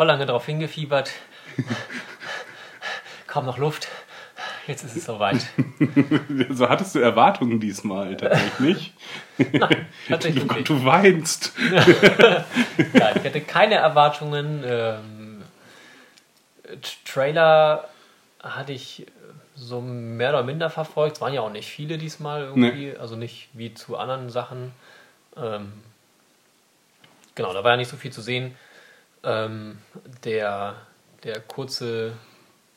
Voll lange drauf hingefiebert. Kaum noch Luft. Jetzt ist es soweit. so hattest du Erwartungen diesmal tatsächlich nicht. Nein, tatsächlich du, nicht. du weinst. Nein, ich hatte keine Erwartungen. Ähm, Trailer hatte ich so mehr oder minder verfolgt. Es waren ja auch nicht viele diesmal irgendwie, also nicht wie zu anderen Sachen. Ähm, genau, da war ja nicht so viel zu sehen. Ähm, der, der kurze,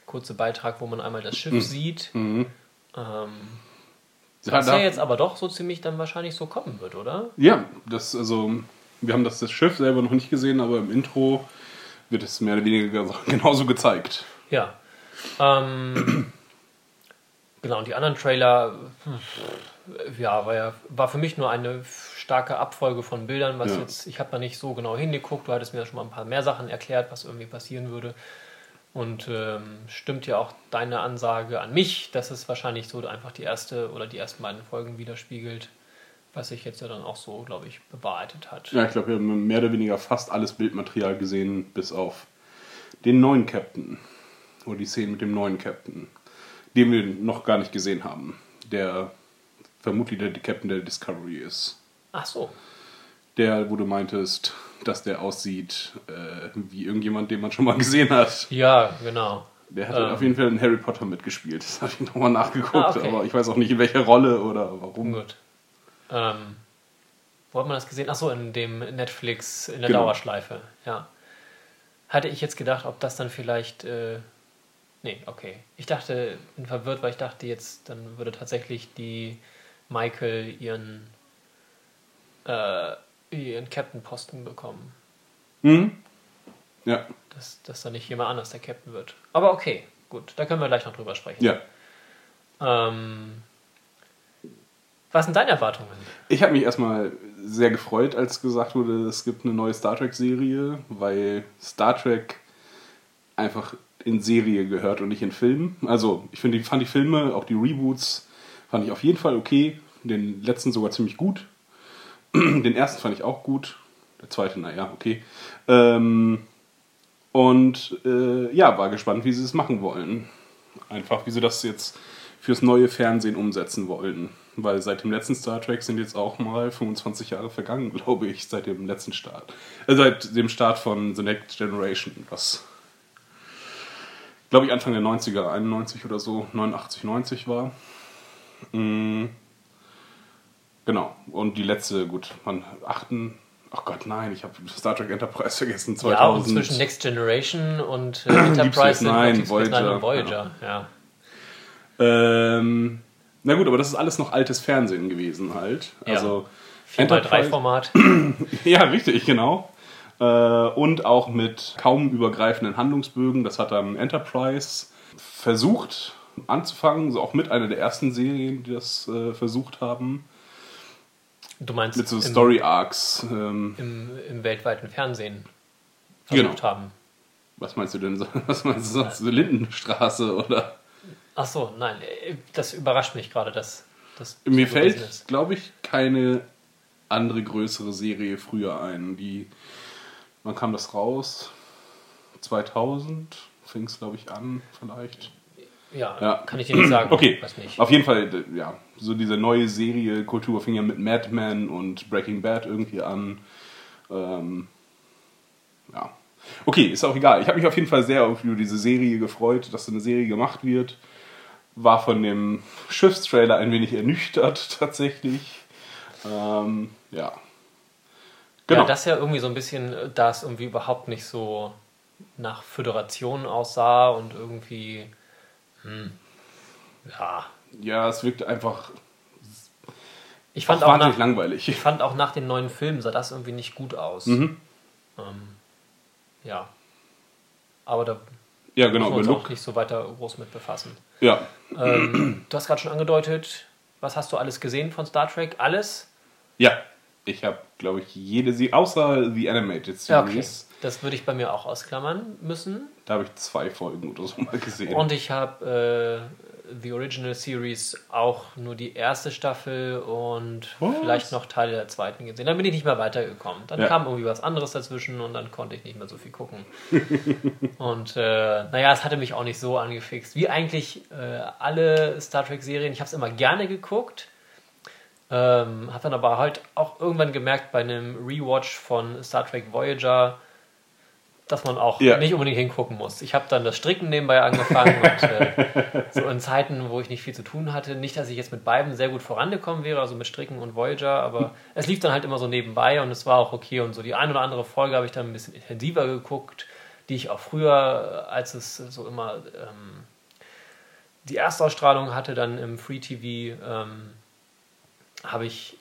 kurze Beitrag, wo man einmal das Schiff sieht, ähm, Ja, was da- ja jetzt aber doch so ziemlich dann wahrscheinlich so kommen wird, oder? Ja, das, also, wir haben das, das Schiff selber noch nicht gesehen, aber im Intro wird es mehr oder weniger genauso gezeigt. Ja. Ähm, genau, und die anderen Trailer, ja, war ja, war für mich nur eine starke Abfolge von Bildern, was Ja. jetzt, ich habe da nicht so genau hingeguckt, du hattest mir schon mal ein paar mehr Sachen erklärt, was irgendwie passieren würde. Und ähm, stimmt ja auch deine Ansage an mich, dass es wahrscheinlich so einfach die erste oder die ersten beiden Folgen widerspiegelt, was sich jetzt ja dann auch so, glaube ich, bewahrheitet hat. Ja, ich glaube, wir haben mehr oder weniger fast alles Bildmaterial gesehen, bis auf den neuen Captain. Oder die Szene mit dem neuen Captain, den wir noch gar nicht gesehen haben. Der vermutlich der Captain der Discovery ist. Ach so. Der, wo du meintest, dass der aussieht äh, wie irgendjemand, den man schon mal gesehen hat. Ja, genau. Der hat Ähm. auf jeden Fall in Harry Potter mitgespielt. Das habe ich nochmal nachgeguckt, Ah, okay. aber ich weiß auch nicht in welcher Rolle oder warum. Gut. Ähm, wo hat man das gesehen? Achso, in dem Netflix, in der Genau. Dauerschleife, ja. Hatte ich jetzt gedacht, ob das dann vielleicht. Äh, nee, okay. Ich dachte, bin verwirrt, weil ich dachte jetzt, dann würde tatsächlich die Michael ihren, äh, ihren Captain-Posten bekommen. Mhm. Ja, Dass, dass da nicht jemand anders der Captain wird. Aber okay, gut, da können wir gleich noch drüber sprechen. ja. Ähm, was sind deine Erwartungen? Ich habe mich erstmal sehr gefreut, als gesagt wurde, es gibt eine neue Star Trek-Serie, weil Star Trek einfach in Serie gehört und nicht in Film. Also, ich finde, ich fand die Filme, auch die Reboots, fand ich auf jeden Fall okay. Den letzten sogar ziemlich gut. Den ersten fand ich auch gut. Der zweite, naja, okay. Ähm, und äh, ja, war gespannt, wie sie es machen wollen. Einfach, wie sie das jetzt fürs neue Fernsehen umsetzen wollen. Weil seit dem letzten Star Trek sind jetzt auch mal 25 Jahre vergangen, glaube ich, seit dem letzten Start. Äh, seit dem Start von The Next Generation, was, glaube ich, Anfang der 90er, 91 oder so, 89, 90 war. Mm, genau. Und die letzte, gut, man achten. Ach Gott, nein, ich habe Star Trek Enterprise vergessen. 2000. Ja, und zwischen Next Generation und äh, Enterprise sind Deep Space Nine Voyager, und Voyager. Ja. Ähm, na gut, aber das ist alles noch altes Fernsehen gewesen halt. Ja. Also 4x3 Format. Ja, richtig, genau. Äh, und auch mit kaum übergreifenden Handlungsbögen. Das hat dann Enterprise versucht anzufangen, so auch mit einer der ersten Serien, die das äh, versucht haben. Du meinst Mit so im, Story Arcs. Ähm, im, im weltweiten Fernsehen Genau. versucht haben. was meinst du denn? Was meinst du sonst? So Lindenstraße oder? Ach so, nein, äh, das überrascht mich gerade, dass das Mir so fällt, glaube ich, keine andere größere Serie früher ein. Die, wann kam das raus? 2000 fing es, glaube ich, an, vielleicht. Ja, Ja. kann ich dir nicht sagen. Okay, nicht. auf jeden Fall, d- ja, so diese neue Serie, Kultur fing ja mit Mad Men und Breaking Bad irgendwie an. Ähm, ja. Okay, ist auch egal. Ich habe mich auf jeden Fall sehr auf diese Serie gefreut, dass eine Serie gemacht wird. War von dem Schiffstrailer ein wenig ernüchtert tatsächlich. Ähm, ja. Genau. Ja, das ja irgendwie so ein bisschen, äh, da es irgendwie überhaupt nicht so nach Föderation aussah und irgendwie, hm, ja. ja, es wirkt einfach Ich fand, auch nach, langweilig. ich fand auch nach den neuen Filmen sah das irgendwie nicht gut aus. Mhm. Ähm, ja. Aber da Ja, genau, müssen wir uns auch nicht so weiter groß mit befassen. Ja, Ähm, du hast gerade schon angedeutet, was hast du alles gesehen von Star Trek? Alles? ja. Ich habe, glaube ich, jede Serie, außer die Animated Ja, okay. Series, Das würde ich bei mir auch ausklammern müssen. Da habe ich zwei Folgen oder so mal gesehen. Und ich habe äh, The Original Series auch nur die erste Staffel und Was? vielleicht noch Teile der zweiten gesehen. Dann bin ich nicht mehr weitergekommen. Dann Ja. kam irgendwie was anderes dazwischen und dann konnte ich nicht mehr so viel gucken. und äh, naja, es hatte mich auch nicht so angefixt. Wie eigentlich äh, alle Star Trek-Serien. Ich habe es immer gerne geguckt. Ähm, habe dann aber halt auch irgendwann gemerkt bei einem Rewatch von Star Trek Voyager, dass man auch Ja. nicht unbedingt hingucken muss. Ich habe dann das Stricken nebenbei angefangen und äh, so in Zeiten, wo ich nicht viel zu tun hatte, nicht, dass ich jetzt mit beiden sehr gut vorangekommen wäre, also mit Stricken und Voyager, aber es lief dann halt immer so nebenbei und es war auch okay und so die ein oder andere Folge habe ich dann ein bisschen intensiver geguckt, die ich auch früher, als es so immer ähm, die Erstausstrahlung hatte, dann im Free TV, ähm, habe ich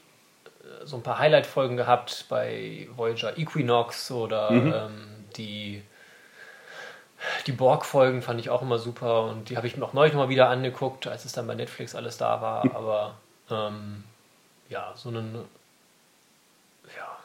äh, so ein paar Highlight-Folgen gehabt bei Voyager Equinox oder ähm, die, die Borg-Folgen fand ich auch immer super und die habe ich mir auch neulich mal wieder angeguckt, als es dann bei Netflix alles da war. Aber ähm, ja, so einen. Ja,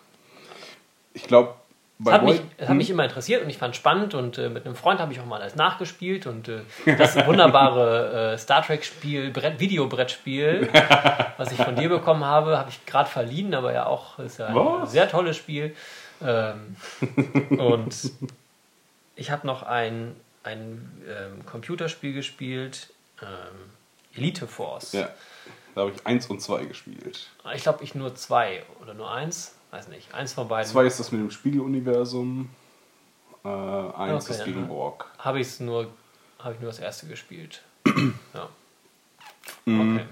Ich glaube, bei es hat, mich, es hat mich immer interessiert und ich fand es spannend und äh, mit einem Freund habe ich auch mal alles nachgespielt und äh, das wunderbare äh, Star Trek-Spiel, Brett, Videobrettspiel, was ich von dir bekommen habe, habe ich gerade verliehen, aber ja auch ist ja ein Was? sehr tolles Spiel. Ähm, und ich habe noch ein, ein ähm, Computerspiel gespielt, ähm, Elite Force. Ja, da habe ich eins und zwei gespielt. Ich glaube, ich nur zwei oder nur eins, weiß nicht, eins von beiden. Zwei ist das mit dem Spiegeluniversum, äh, eins Okay, ist gegen. Borg. habe ich nur, habe ich nur das erste gespielt. ja. Mhm. Okay.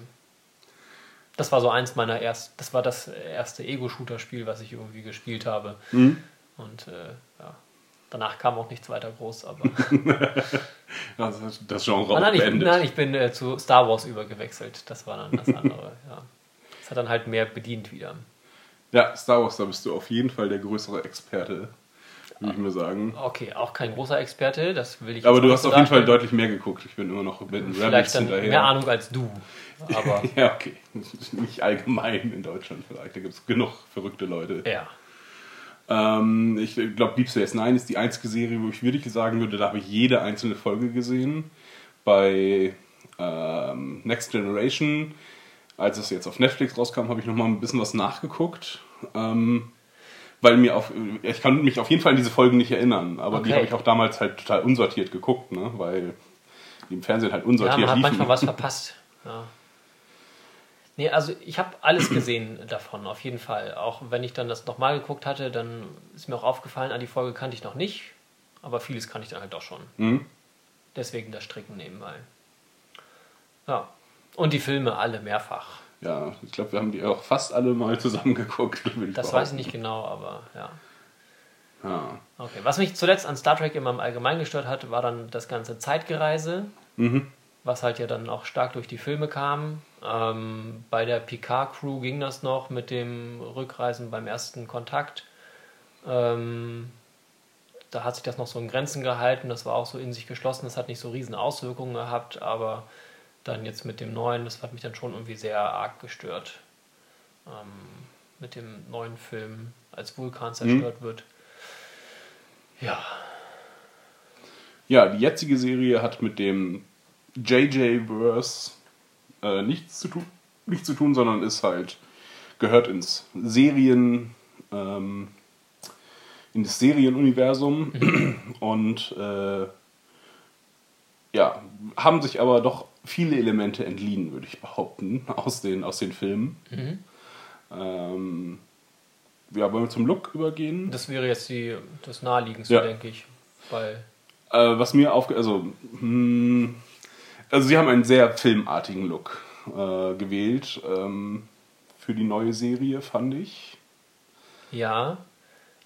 Das war so eins meiner erst, das war das erste Ego-Shooter-Spiel, was ich irgendwie gespielt habe. Mhm. Und äh, ja, danach kam auch nichts weiter groß, aber Das, das Genre Ah, nein, ich, nein, ich bin äh, zu Star Wars übergewechselt. Das war dann das andere. ja. Das hat dann halt mehr bedient wieder. Ja, Star Wars, da bist du auf jeden Fall der größere Experte, würde ich mal sagen. Okay, auch kein großer Experte, das will ich Aber du hast auf jeden Fall deutlich mehr geguckt. Ich bin immer noch mit den Rabbits hinterher. mehr Ahnung als du. Aber Ja, okay. Nicht allgemein in Deutschland vielleicht. Da gibt es genug verrückte Leute. ja. Ähm, ich glaube, Deep Space Nine ist die einzige Serie, wo ich wirklich sagen würde, da habe ich jede einzelne Folge gesehen. Bei ähm, Next Generation, als es jetzt auf Netflix rauskam, habe ich noch mal ein bisschen was nachgeguckt. Ähm, weil mir auf, ich kann mich auf jeden Fall an diese Folgen nicht erinnern, aber die Okay. habe ich auch damals halt total unsortiert geguckt, ne? weil die im Fernsehen halt Ja, unsortiert man hat liefen. manchmal was verpasst. Ja. Nee, also ich habe alles gesehen davon, auf jeden Fall. Auch wenn ich dann das nochmal geguckt hatte, dann ist mir auch aufgefallen, ah, die Folge kannte ich noch nicht, aber vieles kannte ich dann halt doch schon. Mhm. Deswegen das Stricken nebenbei. Ja. Und die Filme alle mehrfach. Ja, ich glaube, wir haben die auch fast alle mal zusammen geguckt. würde ich Das weiß ich nicht genau, aber ja. Ja. Okay. Was mich zuletzt an Star Trek immer im Allgemeinen gestört hat, war dann das ganze Zeitgereise, Mhm. was halt ja dann auch stark durch die Filme kam. Ähm, bei der Picard-Crew ging das noch mit dem Rückreisen beim ersten Kontakt. Ähm, da hat sich das noch so in Grenzen gehalten, das war auch so in sich geschlossen, das hat nicht so riesen Auswirkungen gehabt, aber dann jetzt mit dem neuen, das hat mich dann schon irgendwie sehr arg gestört. Ähm, mit dem neuen Film, als Vulkan zerstört wird. Ja, Ja, die jetzige Serie hat mit dem JJ-Verse äh, nichts zu tun, nichts zu tun, sondern ist halt gehört ins Serien, ähm, in das Serienuniversum und äh, ja, haben sich aber doch viele Elemente entliehen, würde ich behaupten, aus den, aus den Filmen. Ähm, ja, wollen wir zum Look übergehen? das wäre jetzt die, das naheliegendste, Ja. denke ich. Weil Äh, was mir aufge... Also, hm, also sie haben einen sehr filmartigen Look äh, gewählt ähm, für die neue Serie, fand ich. Ja,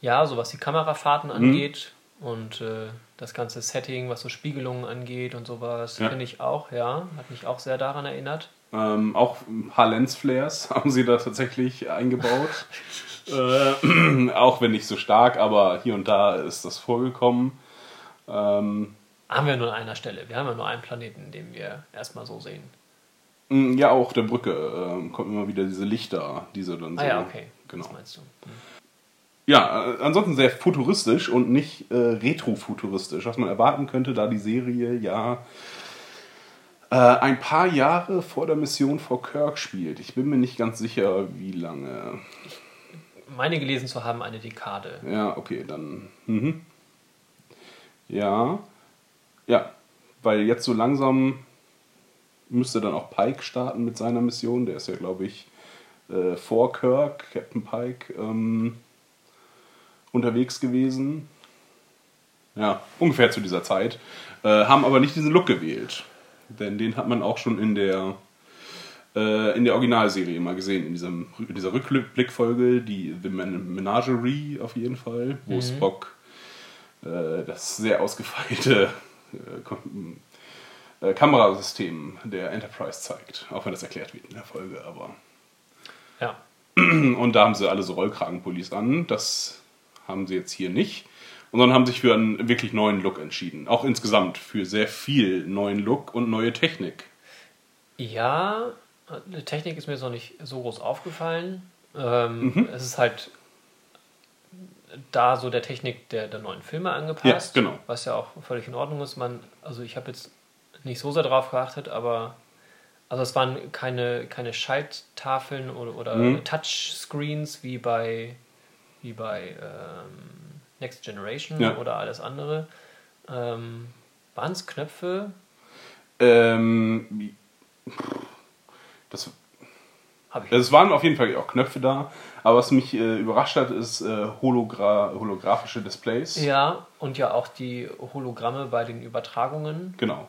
ja, so was die Kamerafahrten angeht und äh, das ganze Setting, was so Spiegelungen angeht und sowas, Ja. finde ich auch, ja, hat mich auch sehr daran erinnert. Ähm, auch ein paar Lensflares haben sie da tatsächlich eingebaut. äh, auch wenn nicht so stark, aber hier und da ist das vorgekommen. Ähm, Haben wir nur an einer Stelle. Wir haben ja nur einen Planeten, den wir erstmal so sehen. mh, ja, auch der Brücke ähm, kommen immer wieder diese Lichter, diese dann so. Ah ja, okay. Genau. Das meinst du. Hm. Ja, äh, ansonsten sehr futuristisch und nicht äh, retrofuturistisch, was man erwarten könnte, da die Serie ja äh, ein paar Jahre vor der Mission vor Kirk spielt. Ich bin mir nicht ganz sicher, wie lange. Meine gelesen zu haben, eine Dekade. Ja, okay, dann. Mhm. Ja. Ja, weil jetzt so langsam müsste dann auch Pike starten mit seiner Mission. Der ist ja, glaube ich, äh, vor Kirk, Captain Pike, ähm, unterwegs gewesen. Ja, ungefähr zu dieser Zeit. Äh, haben aber nicht diesen Look gewählt. Denn den hat man auch schon in der, äh, in der Originalserie mal gesehen. In, diesem, in dieser Rückblickfolge, die The Men- Menagerie auf jeden Fall, wo Spock äh, das sehr ausgefeilte äh, äh, Kamerasystem der Enterprise zeigt. Auch wenn das erklärt wird in der Folge, aber. Ja. Und da haben sie alle so Rollkragenpullis an. Das haben sie jetzt hier nicht. Und dann haben sich für einen wirklich neuen Look entschieden. Auch insgesamt für sehr viel neuen Look und neue Technik. Ja, die Technik ist mir jetzt noch nicht so groß aufgefallen. Ähm, Mhm. Es ist halt da so der Technik der, der neuen Filme angepasst. Ja, genau. Was ja auch völlig in Ordnung ist. Man, also ich habe jetzt nicht so sehr drauf geachtet, aber also es waren keine, keine Schalttafeln oder, oder Mhm. Touchscreens wie bei, wie bei ähm, Next Generation Ja. oder alles andere. Ähm, Waren es Knöpfe? Ähm, das, also es waren auf jeden Fall auch Knöpfe da. Aber was mich äh, überrascht hat, ist äh, Hologra holographische Displays. Ja, und ja auch die Hologramme bei den Übertragungen. Genau.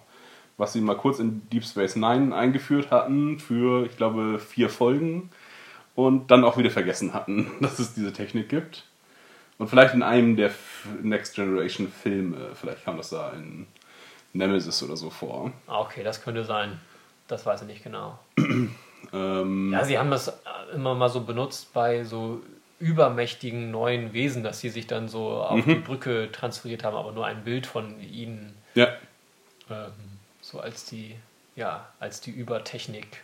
Was sie mal kurz in Deep Space Nine eingeführt hatten für, ich glaube, vier Folgen und dann auch wieder vergessen hatten, dass es diese Technik gibt. Und vielleicht in einem der Next Generation Filme, vielleicht kam das da in Nemesis oder so vor. Ah, okay, das könnte sein. Das weiß ich nicht genau. Ähm, Ja, sie haben das immer mal so benutzt bei so übermächtigen neuen Wesen, dass sie sich dann so auf die Brücke transferiert haben, aber nur ein Bild von ihnen ja, ähm, so als die, ja, als die Übertechnik.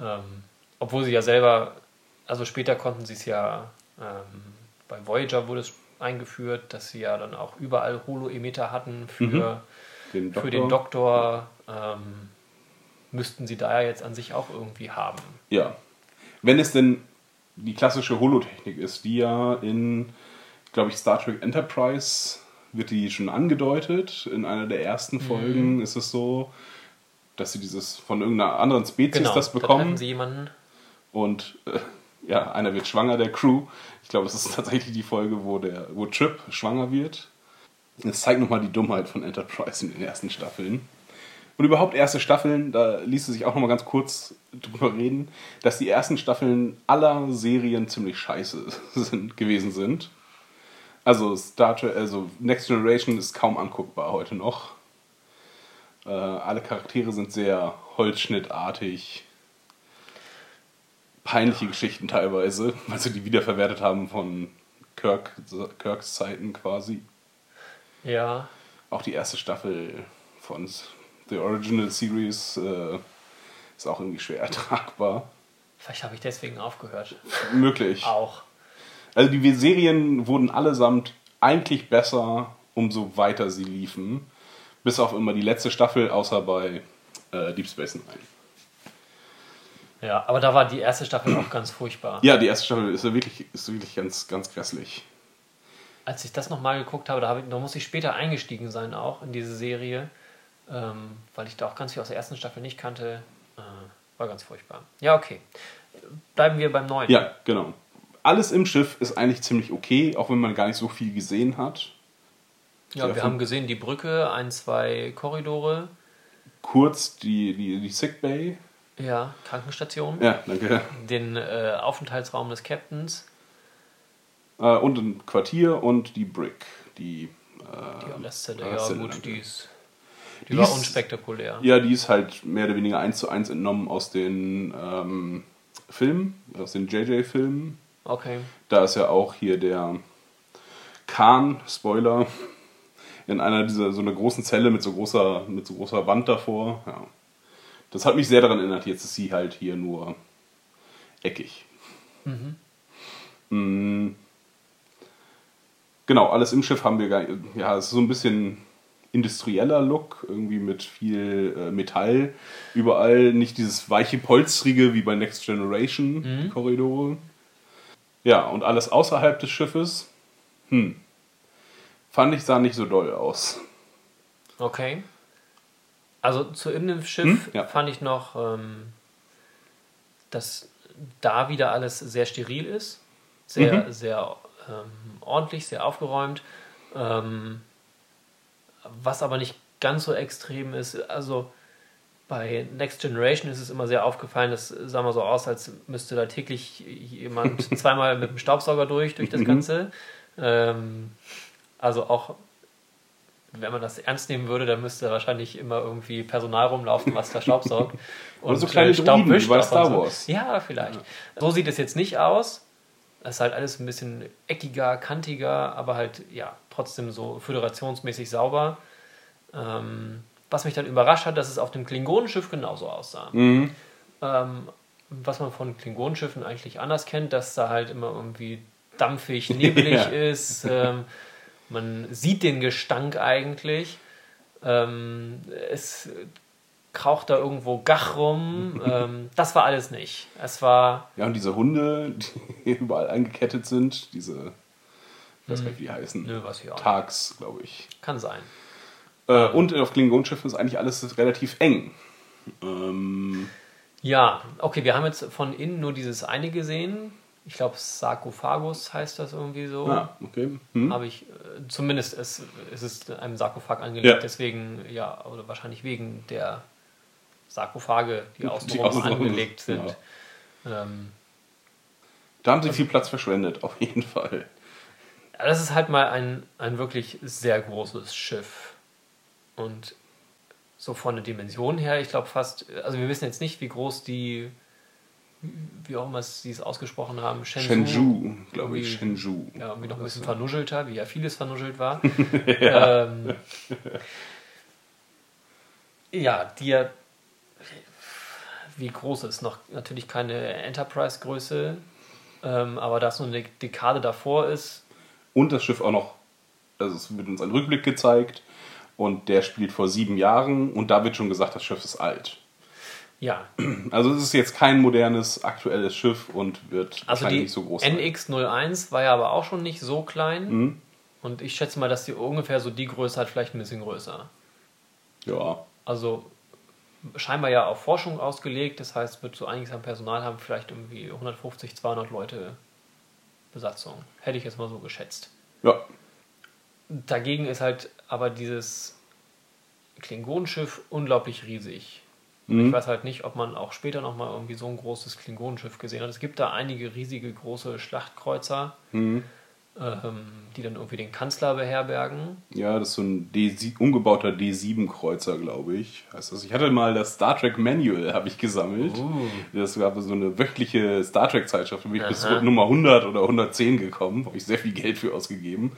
Ähm, obwohl sie ja selber, also später konnten sie es ja, ähm, bei Voyager wurde es eingeführt, dass sie ja dann auch überall Holo-Emitter hatten für, den Doktor. für den Doktor. Ähm, müssten sie da ja jetzt an sich auch irgendwie haben. Ja. Wenn es denn die klassische Holotechnik ist, die ja in, glaube ich, Star Trek Enterprise wird die schon angedeutet. In einer der ersten Folgen ist es so, dass sie dieses von irgendeiner anderen Spezies das da treffen bekommen. sie jemanden. Und äh, ja, einer wird schwanger, der Crew. Ich glaube, das ist tatsächlich die Folge, wo, der, wo Trip schwanger wird. Das zeigt nochmal die Dummheit von Enterprise in den ersten Staffeln. Und überhaupt erste Staffeln, da ließe sich auch nochmal ganz kurz drüber reden, dass die ersten Staffeln aller Serien ziemlich scheiße sind, gewesen sind. Also Star Trek, also Next Generation ist kaum anguckbar heute noch. Äh, alle Charaktere sind sehr holzschnittartig peinliche Geschichten teilweise, weil sie die wiederverwertet haben von Kirk, Kirks Zeiten quasi. Ja, Auch die erste Staffel von The Original Series äh, ist auch irgendwie schwer ertragbar. vielleicht habe ich deswegen aufgehört. Möglich. Auch. Also die Serien wurden allesamt eigentlich besser, umso weiter sie liefen. Bis auf immer die letzte Staffel, außer bei äh, Deep Space Nine. Ja, aber da war die erste Staffel auch ganz furchtbar. Ja, die erste Staffel ist wirklich, ist wirklich ganz, ganz grässlich. Als ich das nochmal geguckt habe, da, habe ich, da muss ich später eingestiegen sein auch in diese Serie, ähm, weil ich da auch ganz viel aus der ersten Staffel nicht kannte. Äh, war ganz furchtbar. Ja, okay. Bleiben wir beim neuen. Ja, genau. Alles im Schiff ist eigentlich ziemlich okay, auch wenn man gar nicht so viel gesehen hat. ja sehr wir haben gesehen die Brücke, ein, zwei Korridore, Kurz die, die, die Sick Bay. Ja, Krankenstation, Ja, danke. den äh, Aufenthaltsraum des Captains, Äh, und ein Quartier und die Brick. Die, die äh, Aleszelle. Ah, Ja, gut, danke. die ist, die, Die war ist- unspektakulär. ja, die ist halt mehr oder weniger eins zu eins entnommen aus den ähm, Filmen, aus den JJ-Filmen. Okay. Da ist ja auch hier der Khan, Spoiler, in einer dieser so einer großen Zelle mit so großer, mit so großer Wand davor. Ja. Das hat mich sehr daran erinnert, jetzt ist sie halt hier nur eckig. Mhm. Genau, alles im Schiff haben wir gar ja, es ist so ein bisschen industrieller Look, irgendwie mit viel äh, Metall. Überall nicht dieses weiche Polstrige wie bei Next Generation, die Korridore. Ja, und alles außerhalb des Schiffes, hm, fand ich sah nicht so doll aus. Okay. Also zu dem Schiff Hm? Ja. fand ich noch, ähm, dass da wieder alles sehr steril ist. Sehr, Mhm. sehr ähm, ordentlich, sehr aufgeräumt. Ähm, was aber nicht ganz so extrem ist. Also bei Next Generation ist es immer sehr aufgefallen, das sah mal so aus, als müsste da täglich jemand zweimal mit dem Staubsauger durch, durch das Mhm. Ganze. Ähm, also auch wenn man das ernst nehmen würde, dann müsste wahrscheinlich immer irgendwie Personal rumlaufen, was da Staubsaugt. Oder so kleine äh, Staub wischt bei Star und so. Wars. Ja, vielleicht. So sieht es jetzt nicht aus. Es ist halt alles ein bisschen eckiger, kantiger, aber halt, ja, trotzdem so föderationsmäßig sauber. Ähm, was mich dann überrascht hat, dass es auf dem Klingonenschiff genauso aussah. Mhm. Ähm, was man von Klingonenschiffen eigentlich anders kennt, dass da halt immer irgendwie dampfig, nebelig Ja. ist. Ähm, man sieht den Gestank eigentlich. Ähm, es kraucht da irgendwo Gach rum. ähm, das war alles nicht. Es war Ja, und diese Hunde, die überall eingekettet sind, diese, ich weiß gar nicht, wie die heißen. Nö, was hier auch. Tags, glaube ich. Kann sein. Äh, und auf Klingonenschiffen ist eigentlich alles relativ eng. Ähm, Ja, okay, wir haben jetzt von innen nur dieses eine gesehen. Ich glaube, Sarkophagus heißt das irgendwie so. ah, okay. Hm? Habe ich, äh, zumindest es, es ist einem Sarkophag angelegt, Ja. deswegen, ja, oder wahrscheinlich wegen der Sarkophage, die Die außenrum außenrum, angelegt sind. ja. Ähm, Da haben sie viel Platz verschwendet, auf jeden Fall. ja, das ist halt mal ein, ein wirklich sehr großes Schiff. Und so von der Dimension her, ich glaube fast, also wir wissen jetzt nicht, wie groß die, wie auch immer sie es ausgesprochen haben, Shenzhou, Shenzhou, glaube ich. Shenzhou. Ja, irgendwie noch ein bisschen vernuschelter, wie ja vieles vernuschelt war. ähm, ja, die ja, wie groß ist noch natürlich keine Enterprise-Größe, ähm, aber da es nur eine Dekade davor ist, Und das Schiff auch noch, also es wird uns ein Rückblick gezeigt und der spielt vor sieben Jahren und da wird schon gesagt, das Schiff ist alt. Ja, Also es ist jetzt kein modernes, aktuelles Schiff und wird also nicht so groß sein. NX01 war ja aber auch schon nicht so klein Mhm. und ich schätze mal, dass die ungefähr so die Größe hat, vielleicht ein bisschen größer. Ja, Also scheinbar ja auf Forschung ausgelegt, das heißt, wird so einiges an Personal haben, vielleicht irgendwie 150, 200 Leute Besatzung. Hätte ich jetzt mal so geschätzt. ja, Dagegen ist halt aber dieses Klingonenschiff unglaublich riesig. Und Ich weiß halt nicht, ob man auch später nochmal irgendwie so ein großes Klingonenschiff gesehen hat. Es gibt da einige riesige große Schlachtkreuzer, ähm, die dann irgendwie den Kanzler beherbergen. ja, das ist so ein D umgebauter D7-Kreuzer, glaube ich. Heißt das. Ich hatte mal das Star Trek Manual, habe ich gesammelt. Das gab so eine wöchentliche Star Trek-Zeitschrift. Da bin ich bis. Nummer 100 oder 110 gekommen. Habe ich sehr viel Geld für ausgegeben.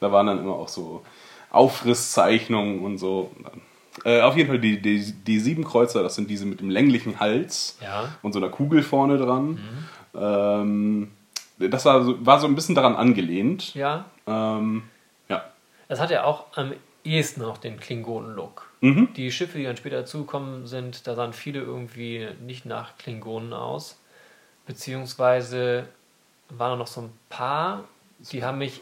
Da waren dann immer auch so Aufrisszeichnungen und so. Äh, auf jeden Fall die, die, die sieben Kreuzer, das sind diese mit dem länglichen Hals Ja. und so einer Kugel vorne dran. Ähm, das war so, war so ein bisschen daran angelehnt. Ja, Ähm, ja. Das hat ja auch am ehesten noch den Klingonen-Look. Mhm. Die Schiffe, die dann später dazugekommen sind, da sahen viele irgendwie nicht nach Klingonen aus. Beziehungsweise waren noch so ein paar, die haben mich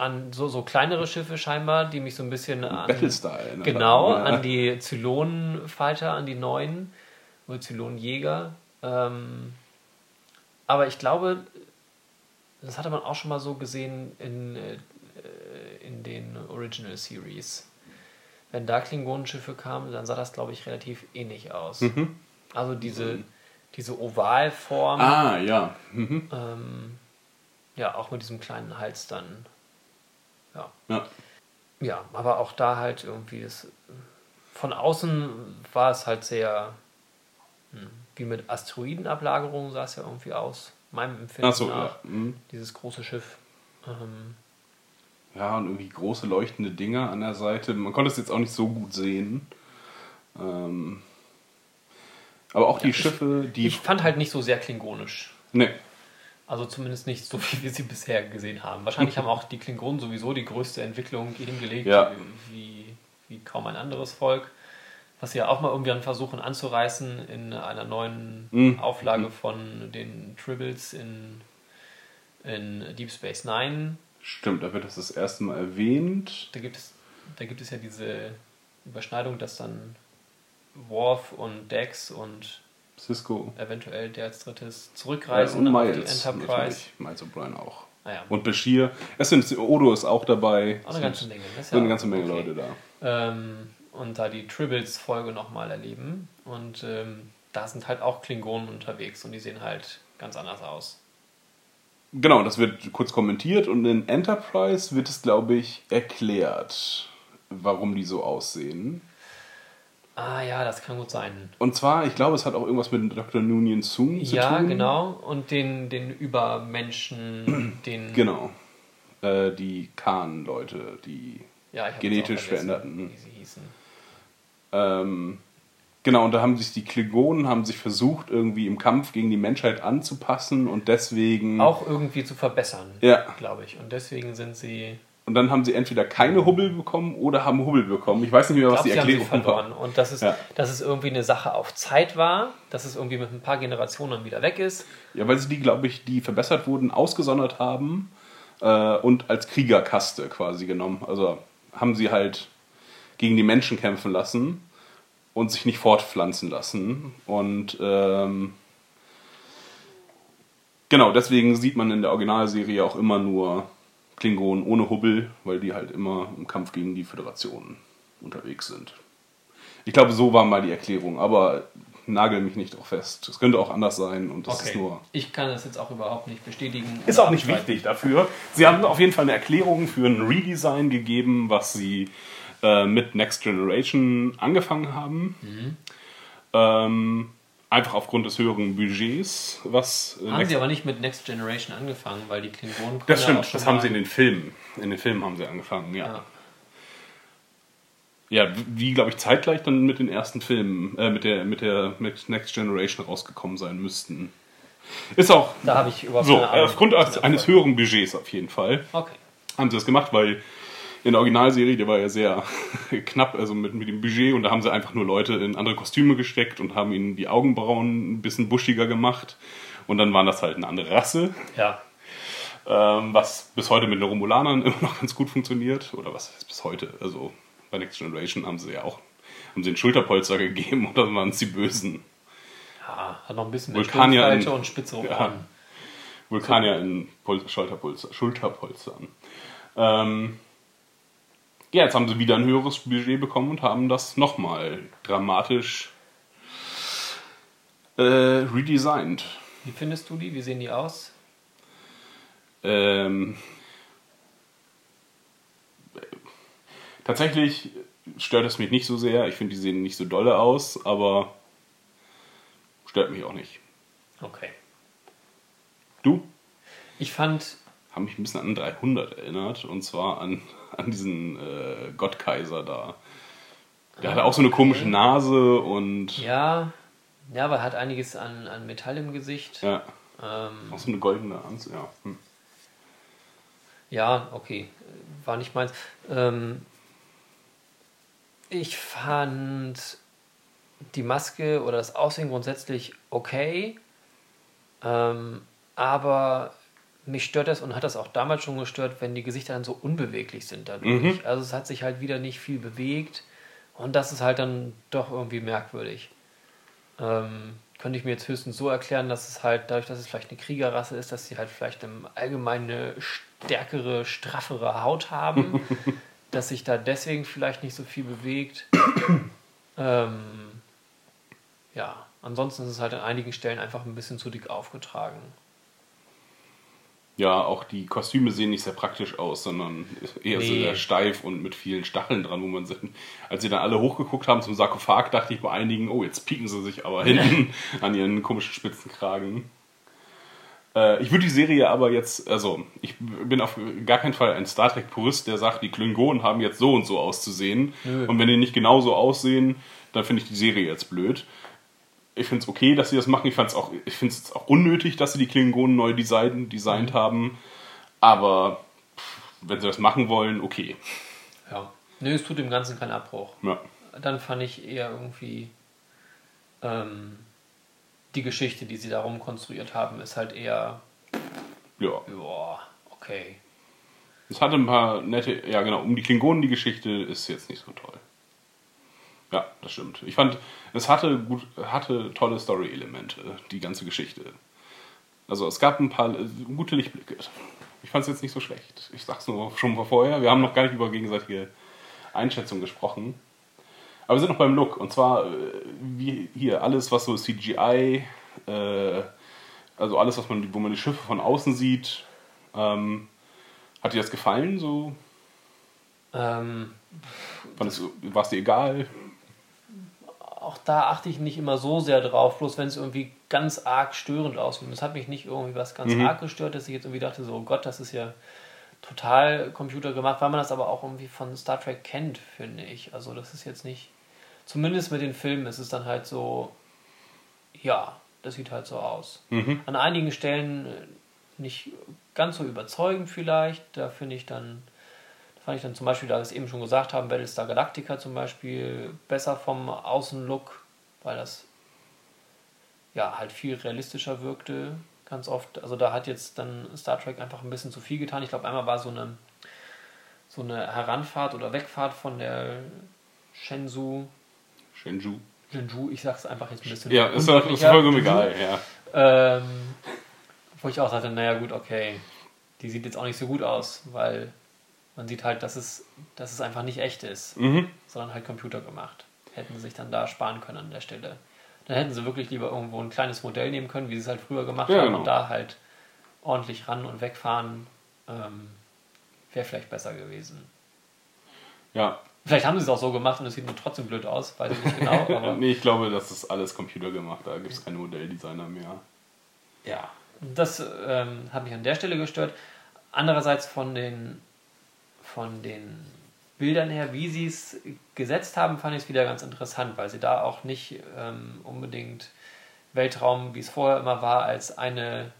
an so, so kleinere Schiffe scheinbar, die mich so ein bisschen an. Battlestar erinnert Genau, ja. an die Zylonen-Fighter, an die neuen, oder Zylonenjäger. Ähm, aber ich glaube, das hatte man auch schon mal so gesehen in, äh, in den Original Series. Wenn da Klingonenschiffe kamen, dann sah das, glaube ich, relativ ähnlich aus. Also diese, diese Ovalform, Ah, ja. Mhm. ähm, ja, auch mit diesem kleinen Hals dann. Ja. ja. Ja, aber auch da halt irgendwie ist. Von außen war es halt sehr. hm, Wie mit Asteroidenablagerungen sah es ja irgendwie aus. Meinem Empfinden so, nach. ja. Mhm. Dieses große Schiff. Ähm, Ja, und irgendwie große leuchtende Dinger an der Seite. Man konnte es jetzt auch nicht so gut sehen. Ähm, aber auch die Schiffe, die. Ich fand halt nicht so sehr klingonisch. ne, Also zumindest nicht so, wie wir sie bisher gesehen haben. Wahrscheinlich haben auch die Klingonen sowieso die größte Entwicklung hingelegt, Ja. wie, wie kaum ein anderes Volk. Was sie ja auch mal irgendwann versuchen anzureißen in einer neuen Mhm. Auflage von den Tribbles in, in Deep Space Nine. stimmt, da wird das das erste Mal erwähnt. Da gibt es, da gibt es ja diese Überschneidung, dass dann Worf und Dex und Cisco. eventuell der als drittes Ja, zurückreisen und Miles. Enterprise. Natürlich. Miles O'Brien auch. Ah ja, Und Bashir. Es sind Odo ist auch dabei. auch eine ganze Menge. Das sind ja eine ganze Menge okay. Leute da. ähm, und da die Tribbles-Folge nochmal erleben. Und ähm, da sind halt auch Klingonen unterwegs und die sehen halt ganz anders aus. Genau, das wird kurz kommentiert und in Enterprise wird es, glaube ich, erklärt, warum die so aussehen. Ah ja, das kann gut sein. Und zwar, ich glaube, es hat auch irgendwas mit Dr. Noonien Soon zu Ja, tun. genau. Und den, den Übermenschen, den. Genau. Äh, die Khan-Leute, die Ja, genetisch veränderten. Wie sie hießen. Ähm, genau, und da haben sich die Klingonen haben sich versucht, irgendwie im Kampf gegen die Menschheit anzupassen und deswegen. Auch irgendwie zu verbessern, Ja. glaube ich. Und deswegen sind sie. Und dann haben sie entweder keine Hubbel bekommen oder haben Hubbel bekommen. Ich weiß nicht mehr, was glaube, die sie haben sie Erklärung verloren. war. Und dass es, Ja. dass es irgendwie eine Sache auf Zeit war, dass es irgendwie mit ein paar Generationen wieder weg ist. Ja, weil sie die, glaube ich, die verbessert wurden, ausgesondert haben äh, und als Kriegerkaste quasi genommen. Also haben sie halt gegen die Menschen kämpfen lassen und sich nicht fortpflanzen lassen. Und ähm, genau, deswegen sieht man in der Originalserie auch immer nur Klingonen ohne Hubbel, weil die halt immer im Kampf gegen die Föderation unterwegs sind. Ich glaube, so war mal die Erklärung, aber nagel mich nicht drauf fest. Es könnte auch anders sein und das ist nur Ich kann das jetzt auch überhaupt nicht bestätigen. ist auch nicht wichtig dafür. Sie haben auf jeden Fall eine Erklärung für ein Redesign gegeben, was sie äh, mit Next Generation angefangen haben. Ähm, einfach aufgrund des höheren Budgets, was äh, Haben Next sie aber nicht mit Next Generation angefangen, weil die Klingonen Das stimmt, das haben sie in den Filmen. In den Filmen haben sie angefangen, ja. Ja. Ja, die, glaube ich, zeitgleich dann mit den ersten Filmen, äh, mit der, mit der, mit Next Generation rausgekommen sein müssten. Ist auch Da habe ich überhaupt so, keine Ahnung. aufgrund eines höheren Budgets auf jeden Fall. Okay. haben sie das gemacht, weil in der Originalserie, die war ja sehr knapp, also mit, mit dem Budget, und da haben sie einfach nur Leute in andere Kostüme gesteckt und haben ihnen die Augenbrauen ein bisschen buschiger gemacht. Und dann waren das halt eine andere Rasse, Ja. ähm, was bis heute mit den Romulanern immer noch ganz gut funktioniert. Oder was bis heute? Also bei Next Generation haben sie ja auch haben sie einen Schulterpolster gegeben und dann waren es die Bösen. ja. Hat noch ein bisschen Vulkanier in- und spitzere Ja. Ohren. Vulkanier in Pol Schulterpolster, Schulterpolstern. Ähm, ja, jetzt haben sie wieder ein höheres Budget bekommen und haben das nochmal dramatisch äh, redesigned. Wie findest du die? Wie sehen die aus? Ähm, tatsächlich stört es mich nicht so sehr. Ich finde, die sehen nicht so dolle aus, aber stört mich auch nicht. Okay. Du? Ich fand, Haben mich ein bisschen an 300 erinnert und zwar an, an diesen äh, Gottkaiser da. Der hatte auch so eine komische Nase und ja, ja, aber er hat einiges an, an Metall im Gesicht. ja, Ähm, auch so eine goldene Anzug. Ja. Hm. Ja, okay. War nicht meins. Ähm, ich fand die Maske oder das Aussehen grundsätzlich okay. Ähm, aber mich stört das und hat das auch damals schon gestört, wenn die Gesichter dann so unbeweglich sind dadurch. Mhm. Also es hat sich halt wieder nicht viel bewegt und das ist halt dann doch irgendwie merkwürdig. Ähm, könnte ich mir jetzt höchstens so erklären, dass es halt dadurch, dass es vielleicht eine Kriegerrasse ist, dass sie halt vielleicht im Allgemeinen eine stärkere, straffere Haut haben, dass sich da deswegen vielleicht nicht so viel bewegt. ähm, ja, ansonsten ist es halt an einigen Stellen einfach ein bisschen zu dick aufgetragen. Ja, auch die Kostüme sehen nicht sehr praktisch aus, sondern eher so Nee. sehr steif und mit vielen Stacheln dran, wo man sich, als sie dann alle hochgeguckt haben zum Sarkophag, dachte ich bei einigen, oh, jetzt pieken sie sich aber hinten an ihren komischen Spitzenkragen. Äh, ich würde die Serie aber jetzt, also ich bin auf gar keinen Fall ein Star Trek-Purist, der sagt, die Klingonen haben jetzt so und so auszusehen. Nö. Und wenn die nicht genauso aussehen, dann finde ich die Serie jetzt blöd. Ich finde es okay, dass sie das machen. Ich, fand's auch- ich finde es auch unnötig, dass sie die Klingonen neu design, designt haben. Aber wenn sie das machen wollen, okay. Ja. Nö, es tut dem Ganzen keinen Abbruch. Ja. Dann fand ich eher irgendwie ähm, die Geschichte, die sie darum konstruiert haben, ist halt eher, ja. ja, okay. Es hatte ein paar nette, ja genau, um die Klingonen die Geschichte ist jetzt nicht so toll. Ja, das stimmt. Ich fand, es hatte gut, hatte tolle Story-Elemente, die ganze Geschichte. Also es gab ein paar gute Lichtblicke. Ich fand es jetzt nicht so schlecht. Ich sag's nur schon mal vorher. Wir haben noch gar nicht über gegenseitige Einschätzungen gesprochen. Aber wir sind noch beim Look. Und zwar, äh, wie hier, alles, was so CGI, äh, also alles, was man, wo man die Schiffe von außen sieht, ähm, hat dir das gefallen? So? Ähm, Fandest es dir egal? Auch da achte ich nicht immer so sehr drauf, bloß wenn es irgendwie ganz arg störend aussieht. Und es hat mich nicht irgendwie was ganz Mhm. arg gestört, dass ich jetzt irgendwie dachte, so, oh Gott, das ist ja total computergemacht, weil man das aber auch irgendwie von Star Trek kennt, finde ich. Also das ist jetzt nicht, zumindest mit den Filmen ist es dann halt so, ja, das sieht halt so aus. Mhm. An einigen Stellen nicht ganz so überzeugend vielleicht, da finde ich dann, da fand ich dann zum Beispiel, da wir es eben schon gesagt haben, Battlestar Galactica zum Beispiel besser vom Außenlook, weil das ja halt viel realistischer wirkte, ganz oft. Also da hat jetzt dann Star Trek einfach ein bisschen zu viel getan. Ich glaube, einmal war so eine so eine Heranfahrt oder Wegfahrt von der Shenzhou, Shenzhou. Shenzhou, ich sag's einfach jetzt ein bisschen. Ja, ist, vollkommen egal, ja. Ähm, wo ich auch sagte, naja gut, okay, die sieht jetzt auch nicht so gut aus, weil man sieht halt, dass es, dass es einfach nicht echt ist, Mhm. sondern halt computergemacht. Hätten sie sich dann da sparen können an der Stelle. Dann hätten sie wirklich lieber irgendwo ein kleines Modell nehmen können, wie sie es halt früher gemacht Ja, haben genau. und da halt ordentlich ran und wegfahren. Ähm, Wäre vielleicht besser gewesen. Ja, Vielleicht haben sie es auch so gemacht und es sieht nur trotzdem blöd aus, weiß ich nicht genau, aber nee, ich glaube, das ist alles computergemacht. Da gibt es keine Modelldesigner mehr. Ja, das ähm, hat mich an der Stelle gestört. Andererseits von den, von den Bildern her, wie sie es gesetzt haben, fand ich es wieder ganz interessant, weil sie da auch nicht ähm, unbedingt Weltraum, wie es vorher immer war, als eine,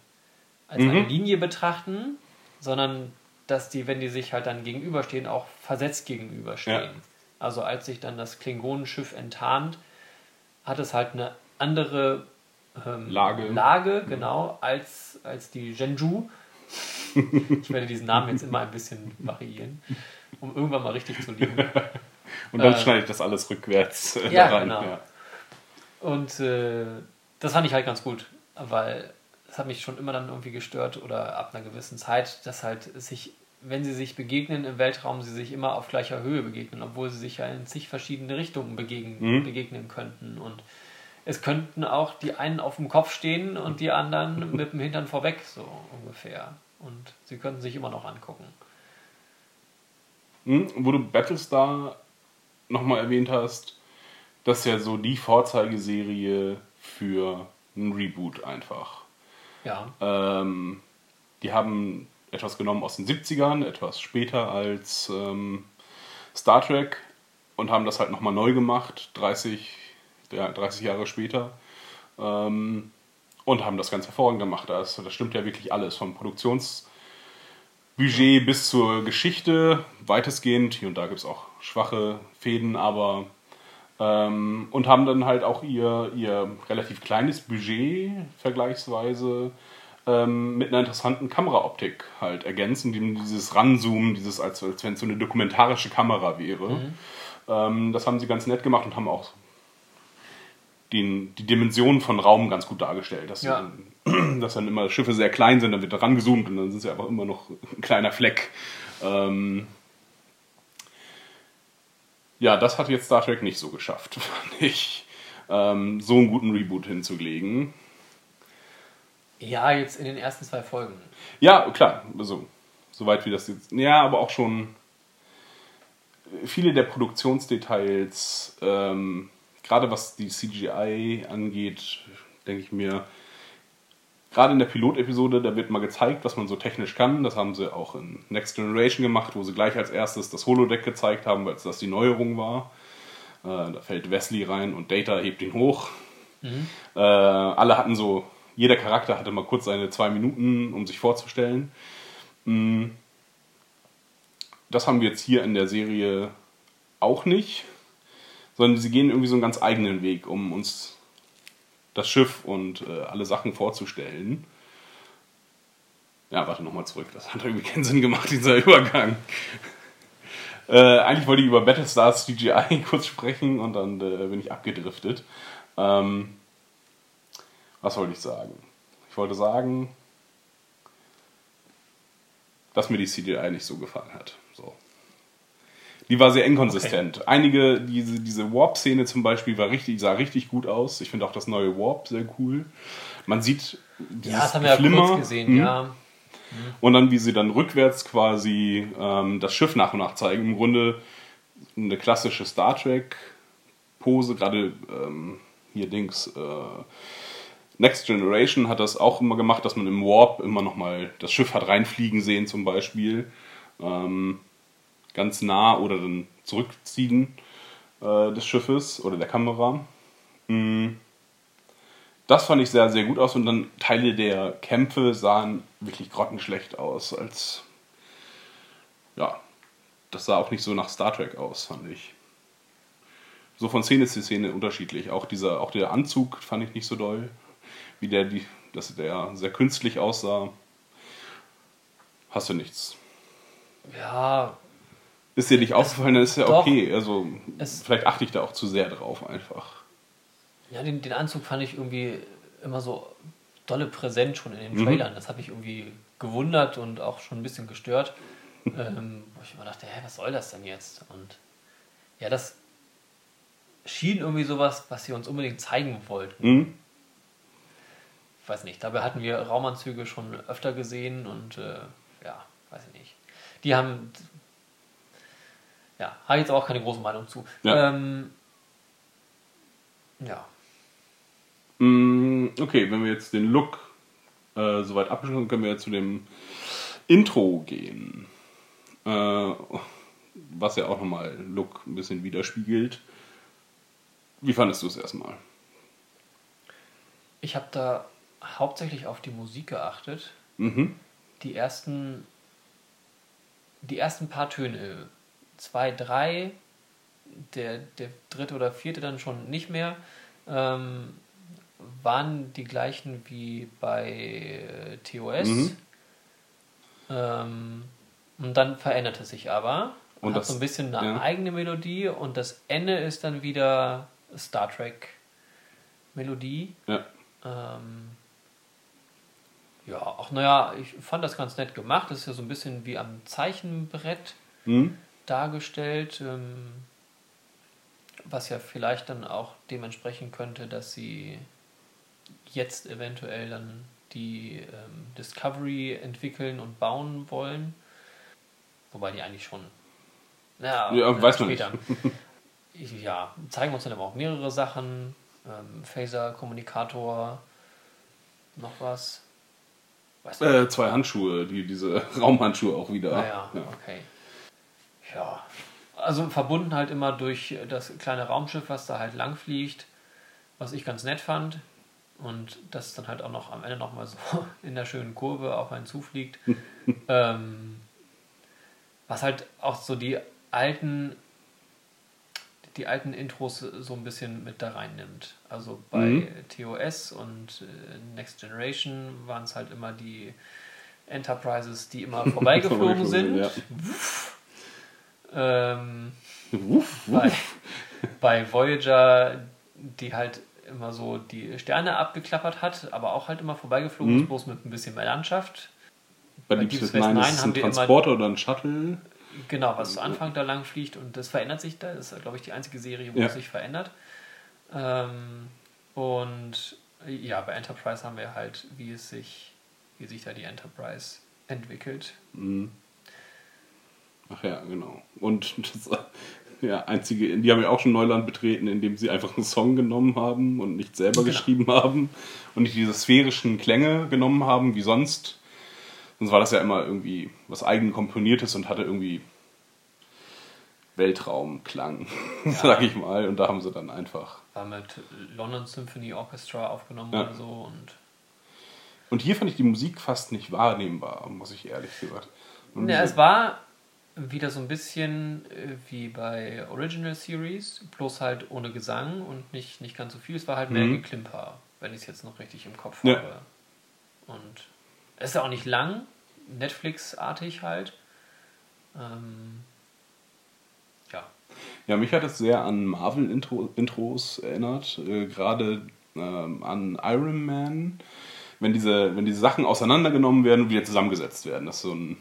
als eine Mhm. Linie betrachten, sondern dass die, wenn die sich halt dann gegenüberstehen, auch versetzt gegenüberstehen. Ja. Also als sich dann das Klingonenschiff enttarnt, hat es halt eine andere ähm, Lage. Lage, genau, als, als die Genju. Ich werde diesen Namen jetzt immer ein bisschen variieren, um irgendwann mal richtig zu liegen. Und dann Äh, schneide ich das alles rückwärts äh, ja, da rein. genau. Ja. Und äh, das fand ich halt ganz gut, weil es hat mich schon immer dann irgendwie gestört oder ab einer gewissen Zeit, dass halt sich, wenn sie sich begegnen im Weltraum, sie sich immer auf gleicher Höhe begegnen, obwohl sie sich ja in zig verschiedene Richtungen begegnen, Mhm. begegnen könnten. Und es könnten auch die einen auf dem Kopf stehen und die anderen mit dem Hintern vorweg, so ungefähr. Und sie könnten sich immer noch angucken. Hm, wo du Battlestar nochmal erwähnt hast, das ist ja so die Vorzeigeserie für ein Reboot einfach. Ja, Ähm, die haben etwas genommen aus den 70ern, etwas später als ähm, Star Trek und haben das halt nochmal neu gemacht, 30, ja, 30 Jahre später. Ähm, und haben das ganz hervorragend gemacht. Das, das stimmt ja wirklich alles, vom Produktionsbudget bis zur Geschichte, weitestgehend. Hier und da gibt es auch schwache Fäden, aber ähm, und haben dann halt auch ihr, ihr relativ kleines Budget vergleichsweise ähm, mit einer interessanten Kameraoptik halt ergänzen, die dieses Ranzoomen, dieses als, als wenn es so eine dokumentarische Kamera wäre. Ähm, das haben sie ganz nett gemacht und haben auch den, die Dimensionen von Raum ganz gut dargestellt. Dass, Ja. dann, dass dann immer Schiffe sehr klein sind, dann wird da rangezoomt und dann sind sie einfach immer noch ein kleiner Fleck. Ähm, ja, das hat jetzt Star Trek nicht so geschafft, fand ich, ähm, so einen guten Reboot hinzulegen. ja, jetzt in den ersten zwei Folgen. Ja, klar, also, soweit wie das jetzt. Ja, aber auch schon viele der Produktionsdetails, ähm, gerade was die CGI angeht, denke ich mir, gerade in der Pilotepisode, da wird mal gezeigt, was man so technisch kann. Das haben sie auch in Next Generation gemacht, wo sie gleich als erstes das Holodeck gezeigt haben, weil es das die Neuerung war. Äh, da fällt Wesley rein und Data hebt ihn hoch. Äh, alle hatten so, jeder Charakter hatte mal kurz seine zwei Minuten, um sich vorzustellen. Mm. Das haben wir jetzt hier in der Serie auch nicht, sondern sie gehen irgendwie so einen ganz eigenen Weg, um uns das Schiff und äh, alle Sachen vorzustellen. Ja, warte nochmal zurück. Das hat irgendwie keinen Sinn gemacht, dieser Übergang. Äh, eigentlich wollte ich über Battlestars CGI kurz sprechen und dann äh, bin ich abgedriftet. Ähm, was wollte ich sagen? Ich wollte sagen, dass mir die CGI nicht so gefallen hat. Die war sehr inkonsistent. Einige, diese, diese Warp-Szene zum Beispiel, war richtig, sah richtig gut aus. Ich finde auch das neue Warp sehr cool. Man sieht dieses Ja, das haben wir ja Geflimmer. kurz gesehen, Hm. ja. Und dann, wie sie dann rückwärts quasi ähm, das Schiff nach und nach zeigen. Im Grunde eine klassische Star Trek-Pose, gerade ähm, hier Dings. Äh, Next Generation hat das auch immer gemacht, dass man im Warp immer nochmal das Schiff hat reinfliegen sehen, zum Beispiel. Ähm, ganz nah oder dann zurückziehen äh, des Schiffes oder der Kamera. Mm. Das fand ich sehr, sehr gut aus und dann Teile der Kämpfe sahen wirklich grottenschlecht aus, als ja, das sah auch nicht so nach Star Trek aus, fand ich. So von Szene zu Szene unterschiedlich. Auch dieser, auch der Anzug fand ich nicht so doll, wie der, die, dass der sehr künstlich aussah. Hast du nichts? Ja, Ist dir nicht aufgefallen, dann ist ja doch. okay. Also Es- vielleicht achte ich da auch zu sehr drauf einfach. ja den, den Anzug fand ich irgendwie immer so dolle präsent schon in den Mhm. Trailern. Das habe ich irgendwie gewundert und auch schon ein bisschen gestört. ähm, wo ich immer dachte, hä, was soll das denn jetzt? Und ja, das schien irgendwie sowas, was sie uns unbedingt zeigen wollten. Hm? Ich weiß nicht, dabei hatten wir Raumanzüge schon öfter gesehen und äh, ja, weiß ich nicht. Die haben, ja, habe ich jetzt auch keine große Meinung zu. Ja. Ähm, ja. Mm, Okay, wenn wir jetzt den Look äh, soweit abgeschlossen können wir zu dem Intro gehen. Äh, was ja auch nochmal Look ein bisschen widerspiegelt. Wie fandest du es erstmal? Ich habe da hauptsächlich auf die Musik geachtet. Mhm. Die ersten, die ersten paar Töne, zwei, drei, der, der dritte oder vierte dann schon nicht mehr, ähm, waren die gleichen wie bei äh, TOS. Mhm. Ähm, und dann veränderte sich aber. Und hat das- so ein bisschen eine ja. eigene Melodie und das Ende ist dann wieder Star Trek Melodie. Ja. Ähm, ja, auch naja, ich fand das ganz nett gemacht. Das ist ja so ein bisschen wie am Zeichenbrett Mhm. Dargestellt, ähm, was ja vielleicht dann auch dementsprechend könnte, dass sie jetzt eventuell dann die ähm, Discovery entwickeln und bauen wollen. Wobei die eigentlich schon. Ja, Ja, weiß man später. Ich- ja, zeigen uns dann aber auch mehrere Sachen. Ähm, Phaser, Kommunikator, noch was. Nicht. Äh, zwei Handschuhe, die, diese Raumhandschuhe auch wieder. Naja, Ja. okay. Ja. Also verbunden halt immer durch das kleine Raumschiff, was da halt lang fliegt, was ich ganz nett fand. Und das dann halt auch noch am Ende nochmal so in der schönen Kurve auf einen zufliegt. ähm, was halt auch so die alten die alten Intros so ein bisschen mit da reinnimmt. Also bei Mhm. TOS und äh, Next Generation waren es halt immer die Enterprises, die immer vorbeigeflogen sind. Ja. Ähm, Wuff, wuff. bei, bei Voyager, die halt immer so die Sterne abgeklappert hat, aber auch halt immer vorbeigeflogen Mhm. ist, bloß mit ein bisschen mehr Landschaft. Bei bei Deep Space Nine ist es haben ein wir immer- Transporter oder ein Shuttle. Genau, was zu Anfang da lang fliegt und das verändert sich da. Das ist, glaube ich, die einzige Serie, wo Ja. es sich verändert. Ähm, und ja, bei Enterprise haben wir halt, wie es sich, wie sich da die Enterprise entwickelt. Mhm. Ach ja, genau. Und das, ja, einzige, die haben ja auch schon Neuland betreten, indem sie einfach einen Song genommen haben und nicht selber Genau. geschrieben haben und nicht diese sphärischen Klänge genommen haben, wie sonst. Sonst war das ja immer irgendwie was eigen komponiertes und hatte irgendwie Weltraumklang, sag ich mal. Und da haben sie dann einfach. War mit London Symphony Orchestra aufgenommen Ja. oder so und Und hier fand ich die Musik fast nicht wahrnehmbar, muss ich ehrlich gesagt. Und Ja, es war wieder so ein bisschen äh, wie bei Original Series, bloß halt ohne Gesang und nicht, nicht ganz so viel. Es war halt mehr Mhm. Geklimper, wenn ich es jetzt noch richtig im Kopf Ja. habe. Und es ist ja auch nicht lang, Netflix-artig halt. Ähm, ja, Ja, mich hat es sehr an Marvel-Intros erinnert, äh, gerade ähm, an Iron Man, wenn diese, wenn diese Sachen auseinandergenommen werden und wieder zusammengesetzt werden. Das ist so ein.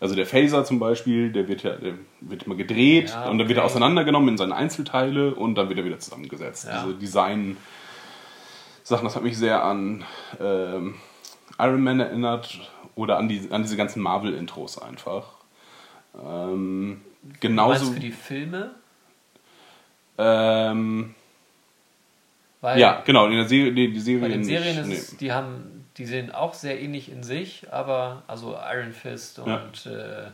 Also der Phaser zum Beispiel, der wird ja der wird immer gedreht Ja, und dann wird er okay. auseinandergenommen in seine Einzelteile und dann wird er wieder zusammengesetzt. Ja. Diese Design-Sachen, das hat mich sehr an ähm, Iron Man erinnert oder an, die, an diese ganzen Marvel-Intros einfach. Ähm, genauso. für die Filme, Ähm, weil ja, genau, in der Serie, die, die Serie bei den. Serien ist nee. die haben, die sehen auch sehr ähnlich in sich, aber also Iron Fist und Ja. äh,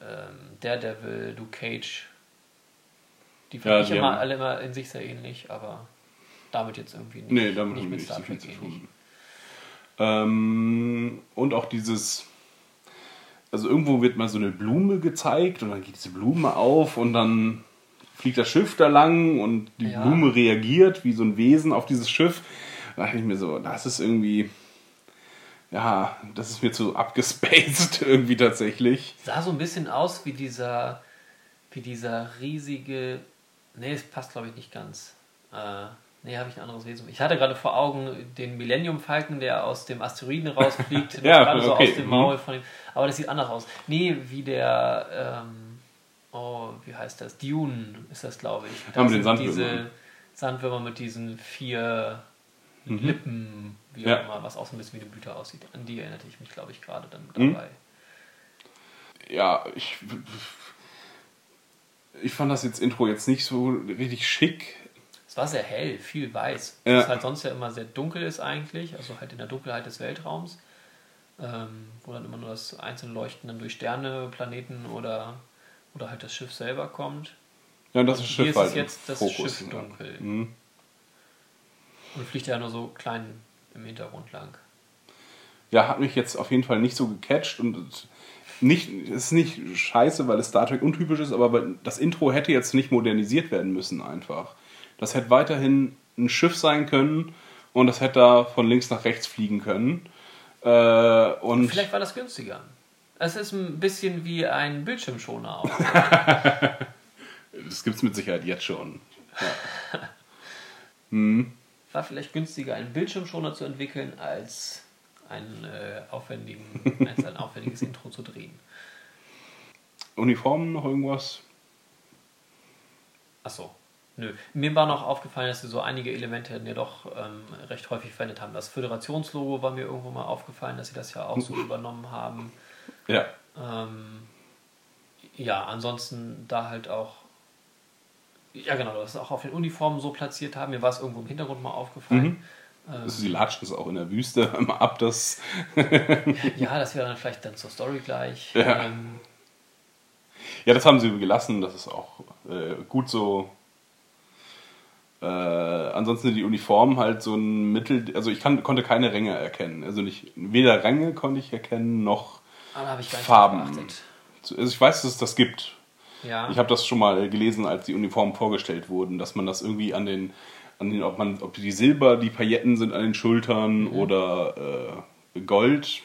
ähm, Daredevil, Luke Cage, die Ja, fand ich die immer haben- alle immer in sich sehr ähnlich, aber damit jetzt irgendwie nicht, Nee, damit nicht mit nicht Star so Trek zu ähnlich. Ähm, und auch dieses, also irgendwo wird mal so eine Blume gezeigt und dann geht diese Blume auf und dann fliegt das Schiff da lang und die Ja. Blume reagiert wie so ein Wesen auf dieses Schiff. Da dachte ich mir so, das ist irgendwie, ja, das ist mir zu abgespaced irgendwie tatsächlich. Sah so ein bisschen aus wie dieser, wie dieser riesige, nee, es passt glaube ich nicht ganz. Äh, nee, habe ich ein anderes Wesen. Ich hatte gerade vor Augen den Millennium Falcon, der aus dem Asteroiden rausfliegt, Ja, gerade so okay, aus dem mhm. Maul von ihm. Aber das sieht anders aus. Nee, wie der, ähm, oh, wie heißt das? Dune ist das, glaube ich. Ah, mit den sind Sandwürmern. Diese Sandwürmer mit diesen vier Lippen, wie auch Mhm. Ja. immer, was auch so ein bisschen wie eine Blüte aussieht. An die erinnerte ich mich, glaube ich, gerade dann Mhm. dabei. ja, ich, ich fand das jetzt Intro jetzt nicht so richtig schick. Es war sehr hell, viel weiß. Ja. Was halt sonst ja immer sehr dunkel ist eigentlich, also halt in der Dunkelheit des Weltraums, ähm, wo dann immer nur das einzelne Leuchten dann durch Sterne, Planeten oder, oder halt das Schiff selber kommt. Ja, und das Und ist hier Schiff ist halt es im jetzt das Fokus, Schiff dunkel. Mhm. Und fliegt ja nur so klein im Hintergrund lang. ja, hat mich jetzt auf jeden Fall nicht so gecatcht und es nicht, ist nicht scheiße, weil es Star Trek untypisch ist, aber das Intro hätte jetzt nicht modernisiert werden müssen einfach. Das hätte weiterhin ein Schiff sein können und das hätte da von links nach rechts fliegen können. Äh, und Vielleicht war das günstiger. Es ist ein bisschen wie ein Bildschirmschoner auch. das gibt es mit Sicherheit jetzt schon. War vielleicht günstiger, einen Bildschirmschoner zu entwickeln, als einen, äh, aufwendigen, als ein aufwendiges Intro zu drehen. Uniformen noch irgendwas? Achso. Nö. Mir war noch aufgefallen, dass sie so einige Elemente ja doch ähm, recht häufig verwendet haben. Das Föderationslogo war mir irgendwo mal aufgefallen, dass sie das ja auch so übernommen haben. Ja. Ähm, ja, ansonsten da halt auch. Ja, genau, das auch auf den Uniformen so platziert haben. Mir war es irgendwo im Hintergrund mal aufgefallen. Also sie latschen es auch in der Wüste immer ab, das. Ja, das wäre dann vielleicht dann zur Story gleich. Ja. Ähm, Ja, das haben sie gelassen, das ist auch äh, gut so. Äh, ansonsten die Uniformen halt so ein Mittel, also ich kann, konnte keine Ränge erkennen. Also nicht, weder Ränge konnte ich erkennen, noch nicht Farben. Also ich weiß, dass es das gibt. Ja. Ich habe das schon mal gelesen, als die Uniformen vorgestellt wurden, dass man das irgendwie an den, an den ob man, ob die Silber, die Pailletten sind an den Schultern Mhm. oder äh, Gold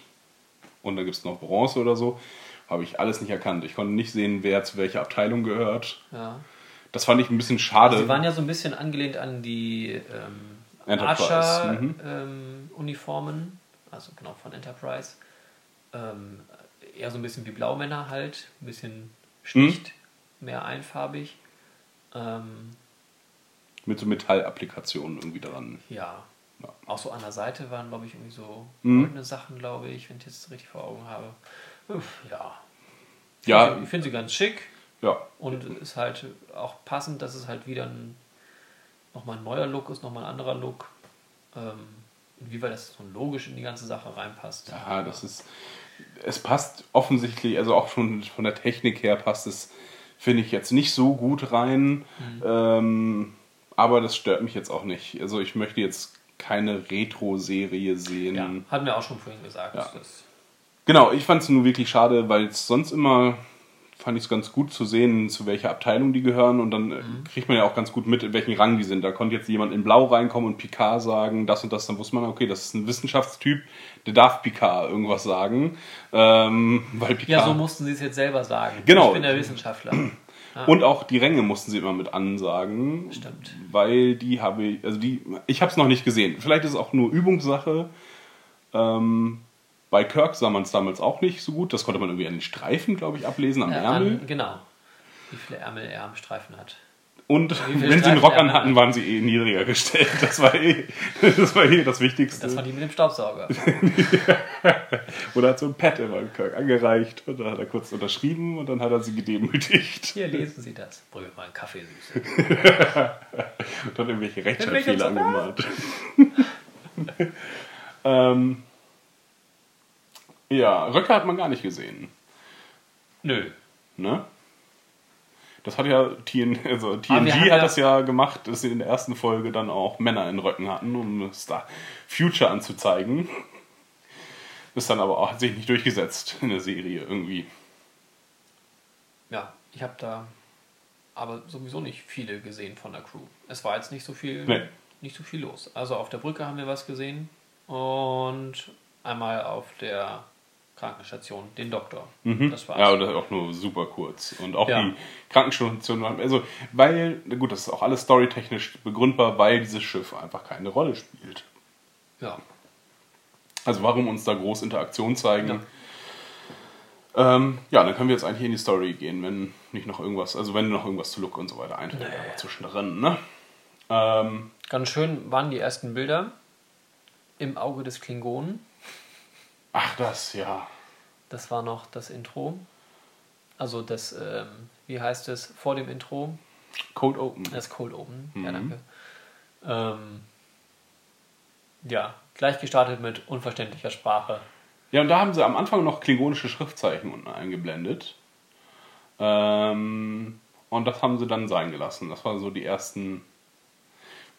und dann gibt es noch Bronze oder so, habe ich alles nicht erkannt. Ich konnte nicht sehen, wer zu welcher Abteilung gehört. ja. Das fand ich ein bisschen schade. Sie waren ja so ein bisschen angelehnt an die ähm, Enterprise, mhm. Archer-Uniformen, also genau von Enterprise. Ähm, eher so ein bisschen wie Blaumänner halt, ein bisschen schlicht, Mhm. Mehr einfarbig. Ähm, Mit so Metallapplikationen irgendwie dran. ja. Ja. Auch so an der Seite waren, glaube ich, irgendwie so Mhm. goldene Sachen, glaube ich, wenn ich das richtig vor Augen habe. Uff, ja. Ja, Ich finde sie ganz schick. Ja. Und ist halt auch passend, dass es halt wieder ein, nochmal ein neuer Look ist, nochmal ein anderer Look. Ähm, inwieweit das so logisch in die ganze Sache reinpasst. Ja, das ist. Es passt offensichtlich, also auch schon von der Technik her passt es, finde ich, jetzt nicht so gut rein. Ähm, aber das stört mich jetzt auch nicht. Also ich möchte jetzt keine Retro-Serie sehen. Ja, hatten wir auch schon vorhin gesagt. Ja. Genau, ich fand es nur wirklich schade, weil es sonst immer fand ich es ganz gut zu sehen, zu welcher Abteilung die gehören und dann äh, kriegt man ja auch ganz gut mit, in welchen Rang die sind. Da konnte jetzt jemand in Blau reinkommen und Picard sagen, das und das, dann wusste man, okay, das ist ein Wissenschaftstyp, der darf Picard irgendwas sagen, ähm, weil Picard... ja, so mussten sie es jetzt selber sagen. Genau. Ich bin der Wissenschaftler. Und auch die Ränge mussten sie immer mit ansagen. Stimmt. Weil die habe ich, also die, ich habe es noch nicht gesehen. Vielleicht ist es auch nur Übungssache. Ähm, bei Kirk sah man es damals auch nicht so gut. Das konnte man irgendwie an den Streifen, glaube ich, ablesen, am Äh, Ärmel. An, genau. Wie viele Ärmel er am Streifen hat. Und wenn sie einen Rock Streifen an hatten, waren sie eh niedriger gestellt. Das war eh das, war eh das Wichtigste. Das war die mit dem Staubsauger. Oder hat so ein Pad immer Kirk angereicht. Und dann hat er kurz unterschrieben und dann hat er sie gedemütigt. Hier lesen Sie das. Brühe mal einen Kaffee, Süße. Und dann irgendwelche Rechtschreibfehler angemalt. ähm, ja, Röcke hat man gar nicht gesehen. Nö. Ne? Das hat ja TN, also TNG hat ja- das ja gemacht, dass sie in der ersten Folge dann auch Männer in Röcken hatten, um Star Future anzuzeigen. Ist dann aber auch hat sich nicht durchgesetzt in der Serie irgendwie. Ja, ich habe da aber sowieso nicht viele gesehen von der Crew. Es war jetzt nicht so viel, Nee. nicht so viel los. Also auf der Brücke haben wir was gesehen und einmal auf der Krankenstation den Doktor. Das war's. Mhm. Ja, das auch nur super kurz. Und auch Ja. die Krankenstation, also, weil, na gut, das ist auch alles storytechnisch begründbar, weil dieses Schiff einfach keine Rolle spielt. ja. Also, warum uns da groß Interaktion zeigen? Ja. Ähm, ja, dann können wir jetzt eigentlich in die Story gehen, wenn nicht noch irgendwas, also wenn noch irgendwas zu Look und so weiter einfällt, aber zwischendrin, ne? Ähm, Ganz schön waren die ersten Bilder im Auge des Klingonen. ach, das, ja. Das war noch das Intro. Also das, ähm, wie heißt es, vor dem Intro? Code Open. Das Cold Open. Ja, Mhm. danke. Ähm, ja, gleich gestartet mit unverständlicher Sprache. Ja, und da haben sie am Anfang noch klingonische Schriftzeichen unten eingeblendet. Ähm, und das haben sie dann sein gelassen. Das waren so die ersten,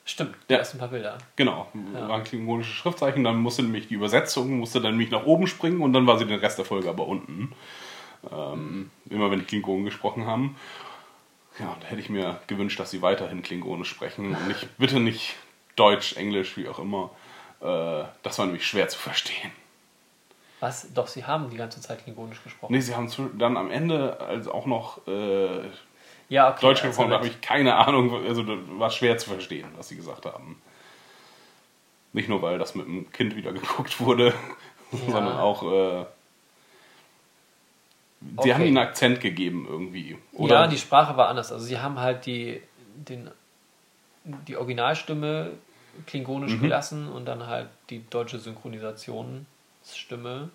Stimmt, die Ja. ersten paar Bilder. genau, waren klingonische Schriftzeichen. Dann musste nämlich die Übersetzung, musste dann nämlich nach oben springen und dann war sie den Rest der Folge aber unten. Ähm, immer wenn die Klingonen gesprochen haben. Ja, da hätte ich mir gewünscht, dass sie weiterhin Klingonisch sprechen und nicht, bitte nicht Deutsch, Englisch, wie auch immer. Äh, das war nämlich schwer zu verstehen. Was? Doch, sie haben die ganze Zeit Klingonisch gesprochen. Nee, sie haben dann am Ende also auch noch äh, ja, okay. Deutsch also da mit- habe ich keine Ahnung, also das war schwer zu verstehen, was sie gesagt haben. Nicht nur, weil das mit dem Kind wieder geguckt wurde, sondern auch, äh, sie Okay. haben ihnen einen Akzent gegeben irgendwie. ja, die Sprache war anders. Also sie haben halt die, den, die Originalstimme klingonisch Mhm. gelassen und dann halt die deutsche Synchronisationsstimme.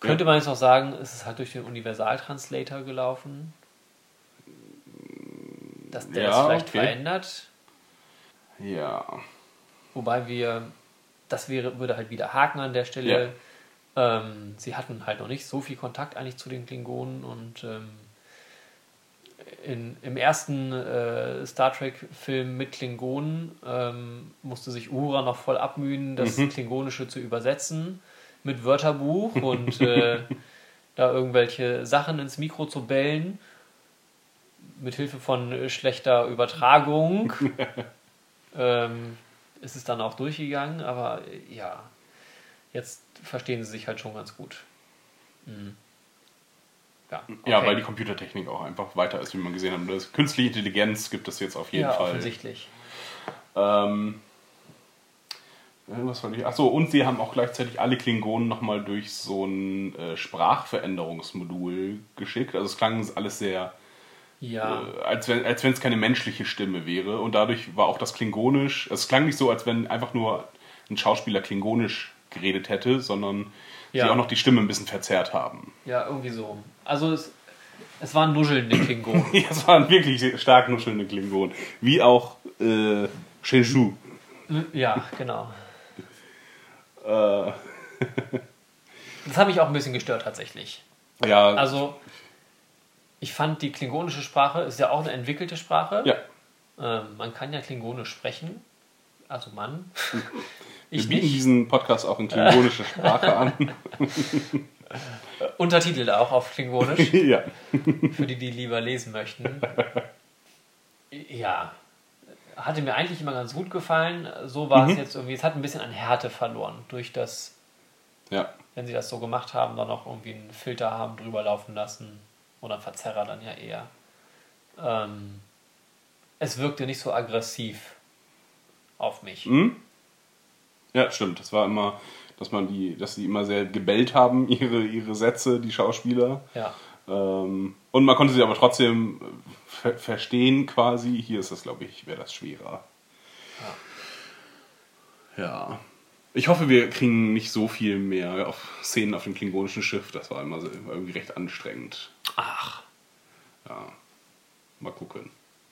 Könnte man jetzt auch sagen, es ist halt durch den Universaltranslator gelaufen. Dass der Ja, das vielleicht okay. verändert. ja. Wobei wir, das wäre, würde halt wieder haken an der Stelle. Ähm, sie hatten halt noch nicht so viel Kontakt eigentlich zu den Klingonen und ähm, in, im ersten äh, Star Trek-Film mit Klingonen ähm, musste sich Uhura noch voll abmühen, das Klingonische zu übersetzen mit Wörterbuch und äh, da irgendwelche Sachen ins Mikro zu bellen mit Hilfe von äh, schlechter Übertragung. ähm, ist es dann auch durchgegangen, aber äh, ja, jetzt verstehen sie sich halt schon ganz gut. Mhm. Ja, ja, okay. weil die Computertechnik auch einfach weiter ist, wie man gesehen hat. Das künstliche Intelligenz gibt es jetzt auf jeden ja, Fall. offensichtlich. Ähm, was wollte ich? Achso, und sie haben auch gleichzeitig alle Klingonen nochmal durch so ein äh, Sprachveränderungsmodul geschickt. Also es klang alles sehr, Ja, äh, als wenn als es keine menschliche Stimme wäre. Und dadurch war auch das Klingonisch, es klang nicht so, als wenn einfach nur ein Schauspieler Klingonisch geredet hätte, sondern Ja. sie auch noch die Stimme ein bisschen verzerrt haben. ja, irgendwie so. Also es, Es waren nuschelnde Klingonen. Ja, es waren wirklich stark nuschelnde Klingonen. Wie auch äh, Shenzhou. ja, genau. Äh, Das hat mich auch ein bisschen gestört tatsächlich. ja, Also, ich fand die klingonische Sprache ist ja auch eine entwickelte Sprache. ja. Ähm, man kann ja Klingonisch sprechen. Also Mann. Wir Ich bieten nicht. diesen Podcast auch in klingonischer Sprache an. Untertitelt auch auf Klingonisch, ja. für die, die lieber lesen möchten. Ja. Hatte mir eigentlich immer ganz gut gefallen. So war es jetzt irgendwie. Es hat ein bisschen an Härte verloren. Durch das, ja. wenn sie das so gemacht haben, dann noch irgendwie einen Filter haben drüber laufen lassen. Oder Verzerrer dann ja eher. Ähm, es wirkte nicht so aggressiv auf mich. Hm? Ja, stimmt. Das war immer, dass man die, dass sie immer sehr gebellt haben, ihre, ihre Sätze, die Schauspieler. Ja. Ähm, und man konnte sie aber trotzdem äh, ver verstehen quasi. Hier ist das, glaube ich, wäre das schwerer. Ja. Ich hoffe, wir kriegen nicht so viel mehr auf Szenen auf dem klingonischen Schiff. Das war immer so, irgendwie recht anstrengend. Ach, Ja. Mal gucken.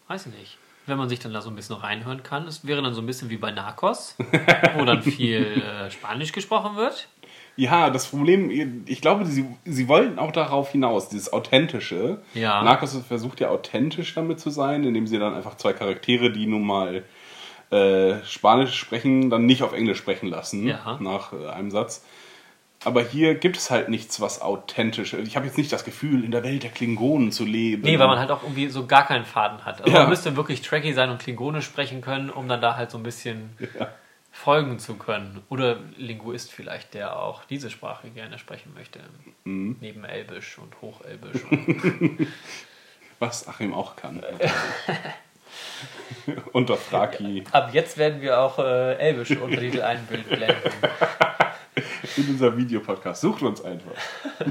weiß ich nicht. Wenn man sich dann da so ein bisschen reinhören kann, es wäre dann so ein bisschen wie bei Narcos, wo dann viel äh, Spanisch gesprochen wird. Ja, das Problem, ich glaube, sie, sie wollten auch darauf hinaus, dieses Authentische. Ja. Narcos versucht ja authentisch damit zu sein, indem sie dann einfach zwei Charaktere, die nun mal äh, Spanisch sprechen, dann nicht auf Englisch sprechen lassen, Ja. nach äh, einem Satz. Aber hier gibt es halt nichts, was authentisch ist. Ich habe jetzt nicht das Gefühl, in der Welt der Klingonen zu leben. Nee, weil man halt auch irgendwie so gar keinen Faden hat. Also Ja. man müsste wirklich tracky sein und Klingonisch sprechen können, um dann da halt so ein bisschen folgen zu können. Oder Linguist vielleicht, der auch diese Sprache gerne sprechen möchte. Mhm. Neben Elbisch und Hochelbisch. Und Was Achim auch kann. Unter Fraki. ab jetzt werden wir auch äh, elbische Untertitel einblenden. in unser Videopodcast. Sucht uns einfach.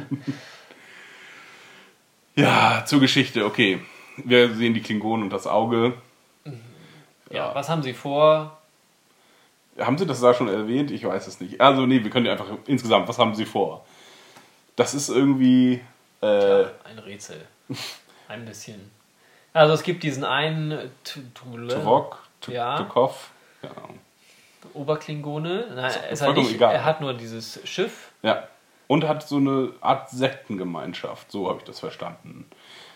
ja, zur Geschichte, okay. Wir sehen die Klingonen und das Auge. Ja, was haben sie vor? Haben Sie das da schon erwähnt? Ich weiß es nicht. Also, nee, wir können ja einfach insgesamt, was haben Sie vor? Das ist irgendwie. Äh, Ein Rätsel. Ein bisschen. Also es gibt diesen einen T- Tule- Tuvok, Tu- Ja. Tukov. Ja. Oberklingone. Nein, es hat vollkommen nicht, egal. er hat nur dieses Schiff. ja. Und hat so eine Art Sektengemeinschaft, so habe ich das verstanden.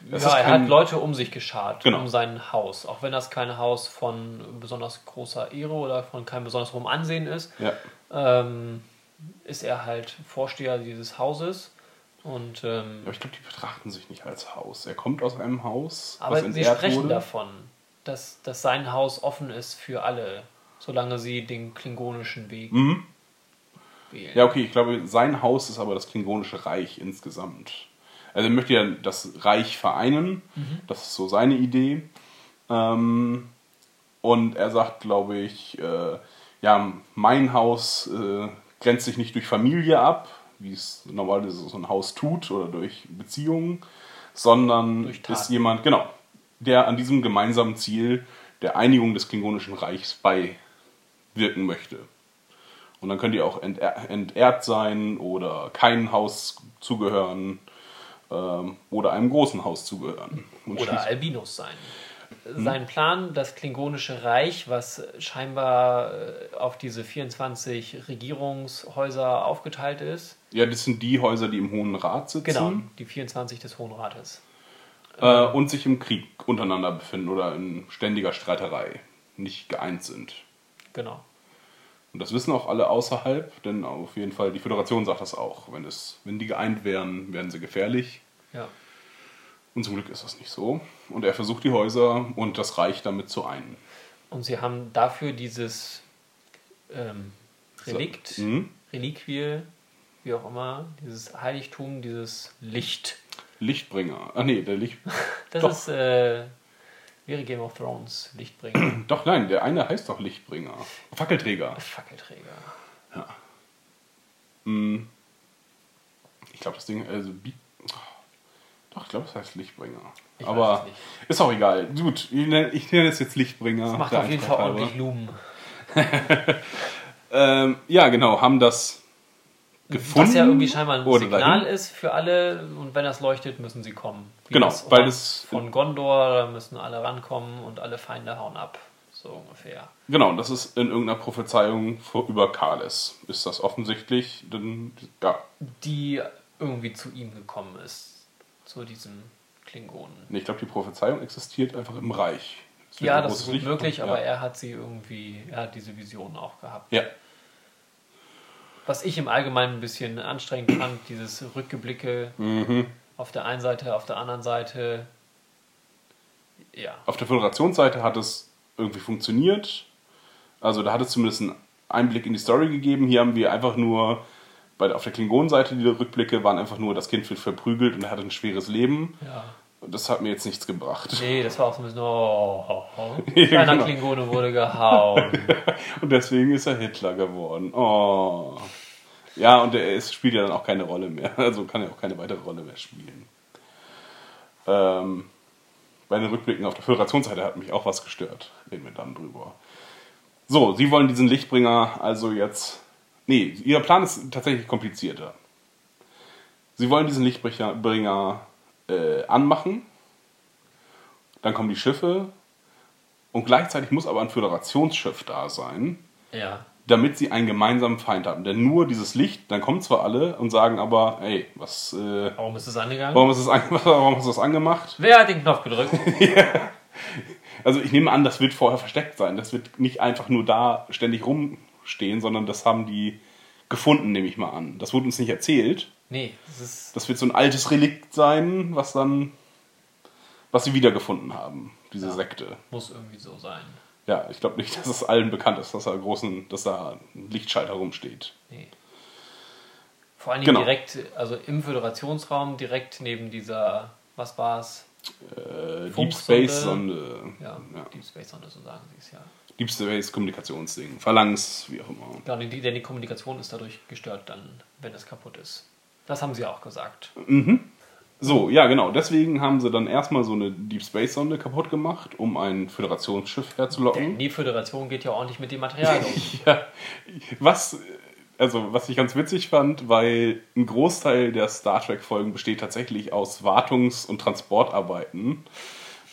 Das ja, ist er kein- hat Leute um sich geschart, Genau. um sein Haus. Auch wenn das kein Haus von besonders großer Ehre oder von keinem besonders hohem Ansehen ist, Ja. ähm, ist er halt Vorsteher dieses Hauses. Und, ähm, Aber ich glaube, die betrachten sich nicht als Haus. Er kommt aus einem Haus, aber sie sprechen wurde. davon, dass, dass sein Haus offen ist für alle, solange sie den klingonischen Weg Mhm. wählen. Ja, okay, ich glaube, sein Haus ist aber das klingonische Reich insgesamt. Also er möchte ja das Reich vereinen, das ist so seine Idee. Ähm, und er sagt, glaube ich, äh, ja, mein Haus äh, grenzt sich nicht durch Familie ab, wie es normalerweise so ein Haus tut oder durch Beziehungen, sondern Durch ist jemand, genau, der an diesem gemeinsamen Ziel der Einigung des klingonischen Reichs beiwirken möchte. Und dann können die auch enter entehrt sein oder kein Haus zugehören ähm, oder einem großen Haus zugehören. Und Oder Albinos sein. Sein Plan, das klingonische Reich, was scheinbar äh, auf diese 24 Regierungshäuser aufgeteilt ist. ja, das sind die Häuser, die im Hohen Rat sitzen Genau, die 24 des Hohen Rates. äh, und sich im Krieg untereinander befinden oder in ständiger Streiterei, nicht geeint sind. Genau. Und das wissen auch alle außerhalb, denn auf jeden Fall, die Föderation sagt das auch. Wenn, es, wenn die geeint wären, wären sie gefährlich. Ja. Und zum Glück ist das nicht so. Und er versucht die Häuser und das Reich damit zu einen. Und sie haben dafür dieses ähm, Relikt, Mhm. Reliquie, wie auch immer, dieses Heiligtum, dieses Licht. Lichtbringer. Ah nee, der Licht. Das Doch. ist, äh, wäre Game of Thrones, Lichtbringer, Doch, nein, der eine heißt doch Lichtbringer. Fackelträger. Fackelträger. Hm. Ich glaube, das Ding, also. Doch, ich glaube, das heißt Lichtbringer. Ich weiß Aber es nicht. ist auch egal. Gut, ich nenne, ich nenne es jetzt Lichtbringer. Das macht auf jeden Fall ordentlich Lumen. Ähm, ja, genau, haben das. Gefunden. Was ja irgendwie scheinbar ein Signal dahin. ist für alle und wenn das leuchtet, müssen sie kommen. Wie Genau, das weil das- von Gondor, da müssen alle rankommen und alle Feinde hauen ab. So ungefähr. Genau, und das ist in irgendeiner Prophezeiung vor, über Kales. Ist das offensichtlich? Dann, ja, Die irgendwie zu ihm gekommen ist. Zu diesem Klingonen. Nee, ich glaube, die Prophezeiung existiert einfach im Reich. Es wird Ja, das ist gut möglich, aber ja. er hat sie irgendwie, er hat diese Vision auch gehabt. Ja, Was ich im Allgemeinen ein bisschen anstrengend fand, dieses Rückgeblicke Mhm. auf der einen Seite, auf der anderen Seite. Ja. auf der Föderationsseite hat es irgendwie funktioniert. Also da hat es zumindest einen Einblick in die Story gegeben. Hier haben wir einfach nur, bei, auf der Klingonenseite, die Rückblicke waren einfach nur, das Kind wird verprügelt und er hatte ein schweres Leben. ja. Und das hat mir jetzt nichts gebracht. Nee, das war auch so ein bisschen, oh, oh, oh. Kleiner genau. Klingone wurde gehauen. Und deswegen ist er Hitler geworden. Oh. Ja, und er ist, spielt ja dann auch keine Rolle mehr. Also kann er auch keine weitere Rolle mehr spielen. Ähm, bei den Rückblicken auf der Föderationsseite hat mich auch was gestört. Reden wir dann drüber. So, Sie wollen diesen Lichtbringer also jetzt. Nee, Ihr Plan ist tatsächlich komplizierter. Sie wollen diesen Lichtbringer Bringer, äh, anmachen. Dann kommen die Schiffe. Und gleichzeitig muss aber ein Föderationsschiff da sein ja. damit sie einen gemeinsamen Feind haben. Denn nur dieses Licht, dann kommen zwar alle und sagen aber, ey, was, äh, Warum ist es angegangen? warum, ist das an, warum hast du das angemacht? Wer hat den Knopf gedrückt? Also ich nehme an, das wird vorher versteckt sein. Das wird nicht einfach nur da ständig rumstehen, sondern das haben die gefunden, nehme ich mal an. Das wurde uns nicht erzählt. Nee, das ist. Das wird so ein altes Relikt sein, was dann, was sie wiedergefunden haben, diese Sekte. Muss irgendwie so sein. Ja, ich glaube nicht, dass es allen bekannt ist, dass da, großen, dass da ein Lichtschalter rumsteht. Nee. Vor allen Dingen Genau. direkt, also im Föderationsraum, direkt neben dieser, was war's? Äh, Deep. Space Sonde. Ja, Ja. Deep Space Sonde, so sagen sie es ja. Deep Space Kommunikationsding. Phalanx, wie auch immer. Genau, die, denn die Kommunikation ist dadurch gestört dann, wenn es kaputt ist. Das haben sie auch gesagt. So, ja, genau. Deswegen haben sie dann erstmal so eine Deep Space Sonde kaputt gemacht, um ein Föderationsschiff herzulocken. Denn die Föderation geht ja ordentlich mit dem Material um. Ja, was, also, was ich ganz witzig fand, weil ein Großteil der Star Trek-Folgen besteht tatsächlich aus Wartungs- und Transportarbeiten.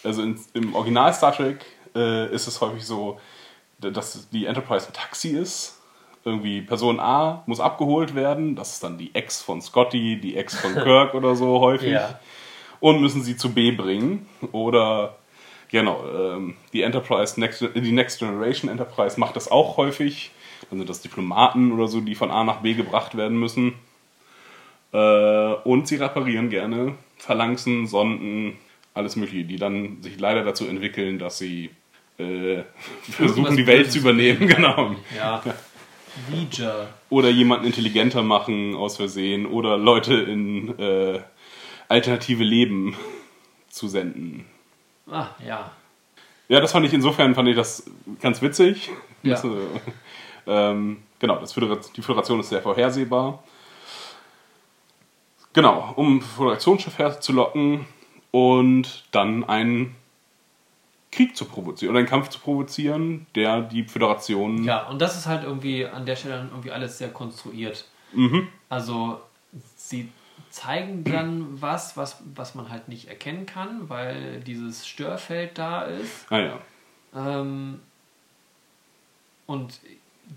Also in, im Original Star Trek äh, ist es häufig so, dass die Enterprise ein Taxi ist. Irgendwie Person A muss abgeholt werden. Das ist dann die Ex von Scotty, die Ex von Kirk oder so häufig. Ja. Und müssen sie zu B bringen. Oder Genau, ähm, die Enterprise, Next, die Next Generation Enterprise macht das auch häufig. Dann sind das Diplomaten oder so, die von A nach B gebracht werden müssen. Äh, und sie reparieren gerne Phalanxen, Sonden, alles Mögliche, die dann sich leider dazu entwickeln, dass sie äh, versuchen, die Welt zu übernehmen. Genau. Ja. Legier. Oder jemanden intelligenter machen aus Versehen. Oder Leute in äh, alternative Leben zu senden. Ah, ja. Ja, das fand ich insofern fand ich das ganz witzig. Ja. Das, äh, ähm, genau, das Föderat die Föderation ist sehr vorhersehbar. Genau, um Föderationsschiff herzulocken und dann einen Krieg zu provozieren oder einen Kampf zu provozieren, der die Föderation. Ja, und das ist halt irgendwie an der Stelle dann irgendwie alles sehr konstruiert. Also sie zeigen dann was, was, was man halt nicht erkennen kann, weil dieses Störfeld da ist. Ah ja. Ähm, und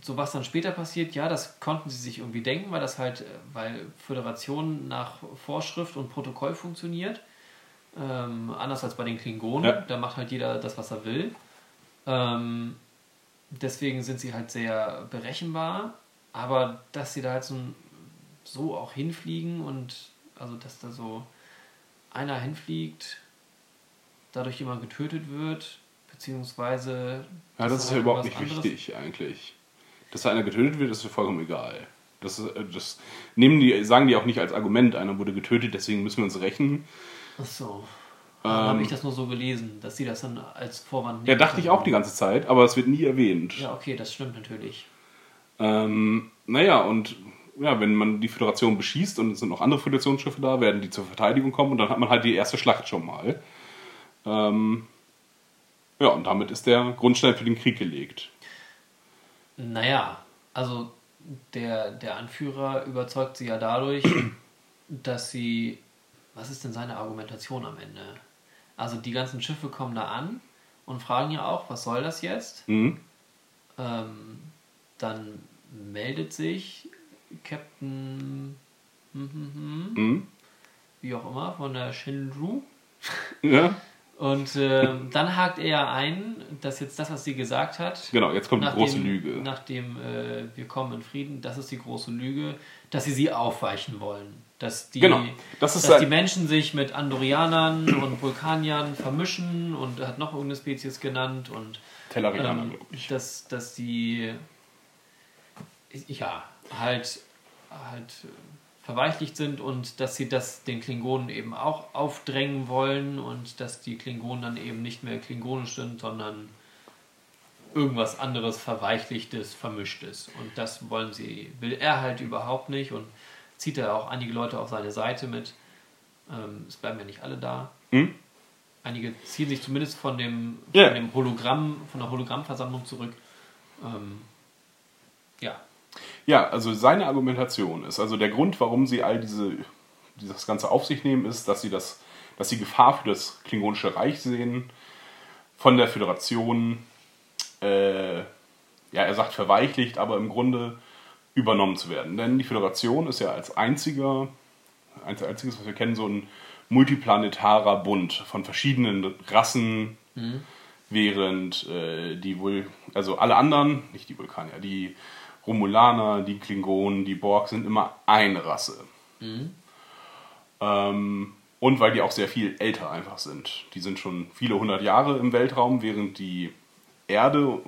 so was dann später passiert, ja, das konnten sie sich irgendwie denken, weil das halt, äh, weil Föderation nach Vorschrift und Protokoll funktioniert. Ähm, anders als bei den Klingonen, Ja. da macht halt jeder das, was er will. Ähm, deswegen sind sie halt sehr berechenbar, aber dass sie da halt so, so auch hinfliegen und also dass da so einer hinfliegt, dadurch jemand getötet wird, beziehungsweise Ja, das ist ja überhaupt nicht anderes- wichtig eigentlich. Dass da einer getötet wird, ist ja vollkommen egal. Das, äh, das nehmen die, sagen die auch nicht als Argument, einer wurde getötet, deswegen müssen wir uns rächen. Ach so. Habe ich das nur so gelesen, dass sie das dann als Vorwand Ähm. Ja, dachte ich auch die ganze Zeit, aber es wird nie erwähnt. Ja, okay, das stimmt natürlich. Ähm, naja, und ja, wenn man die Föderation beschießt und es sind noch andere Föderationsschiffe da, werden die zur Verteidigung kommen und dann hat man halt die erste Schlacht schon mal. Ähm, ja, und damit ist der Grundstein für den Krieg gelegt. Naja, also der, der Anführer überzeugt sie ja dadurch, dass sie. Was ist denn seine Argumentation am Ende? Also die ganzen Schiffe kommen da an und fragen ja auch, was soll das jetzt? Mhm. Ähm, dann meldet sich Captain, hm, hm, hm, Mhm. wie auch immer, von der Shinru. Ja, Und ähm, dann hakt er ja ein, dass jetzt das, was sie gesagt hat, genau, jetzt kommt die große Lüge. nachdem äh, wir kommen in Frieden, das ist die große Lüge, dass sie sie aufweichen wollen. Dass die, Genau, das dass die Menschen sich mit Andorianern und Vulkaniern vermischen und er hat noch irgendeine Spezies genannt und Tellarianer, ähm, glaube ich. dass, dass die ja halt halt verweichlicht sind und dass sie das den Klingonen eben auch aufdrängen wollen und dass die Klingonen dann eben nicht mehr klingonisch sind, sondern irgendwas anderes verweichlichtes, vermischtes. Und das wollen sie, will er halt überhaupt nicht und zieht er auch einige Leute auf seine Seite mit. Ähm, es bleiben ja nicht alle da. Hm? Einige ziehen sich zumindest von dem, Ja. von dem Hologramm, von der Hologrammversammlung zurück. Ähm, ja. Ja, also seine Argumentation ist, also der Grund, warum sie all diese, dieses Ganze auf sich nehmen, ist, dass sie das, dass sie Gefahr für das Klingonische Reich sehen, von der Föderation, äh, ja, er sagt verweichlicht, aber im Grunde übernommen zu werden. Denn die Föderation ist ja als einziger, als einziges, was wir kennen, so ein multiplanetarer Bund von verschiedenen Rassen, während äh, die Vul also alle anderen, nicht die Vulkanier, die Romulaner, die Klingonen, die Borg sind immer eine Rasse. Ähm, und weil die auch sehr viel älter einfach sind. Die sind schon viele hundert Jahre im Weltraum, während die Erde,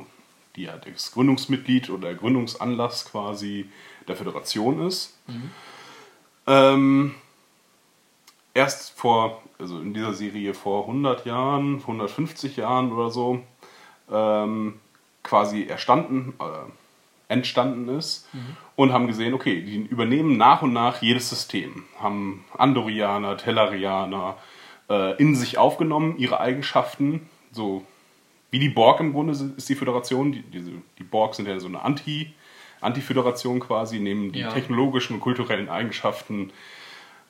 die ja das Gründungsmitglied oder der Gründungsanlass quasi der Föderation ist, ähm, erst vor, also in dieser Serie vor 100 Jahren, 150 Jahren oder so, ähm, quasi erstanden, äh, entstanden ist und haben gesehen, okay, die übernehmen nach und nach jedes System, haben Andorianer, Tellarianer äh, in sich aufgenommen, ihre Eigenschaften, so wie die Borg im Grunde ist die Föderation, die, diese, die Borg sind ja so eine Anti, Anti-Föderation quasi, nehmen die Ja. technologischen und kulturellen Eigenschaften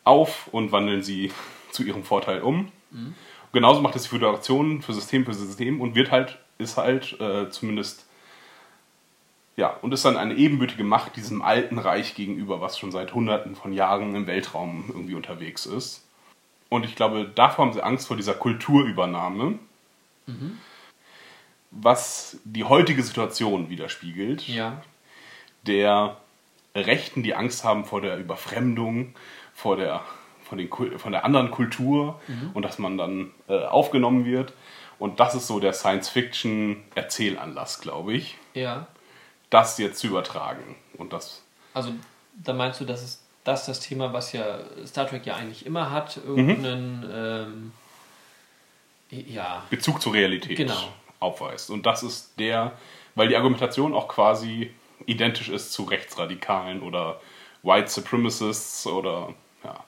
auf und wandeln sie zu ihrem Vorteil um. Und genauso macht es die Föderation für System für System und wird halt, ist halt äh, zumindest, ja, und ist dann eine ebenbürtige Macht diesem alten Reich gegenüber, was schon seit hunderten von Jahren im Weltraum irgendwie unterwegs ist. Und ich glaube, davor haben sie Angst vor dieser Kulturübernahme, was die heutige Situation widerspiegelt Ja. der Rechten, die Angst haben vor der Überfremdung, vor der, von, den, von der anderen Kultur und dass man dann äh, aufgenommen wird. Und das ist so der Science-Fiction-Erzählanlass, glaube ich, Ja. das jetzt zu übertragen. Und das, Also, da meinst du, das ist das das Thema, was ja Star Trek ja eigentlich immer hat, Mhm. irgendeinen, ähm, ja, Bezug zur Realität Genau. Aufweist. Und das ist der, weil die Argumentation auch quasi identisch ist zu Rechtsradikalen oder White Supremacists oder ja,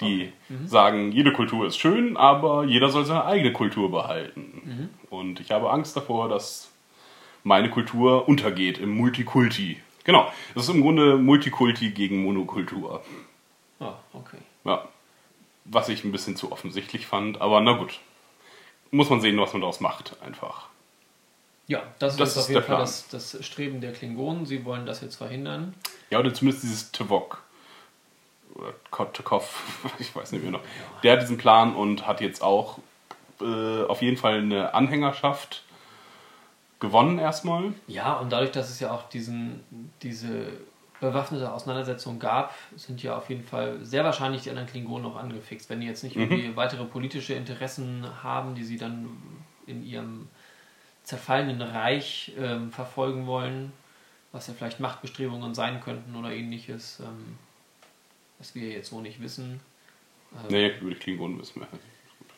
die sagen, jede Kultur ist schön, aber jeder soll seine eigene Kultur behalten. Und ich habe Angst davor, dass meine Kultur untergeht im Multikulti. Genau, das ist im Grunde Multikulti gegen Monokultur. Ah, okay. Ja. Was ich ein bisschen zu offensichtlich fand, aber na gut. Muss man sehen, was man daraus macht, einfach. Ja, das, Das ist auf jeden Fall das, das Streben der Klingonen. Sie wollen das jetzt verhindern. Ja, oder zumindest dieses Tuvok. Oder Kotkov, ich weiß nicht mehr noch. Der hat diesen Plan und hat jetzt auch äh, auf jeden Fall eine Anhängerschaft gewonnen erstmal. Ja, und dadurch, dass es ja auch diesen, diese bewaffnete Auseinandersetzung gab, sind ja auf jeden Fall sehr wahrscheinlich die anderen Klingonen auch angefixt. Wenn die jetzt nicht Mhm. irgendwie weitere politische Interessen haben, die sie dann in ihrem zerfallenen Reich ähm, verfolgen wollen, was ja vielleicht Machtbestrebungen sein könnten oder ähnliches, ähm, was wir jetzt so nicht wissen. Ähm, Nee, über die Klingonen wissen wir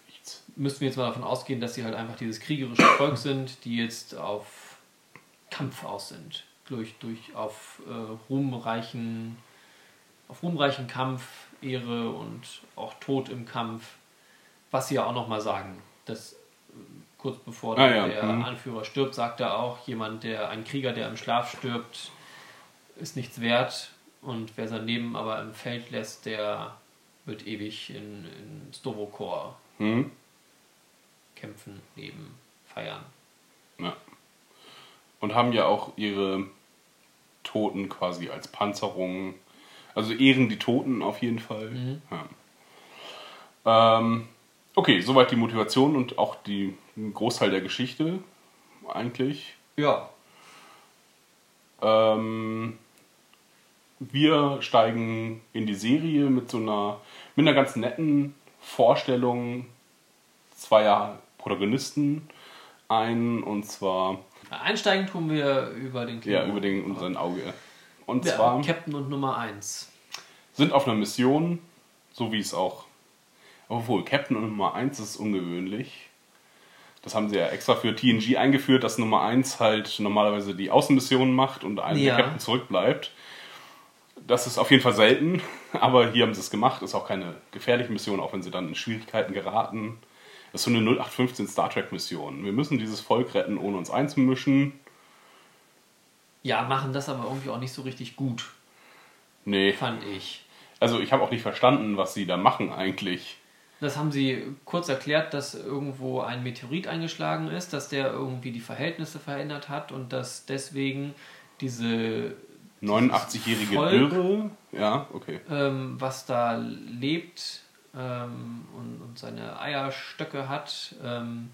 nichts. müssten wir jetzt mal davon ausgehen, dass sie halt einfach dieses kriegerische Volk sind, die jetzt auf Kampf aus sind. Durch, durch auf äh, ruhmreichen, auf ruhmreichen Kampf, Ehre und auch Tod im Kampf. Was sie ja auch nochmal sagen. Das, äh, kurz bevor Ah, ja, der mhm. Anführer stirbt, sagt er auch, jemand, der, ein Krieger, der im Schlaf stirbt, ist nichts wert und wer sein Leben aber im Feld lässt, der wird ewig in, in Stovokor Hm? kämpfen, leben, feiern. Ja. Und haben ja auch ihre Toten quasi als Panzerung. Also ehren die Toten auf jeden Fall. Ja. Ähm, okay, soweit die Motivation und auch die, ein Großteil der Geschichte eigentlich. Ja. Ähm, wir steigen in die Serie mit so einer, mit einer ganz netten Vorstellung zweier Protagonisten ein und zwar Einsteigen tun wir über den ja, Klingonen. über den und sein Auge. Und Ja, zwar Captain und Nummer 1. sind auf einer Mission, so wie es auch. Obwohl, Captain und Nummer 1 ist ungewöhnlich. Das haben sie ja extra für TNG eingeführt, dass Nummer 1 halt normalerweise die Außenmissionen macht und ein Ja. der Captain zurückbleibt. Das ist auf jeden Fall selten, aber hier haben sie es gemacht. Ist auch keine gefährliche Mission, auch wenn sie dann in Schwierigkeiten geraten. Das ist so eine 0815 Star Trek Mission. Wir müssen dieses Volk retten, ohne uns einzumischen. Ja, machen das aber irgendwie auch nicht so richtig gut, Nee, fand ich. also ich habe auch nicht verstanden, was sie da machen eigentlich. Das haben sie kurz erklärt, dass irgendwo ein Meteorit eingeschlagen ist, dass der irgendwie die Verhältnisse verändert hat und dass deswegen diese 89-jährige Volk- Dürre. Ja, okay. ähm, was da lebt ähm, und, und seine Eierstöcke hat, ähm,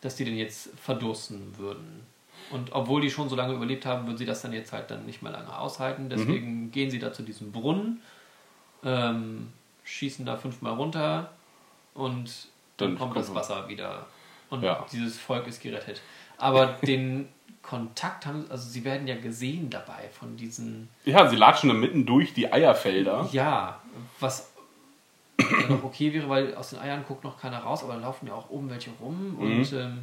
dass die den jetzt verdursten würden. Und obwohl die schon so lange überlebt haben, würden sie das dann jetzt halt dann nicht mehr lange aushalten. Deswegen gehen sie da zu diesem Brunnen, ähm, schießen da fünfmal runter und dann, Dann kommt das Wasser wieder. Und Ja. dieses Volk ist gerettet. Aber den Kontakt haben, also sie werden ja gesehen dabei von diesen Ja, sie latschen da mitten durch die Eierfelder. ja, was ja noch okay wäre, weil aus den Eiern guckt noch keiner raus, aber da laufen ja auch oben welche rum und ähm,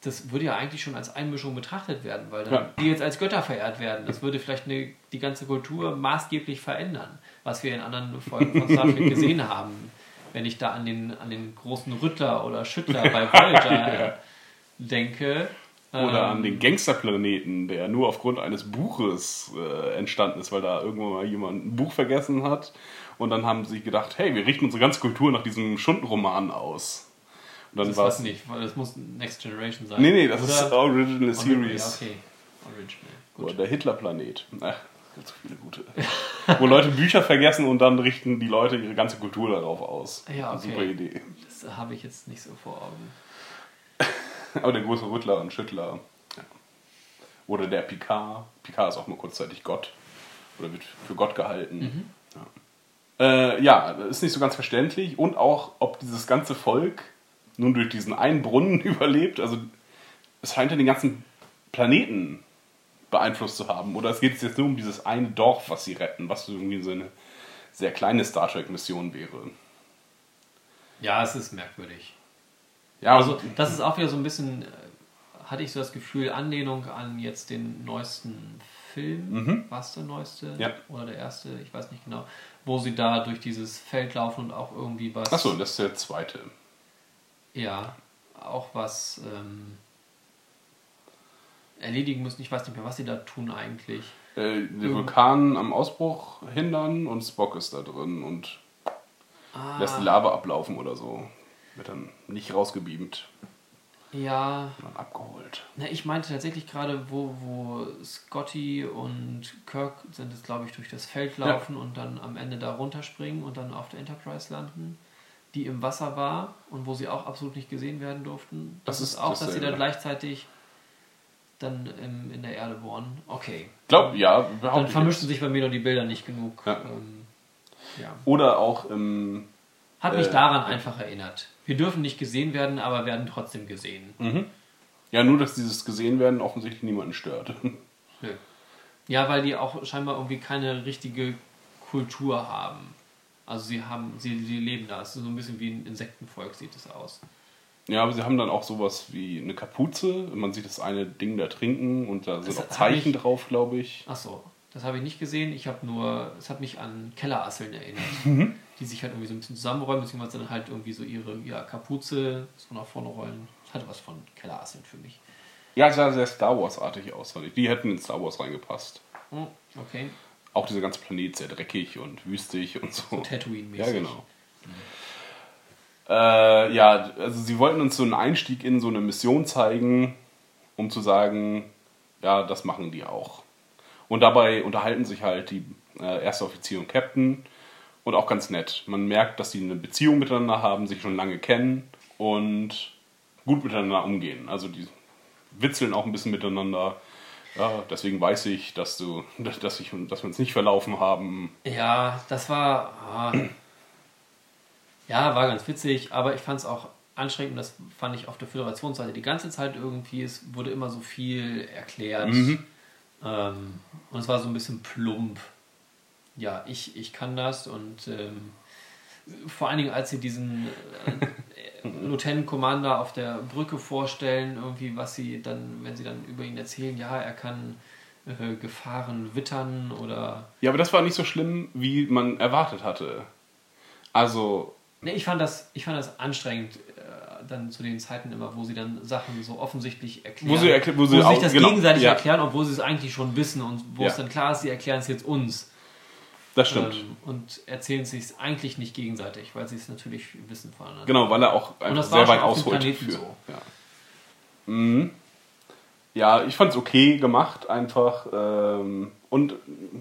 das würde ja eigentlich schon als Einmischung betrachtet werden, weil dann Ja. die jetzt als Götter verehrt werden. Das würde vielleicht eine, die ganze Kultur maßgeblich verändern, was wir in anderen Folgen von Star Trek gesehen haben. Wenn ich da an den, an den großen Rüttler oder Schüttler bei Voyager denke. Oder ähm, an den Gangsterplaneten, der nur aufgrund eines Buches äh, entstanden ist, weil da irgendwann mal jemand ein Buch vergessen hat. Und dann haben sie gedacht, hey, wir richten unsere ganze Kultur nach diesem Stundenroman aus. Und dann Das war weiß es. nicht, weil das muss Next Generation sein. Nee, nee, das ist Oder- Original Ja, Series. okay. Original. Oder der Hitlerplanet. Ach, ganz viele gute. Wo Leute Bücher vergessen und dann richten die Leute ihre ganze Kultur darauf aus. Ja, okay. Super Idee. Das habe ich jetzt nicht so vor Augen. Aber der große Rüttler und Schüttler. Ja. Oder der Picard. Picard ist auch mal kurzzeitig Gott. Oder wird für Gott gehalten. Ja. Äh, ja, ist nicht so ganz verständlich. Und auch, ob dieses ganze Volk nun durch diesen einen Brunnen überlebt. Also, es scheint ja den ganzen Planeten beeinflusst zu haben. Oder es geht jetzt nur um dieses eine Dorf, was sie retten, was irgendwie so eine sehr kleine Star Trek-Mission wäre. Ja, es ist merkwürdig. Ja, Also, das ist auch wieder so ein bisschen, äh, hatte ich so das Gefühl, Anlehnung an jetzt den neuesten Film. War es der neueste? Mhm. Ja. Oder der erste? Ich weiß nicht genau. Wo sie da durch dieses Feld laufen und auch irgendwie was. Achso, das ist der zweite. Ja, auch was ähm, erledigen müssen. Ich weiß nicht mehr, was sie da tun eigentlich. Äh, den Vulkan am Ausbruch hindern und Spock ist da drin und Ah, lässt die Lava ablaufen oder so. Wird dann nicht rausgebeamt, ja, abgeholt. Na, ich meinte tatsächlich gerade, wo, wo Scotty und Kirk sind es, glaube ich, durch das Feld laufen und dann am Ende da runterspringen und dann auf der Enterprise landen, die im Wasser war und wo sie auch absolut nicht gesehen werden durften. Das, Das ist auch, dass sie dann gleichzeitig dann im, in der Erde bohren. Okay. Glaub, ja, Dann vermischen jetzt. sich bei mir noch die Bilder nicht genug. Ja. Ähm, ja. Oder auch im. Hat mich Äh, daran einfach erinnert. Wir dürfen nicht gesehen werden, aber werden trotzdem gesehen. Ja, nur, dass dieses gesehen werden offensichtlich niemanden stört. Nö. Ja, weil die auch scheinbar irgendwie keine richtige Kultur haben. Also sie haben, sie, sie leben da. Es ist so ein bisschen wie ein Insektenvolk, sieht es aus. Ja, aber sie haben dann auch sowas wie eine Kapuze. Man sieht das eine Ding da trinken und da sind Das auch Zeichen ich- drauf, glaube ich. Ach so, das habe ich nicht gesehen. Ich habe nur, es hat mich an Kellerasseln erinnert, Mhm. Die sich halt irgendwie so ein bisschen zusammenräumen, beziehungsweise dann halt irgendwie so ihre ja, Kapuze so nach vorne rollen. Das hatte was von Kellerasseln für mich. Ja, es sah sehr Star Wars-artig aus, fand ich. Die hätten in Star Wars reingepasst. Oh, okay. Auch dieser ganze Planet sehr dreckig und wüstig und so. So Tatooine-mäßig. Ja, genau. Äh, ja, also sie wollten uns so einen Einstieg in so eine Mission zeigen, um zu sagen, ja, das machen die auch. Und dabei unterhalten sich halt die äh, erste Offizier und Captain und auch ganz nett. Man merkt, dass sie eine Beziehung miteinander haben, sich schon lange kennen und gut miteinander umgehen. Also die witzeln auch ein bisschen miteinander. Ja, deswegen weiß ich, dass du, dass ich, dass wir uns nicht verlaufen haben. Ja, das war. ah, ja, war ganz witzig, aber ich fand es auch anstrengend und das fand ich auf der Föderationsseite die ganze Zeit irgendwie. Es wurde immer so viel erklärt. Mhm. Ähm, und es war so ein bisschen plump. Ja, ich, ich kann das und ähm, vor allen Dingen, als sie diesen äh, Lieutenant Commander auf der Brücke vorstellen, irgendwie, was sie dann, wenn sie dann über ihn erzählen, ja, er kann äh, Gefahren wittern oder. Ja, aber das war nicht so schlimm, wie man erwartet hatte. Also, Ne, ich fand das, ich fand das anstrengend, äh, dann zu den Zeiten immer, wo sie dann Sachen so offensichtlich erklären. Wo sie erkl- wo sie sich auch- das genau, gegenseitig ja. erklären, obwohl sie es eigentlich schon wissen und wo Ja. es dann klar ist, sie erklären es jetzt uns. Das stimmt. Ähm, und erzählen es sich eigentlich nicht gegenseitig, weil sie es natürlich wissen voneinander. Genau, weil er auch einfach sehr weit ausholt. Für, so. ja. Mhm. ja, ich fand es okay gemacht einfach. Ähm, und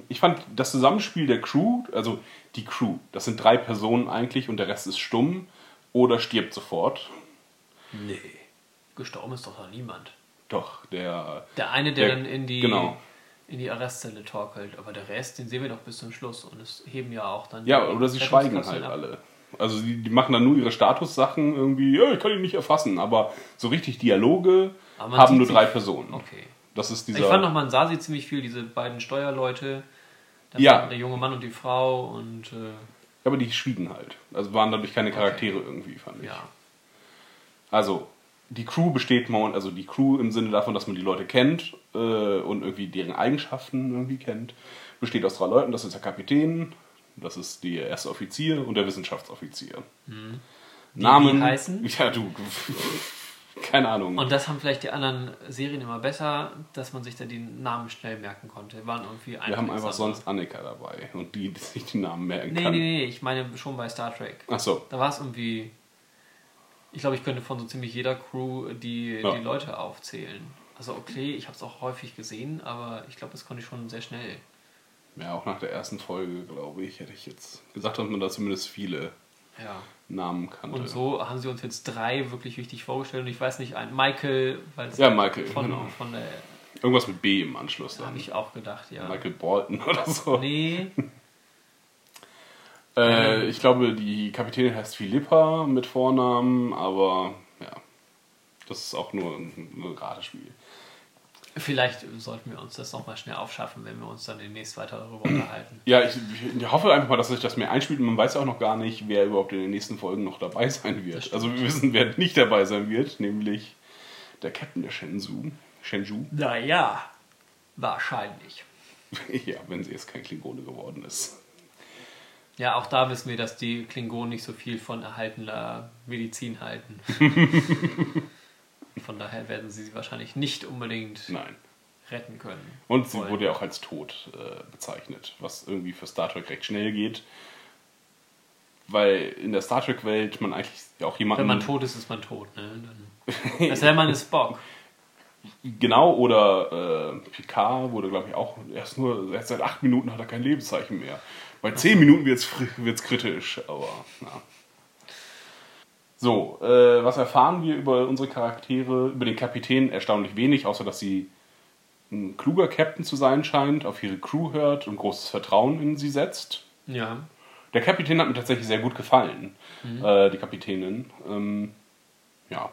ich fand das Zusammenspiel der Crew, also die Crew, das sind drei Personen eigentlich und der Rest ist stumm oder stirbt sofort. Nee. Gestorben ist doch noch niemand. Doch, der. Der eine, der, Der- dann in die, genau. In die Arrestzelle torkelt, aber der Rest, den sehen wir doch bis zum Schluss und es heben ja auch dann. Ja, oder sie schweigen halt ab. alle. Also die, die machen dann nur ihre Statussachen irgendwie, ja, ich kann ihn nicht erfassen, aber so richtig Dialoge haben nur sie- drei Personen. Okay. Das ist dieser. Ich fand noch, man sah sie ziemlich viel, diese beiden Steuerleute. Der, Ja. der junge Mann und die Frau und äh, aber die schwiegen halt. Also waren dadurch keine Charaktere irgendwie, fand ich. ja. Also, die Crew besteht also die Crew im Sinne davon, dass man die Leute kennt äh, und irgendwie deren Eigenschaften irgendwie kennt, besteht aus drei Leuten. Das ist der Kapitän, das ist der erste Offizier und der Wissenschaftsoffizier. Mhm. Namen. die heißen? Ja, du. Keine Ahnung. Und das haben vielleicht die anderen Serien immer besser, dass man sich da die Namen schnell merken konnte. Waren irgendwie Wir haben einfach sonst Annika dabei und die, die sich die Namen merken Nee, kann. nee, nee, ich meine schon bei Star Trek. Ach so. Da war es irgendwie. Ich glaube, ich könnte von so ziemlich jeder Crew die, Ja. die Leute aufzählen. Also, okay, ich habe es auch häufig gesehen, aber ich glaube, das konnte ich schon sehr schnell. Ja, auch nach der ersten Folge, glaube ich, hätte ich jetzt gesagt, dass man da zumindest viele Ja. Namen kannte. Und so haben sie uns jetzt drei wirklich wichtig vorgestellt. Und ich weiß nicht, ein Michael, weil es Ja, Michael, von, genau. von der Irgendwas mit B im Anschluss dann. habe ich auch gedacht, ja. Michael Bolton oder so. Nee, Äh, ich glaube, die Kapitänin heißt Philippa mit Vornamen, aber ja, das ist auch nur ein, ein Ratespiel. vielleicht sollten wir uns das nochmal schnell aufschaffen, wenn wir uns dann demnächst weiter darüber unterhalten. Ja, ich, ich hoffe einfach mal, dass sich das mehr einspielt. Man weiß auch noch gar nicht, wer überhaupt in den nächsten Folgen noch dabei sein wird. Also wir wissen, wer nicht dabei sein wird, nämlich der Captain der Shenzhou. Shenzhou. Naja, wahrscheinlich. ja, wenn sie jetzt kein Klingone geworden ist. Ja, auch da wissen wir, dass die Klingonen nicht so viel von erhaltener Medizin halten. von daher werden sie sie wahrscheinlich nicht unbedingt Nein. retten können. Und sie Wollen. wurde ja auch als tot äh, bezeichnet, was irgendwie für Star Trek recht schnell geht. Weil in der Star Trek-Welt man eigentlich auch jemanden. Wenn man tot ist, ist man tot. Ne? Dann, das wäre man ist Spock. Genau, oder äh, Picard wurde, glaube ich, auch erst nur, erst seit acht Minuten hat er kein Lebenszeichen mehr. Bei zehn Minuten wird es kritisch, aber na. So, äh, was erfahren wir über unsere Charaktere, über den Kapitän? Erstaunlich wenig, außer dass sie ein kluger Captain zu sein scheint, auf ihre Crew hört und großes Vertrauen in sie setzt. Ja. Der Kapitän hat mir tatsächlich sehr gut gefallen, äh, die Kapitänin. Ähm, ja,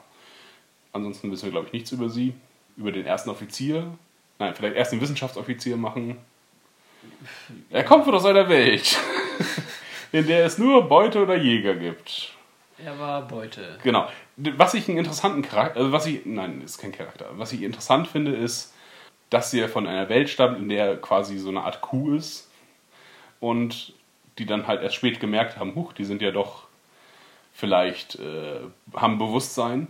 ansonsten wissen wir, glaube ich, nichts über sie. Über den ersten Offizier. Nein, vielleicht erst den Wissenschaftsoffizier machen. Er kommt von aus einer Welt, in der es nur Beute oder Jäger gibt. Er war Beute. Genau. Was ich einen interessanten Charakter, also was ich, nein, ist kein Charakter. Was ich interessant finde, ist, dass sie von einer Welt stammt, in der quasi so eine Art Kuh ist und die dann halt erst spät gemerkt haben, huch, die sind ja doch vielleicht, äh, haben Bewusstsein.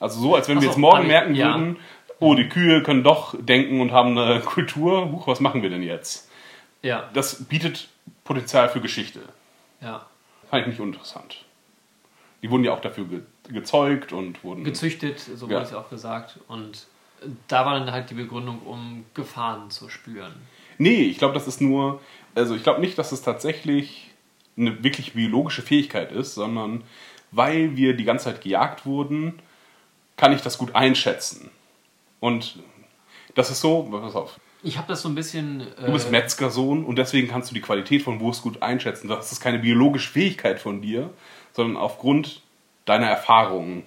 Also so, als wenn wir jetzt morgen merken ja. würden, oh, die Kühe können doch denken und haben eine Kultur. Huch, was machen wir denn jetzt? Ja, Das bietet Potenzial für Geschichte. ja. Fand ich nicht uninteressant. Die wurden ja auch dafür ge gezeugt und wurden. Gezüchtet, so Ja. wurde es ja auch gesagt. Und da war dann halt die Begründung, um Gefahren zu spüren. Nee, ich glaube, das ist nur. Also, ich glaube nicht, dass es tatsächlich eine wirklich biologische Fähigkeit ist, sondern weil wir die ganze Zeit gejagt wurden, kann ich das gut einschätzen. Und das ist so, pass auf, Ich habe das so ein bisschen. Äh, du bist Metzgersohn und deswegen kannst du die Qualität von Wurst gut einschätzen. Das ist keine biologische Fähigkeit von dir, sondern aufgrund deiner Erfahrungen.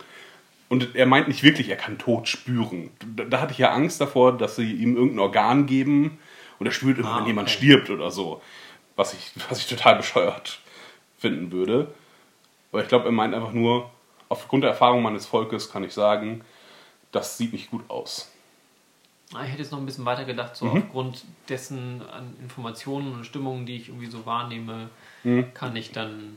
Und er meint nicht wirklich, er kann Tod spüren. Da, da hatte ich ja Angst davor, dass sie ihm irgendein Organ geben und er spürt immer, Ah, wenn jemand okay. stirbt oder so. Was ich, was ich total bescheuert finden würde. Aber ich glaube, er meint einfach nur, aufgrund der Erfahrung meines Volkes kann ich sagen, das sieht nicht gut aus. Ah, Ich hätte jetzt noch ein bisschen weiter gedacht, so Mhm. aufgrund dessen an Informationen und Stimmungen, die ich irgendwie so wahrnehme, Mhm. kann ich dann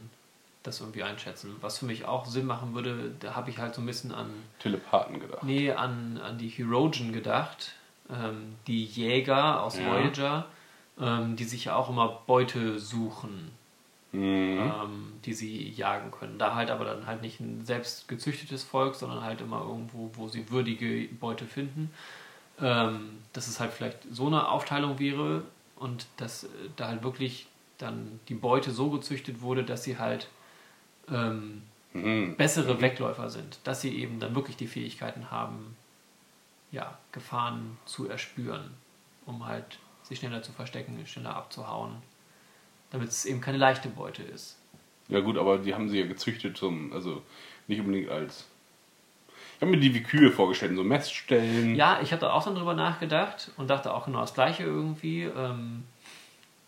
das irgendwie einschätzen. Was für mich auch Sinn machen würde, da habe ich halt so ein bisschen an, Telepathen gedacht. nee, an, an die Herogen gedacht, ähm, die Jäger aus Ja. Voyager, ähm, die sich ja auch immer Beute suchen, Mhm. ähm, die sie jagen können. Da halt aber dann halt nicht ein selbst gezüchtetes Volk, sondern halt immer irgendwo, wo sie würdige Beute finden. Ähm, dass es halt vielleicht so eine Aufteilung wäre und dass äh, da halt wirklich dann die Beute so gezüchtet wurde, dass sie halt ähm, Mhm. bessere Wegläufer sind, dass sie eben dann wirklich die Fähigkeiten haben, ja, Gefahren zu erspüren, um halt sich schneller zu verstecken, schneller abzuhauen, damit es eben keine leichte Beute ist. Ja gut, aber die haben sie ja gezüchtet zum, also nicht unbedingt als. Ich habe mir die wie Kühe vorgestellt, so Messstellen. Ja, ich habe da auch dann drüber nachgedacht und dachte auch genau das Gleiche irgendwie. Ähm,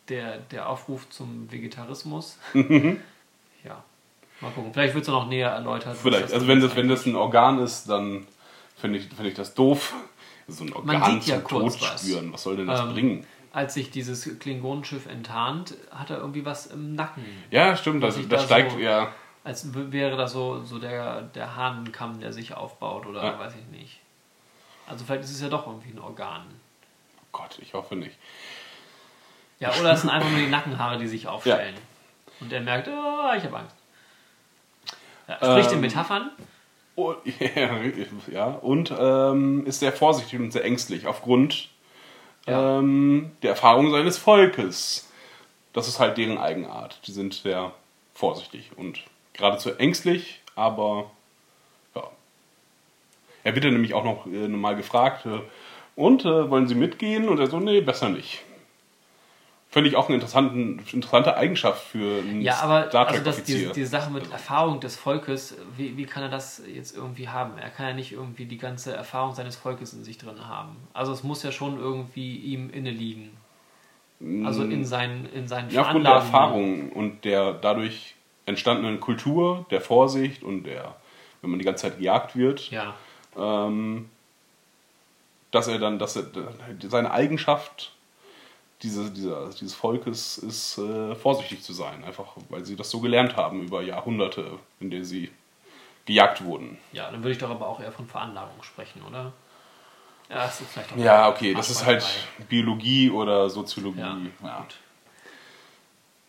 der, der Aufruf zum Vegetarismus. ja, mal gucken. Vielleicht wird es noch näher erläutert. Vielleicht. Also wenn das, wenn das ein Organ ist, dann finde ich, finde ich das doof. So ein Man Organ sieht ja zum kurz Tod was. spüren. Was soll denn das Ähm, bringen? Als sich dieses Klingonenschiff enttarnt, hat er irgendwie was im Nacken. Ja, stimmt, das, das da steigt so- ja. Als wäre das so, so der, der Hahnenkamm, der sich aufbaut oder Ja. weiß ich nicht. Also vielleicht ist es ja doch irgendwie ein Organ. Oh Gott, ich hoffe nicht. Ja, oder es sind einfach nur die Nackenhaare, die sich aufstellen. Und er merkt, oh, ich habe Angst. Ja, spricht in Ähm, Metaphern. Oh, ja, ja, und ähm, ist sehr vorsichtig und sehr ängstlich aufgrund Ja. ähm, der Erfahrung seines Volkes. Das ist halt deren Eigenart. Die sind sehr vorsichtig und geradezu ängstlich, aber ja. Er wird dann nämlich auch noch äh, mal gefragt, äh, und äh, wollen Sie mitgehen? Und er so, nee, besser nicht. Finde ich auch eine interessante Eigenschaft für einen Ja, aber Star also das, Trek-Offizier. die, die Sache mit Erfahrung des Volkes, wie, wie kann er das jetzt irgendwie haben? Er kann ja nicht irgendwie die ganze Erfahrung seines Volkes in sich drin haben. Also es muss ja schon irgendwie ihm inne liegen. Also in seinen, in seinen Ja, aufgrund der. Erfahrung und der dadurch entstandenen Kultur, der Vorsicht und der, wenn man die ganze Zeit gejagt wird, Ja, ähm, dass er dann, dass er seine Eigenschaft diese, dieser, dieses Volkes ist, äh, vorsichtig zu sein, einfach weil sie das so gelernt haben über Jahrhunderte, in denen sie gejagt wurden. ja, dann würde ich doch aber auch eher von Veranlagung sprechen, oder? Ja, das ist vielleicht auch Ja, okay, das ist halt Arschbeinerei. Biologie oder Soziologie. Ja, Ja. gut.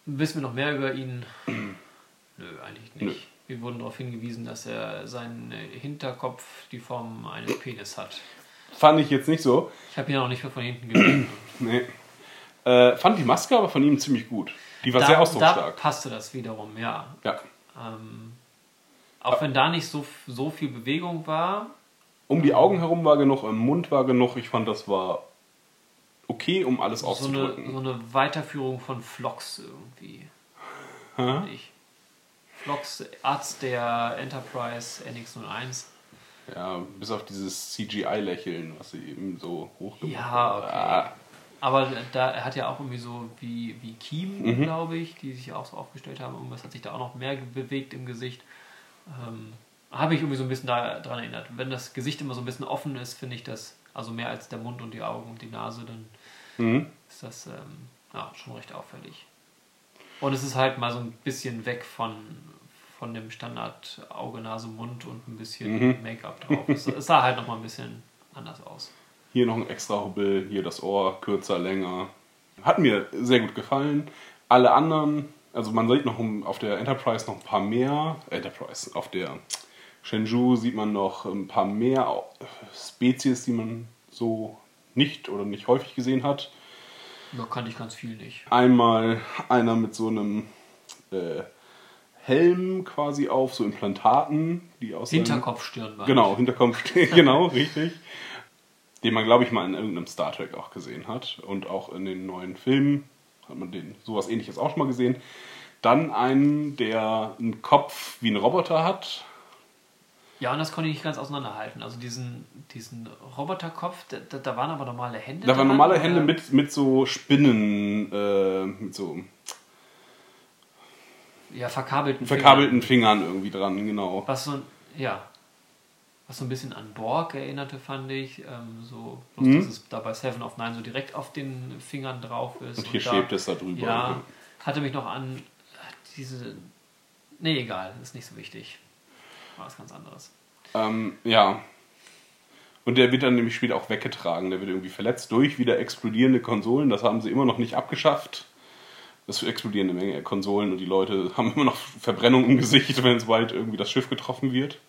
Wissen wir noch mehr über ihn? Nö, eigentlich nicht. Nö. Wir wurden darauf hingewiesen, dass er seinen äh, Hinterkopf die Form eines Penis hat. Fand ich jetzt nicht so. Ich habe ihn auch nicht mehr von hinten gesehen. Nee. Äh, fand die Maske aber von ihm ziemlich gut. Die war sehr da ausdrucksstark. passte das wiederum, ja. Ja. Ähm, auch wenn da nicht so, so viel Bewegung war, Um die Augen herum war genug, im Mund war genug. Ich fand, das war okay, um alles so eine, so eine Weiterführung von Flox irgendwie. fand Ich. Flox, Arzt der Enterprise NX01. Ja, bis auf dieses CGI-Lächeln, was sie eben so hochgemacht Ja, okay. Ah, Aber da er hat ja auch irgendwie so wie, wie Kiem, Mhm. glaube ich, die sich auch so aufgestellt haben. Irgendwas hat sich da auch noch mehr bewegt im Gesicht. Ähm, Habe ich irgendwie so ein bisschen daran erinnert. Wenn das Gesicht immer so ein bisschen offen ist, finde ich das, also mehr als der Mund und die Augen und die Nase, dann Mhm. ist das ähm, ja, schon recht auffällig. Und es ist halt mal so ein bisschen weg von, von dem Standard Auge, Nase, Mund und ein bisschen Mhm. Make-up drauf. Es, es sah halt noch mal ein bisschen anders aus. Hier noch ein extra Hubbel, hier das Ohr, kürzer, länger. Hat mir sehr gut gefallen. Alle anderen, also man sieht noch auf der Enterprise noch ein paar mehr. Enterprise, auf der Shenzhou sieht man noch ein paar mehr Spezies, die man so nicht oder nicht häufig gesehen hat. Da kannte ich ganz viel nicht. Einmal einer mit so einem äh, Helm quasi auf, so Implantaten, die aus Hinterkopfstirnband. Genau, Hinterkopf, genau, richtig. Den man, glaube ich, mal in irgendeinem Star Trek auch gesehen hat. Und auch in den neuen Filmen hat man den sowas ähnliches auch schon mal gesehen. Dann einen, der einen Kopf wie ein Roboter hat. Ja, und das konnte ich nicht ganz auseinanderhalten. Also diesen, diesen Roboterkopf, da, da, waren aber normale Hände. Da waren normale oder? Hände mit, mit so Spinnen, äh, mit so Ja, verkabelten verkabelten Fingern. Fingern irgendwie dran, genau. Was so, ein- ja, was so ein bisschen an Borg erinnerte, fand ich. Ähm, so, bloß Mhm. dass es da bei Seven of Nine so direkt auf den Fingern drauf ist. Und hier da- schwebt es da drüber. Ja, hatte mich noch an äh, diese. Nee, egal, ist nicht so wichtig. War was ganz anderes. Ähm, ja. Und der wird dann nämlich später auch weggetragen. Der wird irgendwie verletzt durch wieder explodierende Konsolen. Das haben sie immer noch nicht abgeschafft. Das explodieren eine Menge Konsolen und die Leute haben immer noch Verbrennung im Gesicht, wenn sobald irgendwie das Schiff getroffen wird.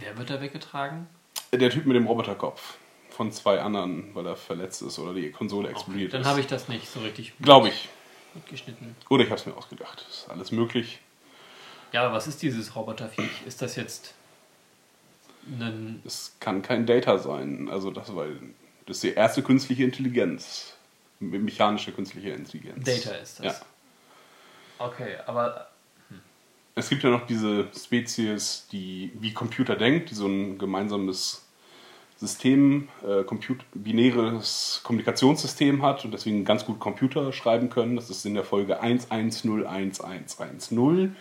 Wer wird da weggetragen? Der Typ mit dem Roboterkopf von zwei anderen, weil er verletzt ist oder die Konsole explodiert Dann ist. habe ich das nicht so richtig Glaube ich. mitgeschnitten. Oder ich habe es mir ausgedacht. Ist alles möglich. Ja, aber was ist dieses Roboterviech? Ist das jetzt ein. Es kann kein Data sein. Also das, weil das ist die erste künstliche Intelligenz. Me- Mechanische künstliche Intelligenz. Data ist das. Ja. Okay, aber Es gibt ja noch diese Spezies, die wie Computer denkt, die so ein gemeinsames System, äh, Comput binäres Kommunikationssystem hat und deswegen ganz gut Computer schreiben können. Das ist in der Folge 1101110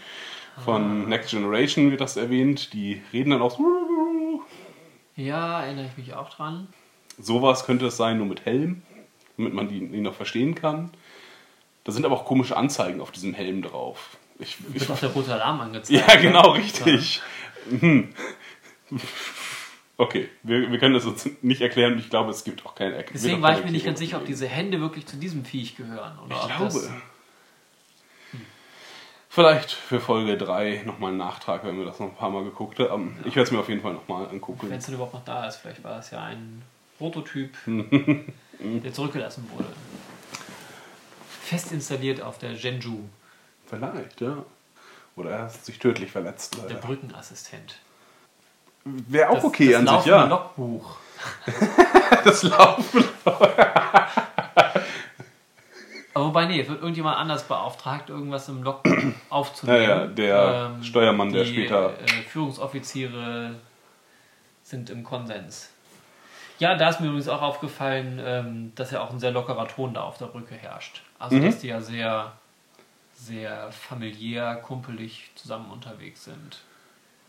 von Next Generation wird das erwähnt. Die reden dann auch so. ja, erinnere ich mich auch dran. Sowas könnte es sein, nur mit Helm, damit man die, die noch verstehen kann. Da sind aber auch komische Anzeigen auf diesem Helm drauf. Ich, ich, Wird auch der rote Alarm angezeigt. ja, genau, richtig. Hm. Okay, wir, wir können das uns nicht erklären und ich glaube, es gibt auch keine Erklärung. Deswegen war ich mir nicht ganz sicher, ob diese Hände wirklich zu diesem Viech gehören. Oder Ich glaube. Das, Vielleicht für Folge 3 nochmal ein Nachtrag, wenn wir das noch ein paar Mal geguckt haben. Ich werde es mir auf jeden Fall nochmal angucken. wenn es denn überhaupt noch da ist, vielleicht war es ja ein Prototyp, Mhm. der zurückgelassen wurde. Fest installiert auf der Genju, Vielleicht, ja. Oder er hat sich tödlich verletzt. der leider. Brückenassistent. Wäre auch Das- okay das an sich, ja. Logbuch. Das Laufen. Aber wobei, nee, es wird irgendjemand anders beauftragt, irgendwas im Logbuch aufzunehmen. Ja, ja, der Steuermann, der später- Äh, Führungsoffiziere sind im Konsens. Ja, da ist mir übrigens auch aufgefallen, ähm, dass ja auch ein sehr lockerer Ton da auf der Brücke herrscht. Also, Mhm. dass die ja sehr, sehr familiär, kumpelig zusammen unterwegs sind.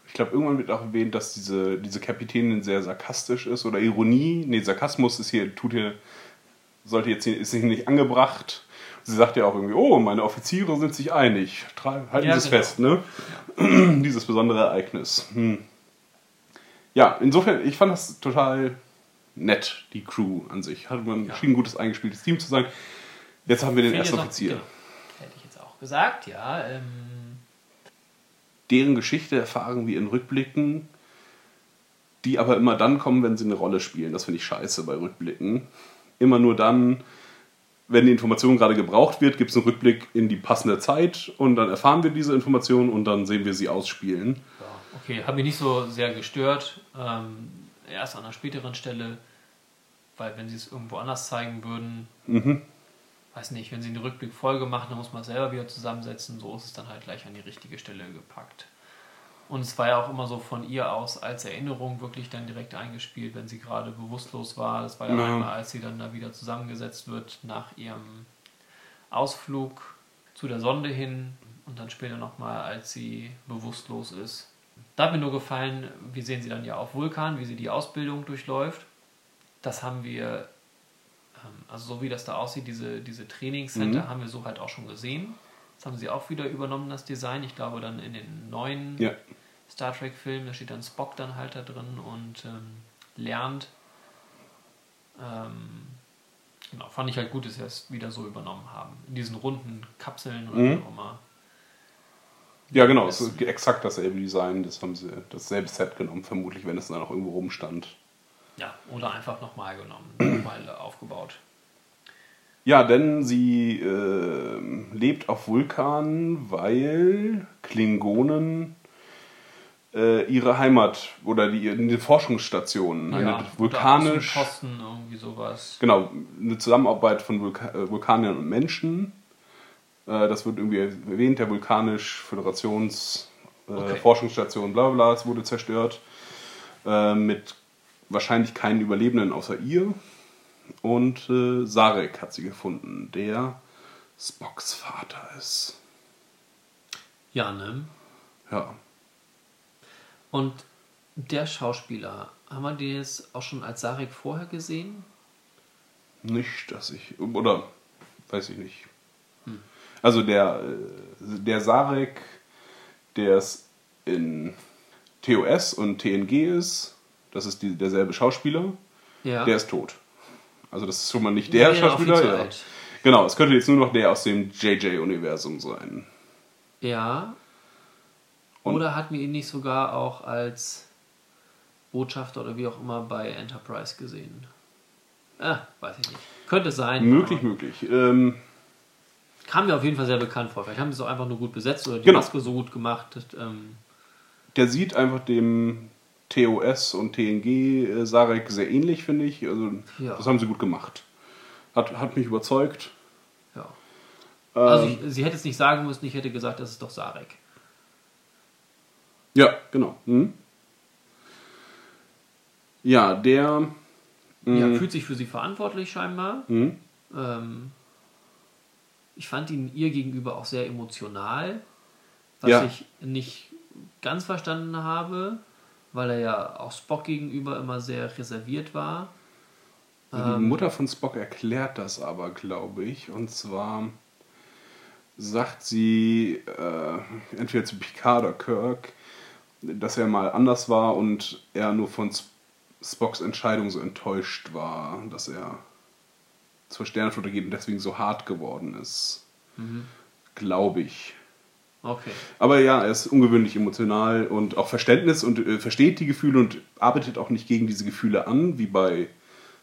Ich glaube, irgendwann wird auch erwähnt, dass diese, diese Kapitänin sehr sarkastisch ist oder Ironie. Nee, Sarkasmus ist hier, tut hier, sollte jetzt hier, ist hier nicht angebracht. Sie sagt ja auch irgendwie, oh, meine Offiziere sind sich einig. Halten Ja, Sie es genau. fest, ne? Dieses besondere Ereignis. Hm. Ja, insofern, ich fand das total nett, die Crew an sich. Hat man Ja. schien ein gutes eingespieltes Team zu sein. Jetzt haben wir den ersten Offizier. genau. Hätte ich jetzt auch gesagt, ja. Ähm, deren Geschichte erfahren wir in Rückblicken, die aber immer dann kommen, wenn sie eine Rolle spielen. Das finde ich scheiße bei Rückblicken. Immer nur dann, wenn die Information gerade gebraucht wird, gibt es einen Rückblick in die passende Zeit und dann erfahren wir diese Information und dann sehen wir sie ausspielen. Ja, okay, hat mich nicht so sehr gestört. Ähm, erst an einer späteren Stelle, weil wenn sie es irgendwo anders zeigen würden, Mhm. Weiß nicht, wenn sie eine Rückblickfolge machen, dann muss man es selber wieder zusammensetzen. So ist es dann halt gleich an die richtige Stelle gepackt. Und es war ja auch immer so von ihr aus als Erinnerung wirklich dann direkt eingespielt, wenn sie gerade bewusstlos war. Das war ja Ja. einmal, als sie dann da wieder zusammengesetzt wird nach ihrem Ausflug zu der Sonde hin und dann später nochmal, als sie bewusstlos ist. Da hat mir nur gefallen, wir sehen sie dann ja auf Vulkan, wie sie die Ausbildung durchläuft. Das haben wir, also so wie das da aussieht, diese, diese Trainingscenter Mhm. haben wir so halt auch schon gesehen. Das haben sie auch wieder übernommen, das Design. Ich glaube dann in den neuen Ja. Star Trek-Film, da steht dann Spock dann halt da drin und ähm, lernt. Ähm, genau, fand ich halt gut, dass sie es wieder so übernommen haben. In diesen runden Kapseln oder Mhm. wie auch immer. Ja, genau, es ist exakt dasselbe Design. Das haben sie dasselbe Set genommen, vermutlich, wenn es dann auch irgendwo rumstand. Ja, oder einfach nochmal genommen, nochmal aufgebaut. Ja, denn sie ähm, lebt auf Vulkan, weil Klingonen äh, ihre Heimat oder die, eine Forschungsstation, eine oder vulkanisch, Außenposten, irgendwie sowas. genau, eine Zusammenarbeit von Vulka äh, Vulkaniern und Menschen. Äh, das wird irgendwie erwähnt, der vulkanisch-Föderations äh, Okay. Forschungsstation, bla bla, es wurde zerstört. Äh, mit wahrscheinlich keinen Überlebenden außer ihr. Und äh, Sarek hat sie gefunden, der Spocks Vater ist. Ja, ne? Ja. Und der Schauspieler, haben wir den jetzt auch schon als Sarek vorher gesehen? Nicht, dass ich. Oder weiß ich nicht. Also der, äh, der Sarek, der es in TOS und TNG ist, das ist die, derselbe Schauspieler, Ja. der ist tot. Also das ist schon mal nicht der ja, Schauspieler. Ja. alt. Genau, es könnte jetzt nur noch der aus dem JJ-Universum sein. Ja. Und- Oder hatten wir ihn nicht sogar auch als Botschafter oder wie auch immer bei Enterprise gesehen? Ah, weiß ich nicht. Könnte sein. Möglich, möglich. Ähm, Kam mir auf jeden Fall sehr bekannt vor. Vielleicht haben sie es auch einfach nur gut besetzt oder die Genau. Maske so gut gemacht. Ähm, der sieht einfach dem TOS und TNG äh, Sarek sehr ähnlich, finde ich. Also Ja. das haben sie gut gemacht. Hat, hat mich überzeugt. ja. Ähm, Also ich, sie hätte es nicht sagen müssen, ich hätte gesagt, das ist doch Sarek. Ja, genau. Mhm. Ja, der. Ja, Mhm. fühlt sich für sie verantwortlich scheinbar. Mhm. Ähm, ich fand ihn ihr gegenüber auch sehr emotional, was Ja. ich nicht ganz verstanden habe, weil er ja auch Spock gegenüber immer sehr reserviert war. Die Ähm. Mutter von Spock erklärt das aber, glaube ich. Und zwar sagt sie, äh, entweder zu Picard oder Kirk, dass er mal anders war und er nur von Sp- Spocks Entscheidung so enttäuscht war, dass er zur Sternenflotte geht und deswegen so hart geworden ist. Glaube ich. Okay. Aber ja, er ist ungewöhnlich emotional und auch Verständnis und äh, versteht die Gefühle und arbeitet auch nicht gegen diese Gefühle an, wie bei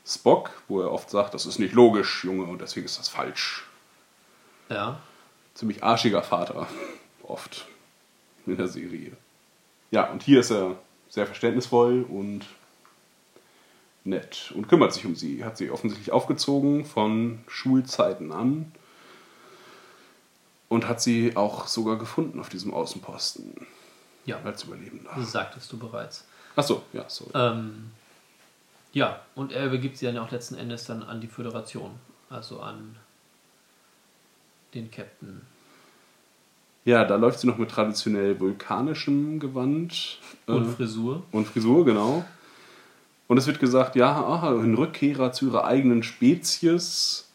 Spock, wo er oft sagt, das ist nicht logisch, Junge, und deswegen ist das falsch. Ja. Ziemlich arschiger Vater, oft in der Serie. Ja, und hier ist er sehr verständnisvoll und nett und kümmert sich um sie. Hat sie offensichtlich aufgezogen von Schulzeiten an und hat sie auch sogar gefunden auf diesem Außenposten Ja, als Überlebender. das sagtest du bereits. Achso, ja, sorry. Ähm, ja, und er übergibt sie dann auch letzten Endes dann an die Föderation, also an den Captain. Ja, da läuft sie noch mit traditionell vulkanischem Gewand Und äh, Frisur. und Frisur, genau. Und es wird gesagt, ja, aha, ein Rückkehrer zu ihrer eigenen Spezies.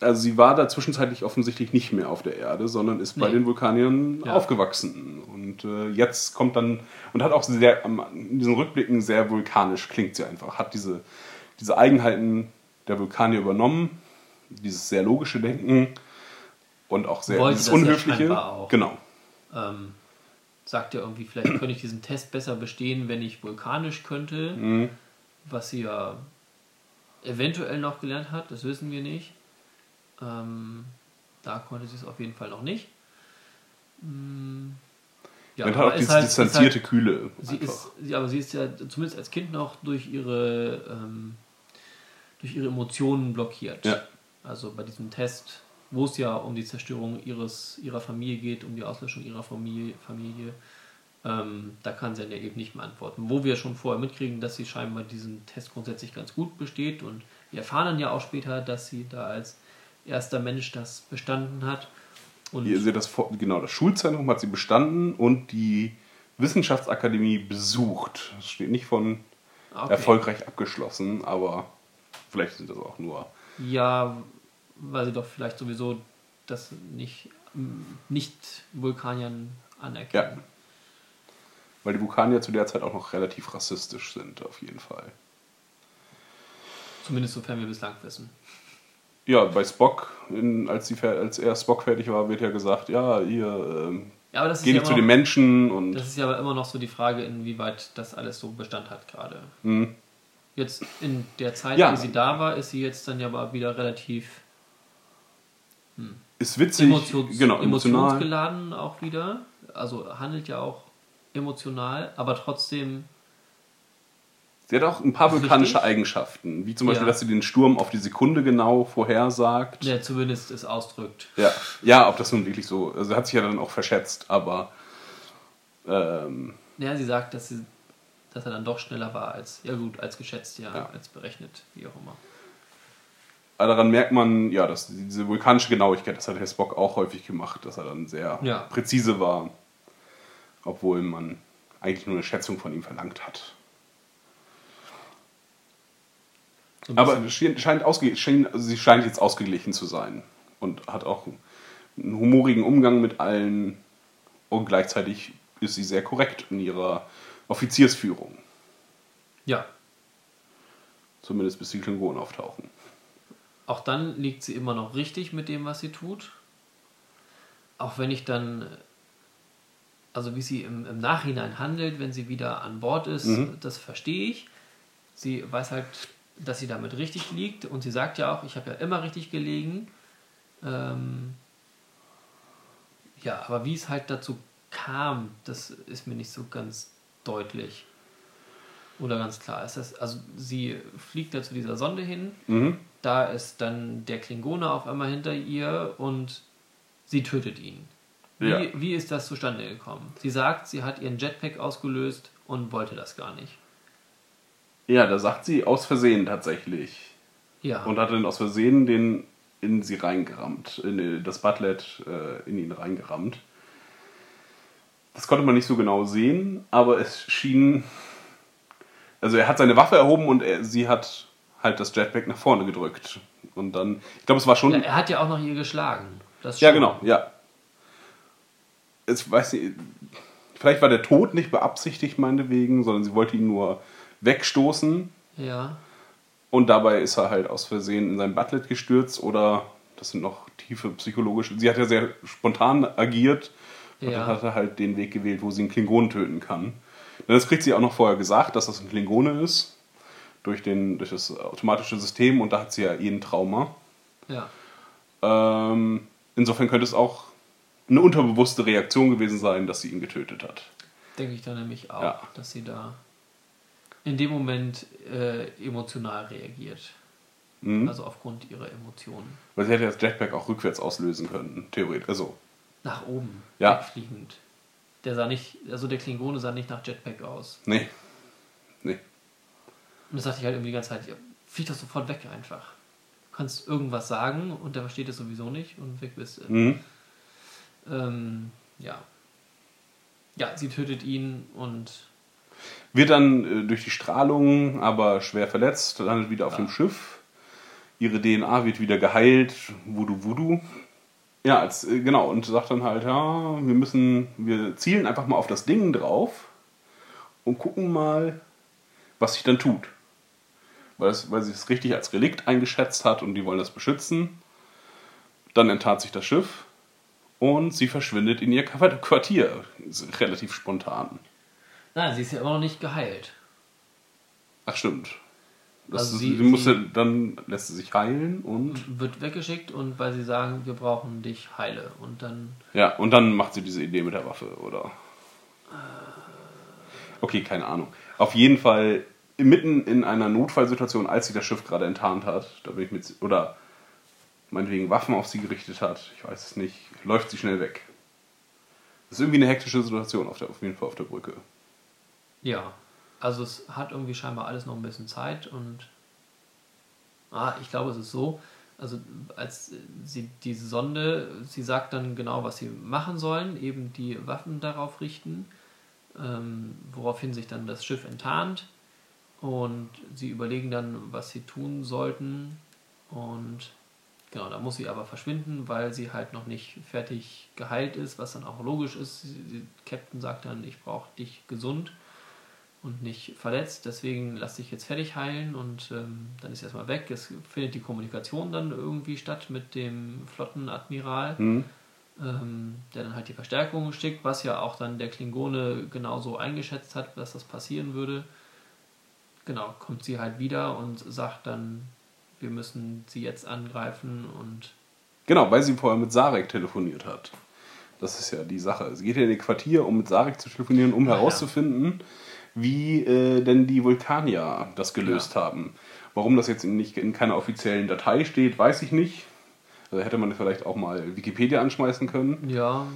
Also sie war da zwischenzeitlich offensichtlich nicht mehr auf der Erde, sondern ist bei Nee. den Vulkaniern Ja. aufgewachsen. Und äh, jetzt kommt dann, und hat auch sehr, in diesen Rückblicken sehr vulkanisch, klingt sie einfach, hat diese, diese Eigenheiten der Vulkanier übernommen, dieses sehr logische Denken und auch sehr Wollte dieses das ja Unhöfliche. scheinbar auch. Genau. Ähm, sagt ja irgendwie, vielleicht könnte ich diesen Test besser bestehen, wenn ich vulkanisch könnte, Mhm. was sie ja eventuell noch gelernt hat, das wissen wir nicht. Ähm, da konnte sie es auf jeden Fall noch nicht. Mm, Ja, und hat aber auch diese halt- ist distanzierte halt- Kühle. Sie einfach. ist, sie, aber sie ist ja zumindest als Kind noch durch ihre, ähm, durch ihre Emotionen blockiert. Ja. Also bei diesem Test, wo es ja um die Zerstörung ihres, ihrer Familie geht, um die Auslöschung ihrer Familie, Familie ähm, da kann sie dann ja eben nicht mehr antworten. Wo wir schon vorher mitkriegen, dass sie scheinbar diesen Test grundsätzlich ganz gut besteht und wir erfahren dann ja auch später, dass sie da als erster Mensch das bestanden hat. Und hat das, genau, das Schulzentrum hat sie bestanden und die Wissenschaftsakademie besucht. Das steht nicht von Okay. erfolgreich abgeschlossen, aber vielleicht sind das auch nur. Ja, weil sie doch vielleicht sowieso das nicht, nicht Vulkaniern Ja. anerkennen. Weil die Vulkanier zu der Zeit auch noch relativ rassistisch sind, auf jeden Fall. Zumindest sofern wir bislang wissen. Ja, bei Spock, in, als, die, als er Spock fertig war, wird ja gesagt, ja, ihr ähm, Ja, geht ja nicht zu den noch, Menschen und das ist ja aber immer noch so die Frage, inwieweit das alles so Bestand hat gerade. hm, Jetzt in der Zeit, Ja. wie sie da war, ist sie jetzt dann ja aber wieder relativ ist witzig, emotions genau, emotional. emotionsgeladen auch wieder. Also handelt ja auch emotional, aber trotzdem Sie hat auch ein paar vulkanische Eigenschaften, wie zum Beispiel, Ja. dass sie den Sturm auf die Sekunde genau vorhersagt. der zumindest es ausdrückt. Ja, ja, ob das nun wirklich so, also hat sich ja dann auch verschätzt, aber ähm, Ja, sie sagt, dass, sie, dass er dann doch schneller war als, ja gut, als geschätzt, ja, Ja. als berechnet, wie auch immer. daran merkt man, ja, dass diese vulkanische Genauigkeit, das hat Herr Spock auch häufig gemacht, dass er dann sehr Ja. präzise war, obwohl man eigentlich nur eine Schätzung von ihm verlangt hat. So Aber scheint, ausge, also sie scheint jetzt ausgeglichen zu sein und hat auch einen humorigen Umgang mit allen und gleichzeitig ist sie sehr korrekt in ihrer Offiziersführung, ja, zumindest bis die Klingonen auftauchen. auch dann liegt sie immer noch richtig mit dem, was sie tut. Auch wenn ich dann, also wie sie im, im Nachhinein handelt, wenn sie wieder an Bord ist, Mhm. das verstehe ich. Sie weiß halt, dass sie damit richtig liegt und sie sagt ja auch, ich habe ja immer richtig gelegen. Ähm, ja, aber wie es halt dazu kam, das ist mir nicht so ganz deutlich. Oder ganz klar ist das, also sie fliegt da zu dieser Sonde hin, Mhm. da ist dann der Klingone auf einmal hinter ihr und sie tötet ihn. Wie, Ja. wie ist das zustande gekommen? Sie sagt, sie hat ihren Jetpack ausgelöst und wollte das gar nicht. Ja, da sagt sie aus Versehen tatsächlich. Ja, Und hat dann aus Versehen den in sie reingerammt, in das Butlet äh, in ihn reingerammt. Das konnte man nicht so genau sehen, aber es schien. Also er hat seine Waffe erhoben und er, sie hat halt das Jetpack nach vorne gedrückt. Und dann, ich glaube, es war schon. Ja, er hat ja auch noch ihr geschlagen. Ja, genau, ja. Es weiß nicht, vielleicht war der Tod nicht beabsichtigt, meinetwegen, sondern sie wollte ihn nur wegstoßen Ja, und dabei ist er halt aus Versehen in sein Butlet gestürzt oder das sind noch tiefe psychologische. Sie hat ja sehr spontan agiert und Ja. dann hat er halt den Weg gewählt, wo sie einen Klingonen töten kann. Denn das kriegt sie auch noch vorher gesagt, dass das ein Klingone ist. Durch, den, durch das automatische System und da hat sie ja eh ein Trauma. ja. Ähm, insofern könnte es auch eine unterbewusste Reaktion gewesen sein, dass sie ihn getötet hat. Denke ich dann nämlich auch, Ja. dass sie da in dem Moment äh, emotional reagiert. Mhm. Also aufgrund ihrer Emotionen. Weil sie hätte das Jetpack auch rückwärts auslösen können, theoretisch. Also, Nach oben, Ja. wegfliegend. Der sah nicht, also der Klingone sah nicht nach Jetpack aus. nee. Nee. Und das sagte ich halt irgendwie die ganze Zeit, ja, flieg doch sofort weg einfach. Du kannst irgendwas sagen und der versteht es sowieso nicht und weg bist du. Mhm. Ähm, ja. Ja, sie tötet ihn und Wird dann äh, durch die Strahlung aber schwer verletzt, landet wieder auf dem Schiff. Ihre DNA wird wieder geheilt, Voodoo Voodoo. Ja, als, äh, genau, und sagt dann halt, ja, wir müssen, wir zielen einfach mal auf das Ding drauf und gucken mal, was sich dann tut. Weil, es, weil sie es richtig als Relikt eingeschätzt hat und die wollen das beschützen. Dann enttarnt sich das Schiff und sie verschwindet in ihr Quartier. Relativ spontan. Nein, sie ist ja immer noch nicht geheilt. Ach stimmt. Das Also sie- sie, musste, sie- dann lässt sie sich heilen und Wird weggeschickt und weil sie sagen, wir brauchen dich heile. Und dann, ja und dann macht sie diese Idee mit der Waffe oder okay keine Ahnung. Auf jeden Fall mitten in einer Notfallsituation, als sie das Schiff gerade enttarnt hat, da bin ich mit oder meinetwegen Waffen auf sie gerichtet hat, ich weiß es nicht, läuft sie schnell weg. Das ist irgendwie eine hektische Situation auf, der, auf jeden Fall auf der Brücke. Ja. Also es hat irgendwie scheinbar alles noch ein bisschen Zeit und ah, ich glaube, es ist so, also als sie diese Sonde, sie sagt dann genau, was sie machen sollen, eben die Waffen darauf richten, ähm, woraufhin sich dann das Schiff enttarnt und sie überlegen dann, was sie tun sollten und Genau, da muss sie aber verschwinden, weil sie halt noch nicht fertig geheilt ist, was dann auch logisch ist. Die Captain sagt dann, ich brauche dich gesund und nicht verletzt, deswegen lass dich jetzt fertig heilen und ähm, dann ist sie erstmal weg. Es findet die Kommunikation dann irgendwie statt mit dem Flottenadmiral, Hm. ähm, der dann halt die Verstärkung schickt, was ja auch dann der Klingone genauso eingeschätzt hat, dass das passieren würde. Genau, kommt sie halt wieder und sagt dann, wir müssen sie jetzt angreifen und Genau, weil sie vorher mit Sarek telefoniert hat. Das ist ja die Sache. Sie geht ja in ihr Quartier, um mit Sarek zu telefonieren, um Ah, ja. Wie äh, denn die Vulkanier das gelöst haben. Warum das jetzt nicht in keiner offiziellen Datei steht, weiß ich nicht. Also hätte man vielleicht auch mal Wikipedia anschmeißen können. ja,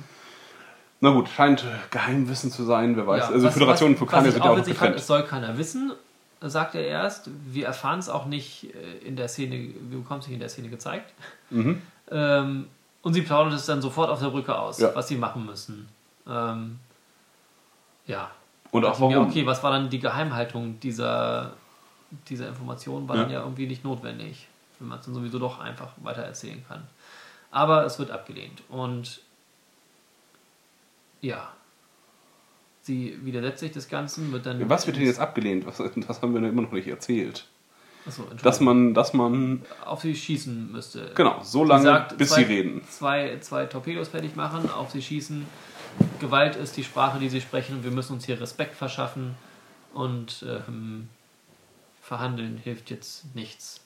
Na gut, scheint Geheimwissen zu sein, wer weiß. Ja, also was- Föderation und was- Vulkanier sind ja auch auch fand, getrennt. Es soll keiner wissen, sagt er erst. Wir erfahren es auch nicht äh, in der Szene, wir bekommen es nicht in der Szene gezeigt. Ähm, und sie plaudert es dann sofort auf der Brücke aus, Ja. was sie machen müssen. Ähm, ja. Und auch Dachte mir, warum. okay, was war dann die Geheimhaltung dieser, dieser Information? War Ja. dann ja irgendwie nicht notwendig, wenn man es dann sowieso doch einfach weiter erzählen kann. Aber es wird abgelehnt. Und ja. Sie widersetzt sich des Ganzen, wird dann. Was wird denn jetzt abgelehnt? Was, das haben wir immer noch nicht erzählt. Achso. Dass man, dass man, auf sie schießen müsste. genau, so Sie lange, sagt, bis zwei, sie reden. Zwei, zwei Torpedos fertig machen, auf sie schießen. Gewalt ist die Sprache, die sie sprechen. Wir müssen uns hier Respekt verschaffen. Und ähm, verhandeln hilft jetzt nichts.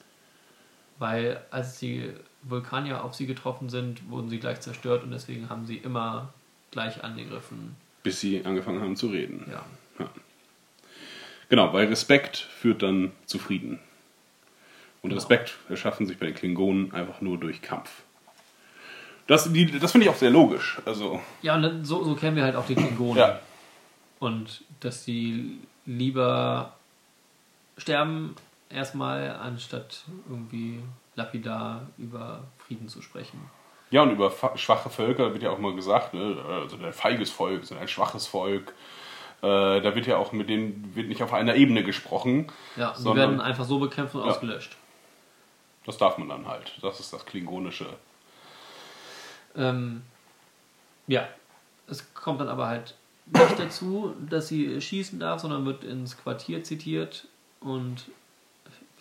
Weil als die Vulkanier auf sie getroffen sind, wurden sie gleich zerstört und deswegen haben sie immer gleich angegriffen. Bis sie angefangen haben zu reden. Ja. Genau, weil Respekt führt dann zu Frieden. Und Genau. Respekt erschaffen sich bei den Klingonen einfach nur durch Kampf. Das, die- das finde ich auch sehr logisch. Also, Ja, und dann, so, so kennen wir halt auch die Klingonen. ja. Und dass sie lieber sterben erstmal, anstatt irgendwie lapidar über Frieden zu sprechen. Ja, und über schwache Völker wird ja auch mal gesagt, ne? also ein feiges Volk, sind ein schwaches Volk. Äh, da wird ja auch mit denen wird nicht auf einer Ebene gesprochen. Ja, sie sondern werden einfach so bekämpft und Ja. ausgelöscht. Das darf man dann halt. Das ist das Klingonische. Ähm, ja, es kommt dann aber halt nicht dazu, dass sie schießen darf, sondern wird ins Quartier zitiert und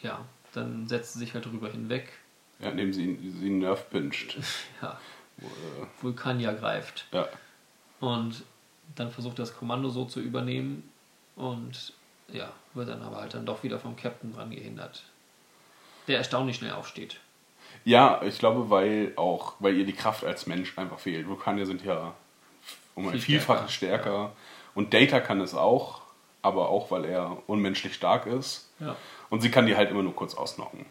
ja, dann setzt sie sich halt drüber hinweg. Ja, indem sie, sie nerv pinscht. Ja, Äh, Vulkanier greift. ja. Und dann versucht das Kommando so zu übernehmen und ja, wird dann aber halt dann doch wieder vom Captain dran gehindert. Der erstaunlich schnell aufsteht. Ja, ich glaube, weil auch, weil ihr die Kraft als Mensch einfach fehlt. Vulkanier sind ja um ein Viel Vielfaches stärker. stärker, Und Data kann es auch, aber auch, weil er unmenschlich stark ist. Ja. Und sie kann die halt immer nur kurz ausnocken.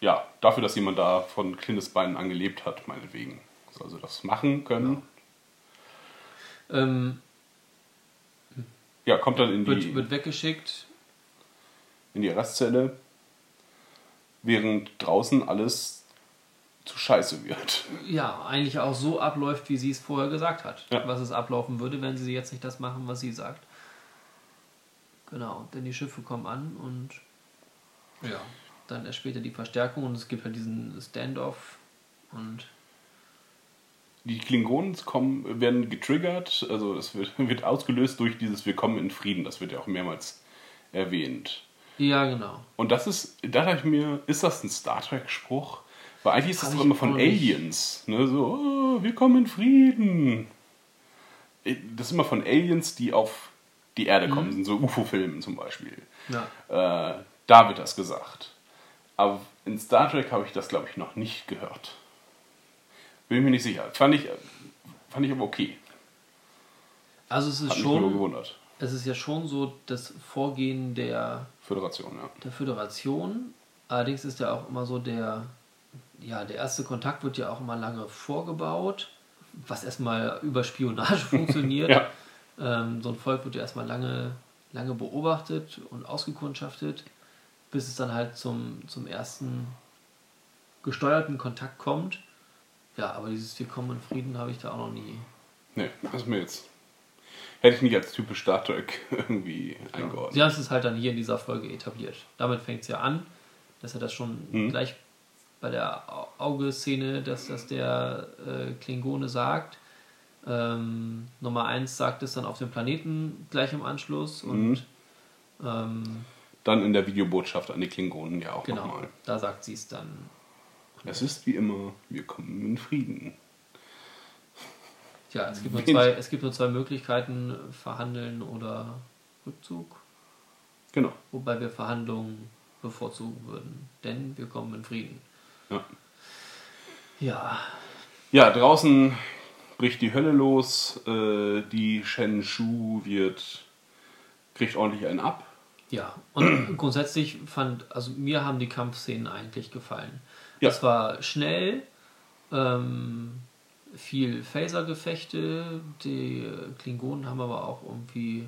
Ja, dafür, dass jemand da von Kindesbeinen angelebt hat, meinetwegen. Soll sie das machen können. Ähm, Ja, kommt dann in die, wird, wird weggeschickt. in die Arrestzelle, während draußen alles zu scheiße wird. Ja, eigentlich auch so abläuft, wie sie es vorher gesagt hat. Ja. Was es ablaufen würde, wenn sie jetzt nicht das machen, was sie sagt. Genau, denn die Schiffe kommen an und ja, dann erst später die Verstärkung und es gibt halt diesen Standoff und Die Klingonen kommen, werden getriggert, also es wird, wird ausgelöst durch dieses Wir kommen in Frieden. Das wird ja auch mehrmals erwähnt. Ja, genau. Und das ist, da dachte ich mir, ist das ein Star Trek-Spruch? Weil eigentlich ist das doch immer von. Aliens. Ne? So, oh, wir kommen in Frieden. Das ist immer von Aliens, die auf die Erde kommen, sind so UFO-Filmen zum Beispiel. Ja. Äh, da wird das gesagt. Aber in Star Trek habe ich das, glaube ich, noch nicht gehört. Bin mir nicht sicher. Fand ich, fand ich aber okay. Also es ist Hat mich nur schon, gewundert. es ist ja schon so das Vorgehen der, Föderation, ja. der Föderation. Allerdings ist ja auch immer so der, ja, der erste Kontakt wird ja auch immer lange vorgebaut, was erstmal über Spionage funktioniert. Ja. ähm, so ein Volk wird ja erstmal lange, lange beobachtet und ausgekundschaftet, bis es dann halt zum, zum ersten gesteuerten Kontakt kommt. Ja, aber dieses Wir kommen in Frieden habe ich da auch noch nie. Nee, das ist mir jetzt. Hätte ich nicht als typisch Star Trek irgendwie eingeordnet. Sie haben es halt dann hier in dieser Folge etabliert. Damit fängt es ja an, dass er das schon Mhm. gleich bei der Au- Auge-Szene, dass das der äh, Klingone sagt. Ähm, Nummer 1 sagt es dann auf dem Planeten gleich im Anschluss und ähm, Dann in der Videobotschaft an die Klingonen ja auch genau, nochmal. da sagt sie es dann. Es ist wie immer, wir kommen in Frieden. Ja, es gibt, nur zwei, es gibt nur zwei Möglichkeiten, verhandeln oder Rückzug, Genau. wobei wir Verhandlungen bevorzugen würden, denn wir kommen in Frieden. Ja. Ja, Ja, draußen bricht die Hölle los. Äh, die Shen Shu wird, kriegt ordentlich einen ab. ja. Und grundsätzlich fand, also mir haben die Kampfszenen eigentlich gefallen. Ja. Es war schnell, ähm, viel Phaser-Gefechte, die Klingonen haben aber auch irgendwie,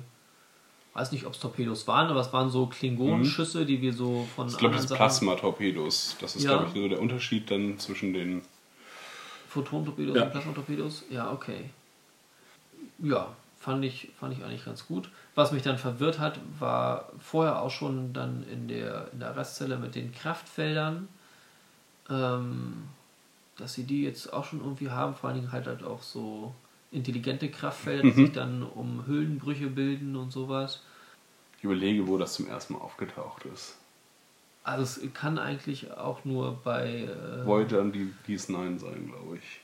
weiß nicht, ob es Torpedos waren, aber es waren so Klingonenschüsse, die wir so von Ich glaube, das ist Plasma-Torpedos. Das ist, Ja. glaube ich, so der Unterschied dann zwischen den. Photon-Torpedos Ja. und Plasmatorpedos? Ja, okay. Ja, fand ich, fand ich eigentlich ganz gut. Was mich dann verwirrt hat, war vorher auch schon dann in der, in der Restzelle mit den Kraftfeldern, ähm, dass sie die jetzt auch schon irgendwie haben, vor allen Dingen halt, halt auch so intelligente Kraftfelder, die sich dann um Höhlenbrüche bilden und sowas. Ich überlege, wo das zum ersten Mal aufgetaucht ist. Also es kann eigentlich auch nur bei... Äh, Voyager und die DS9 sein, glaube ich.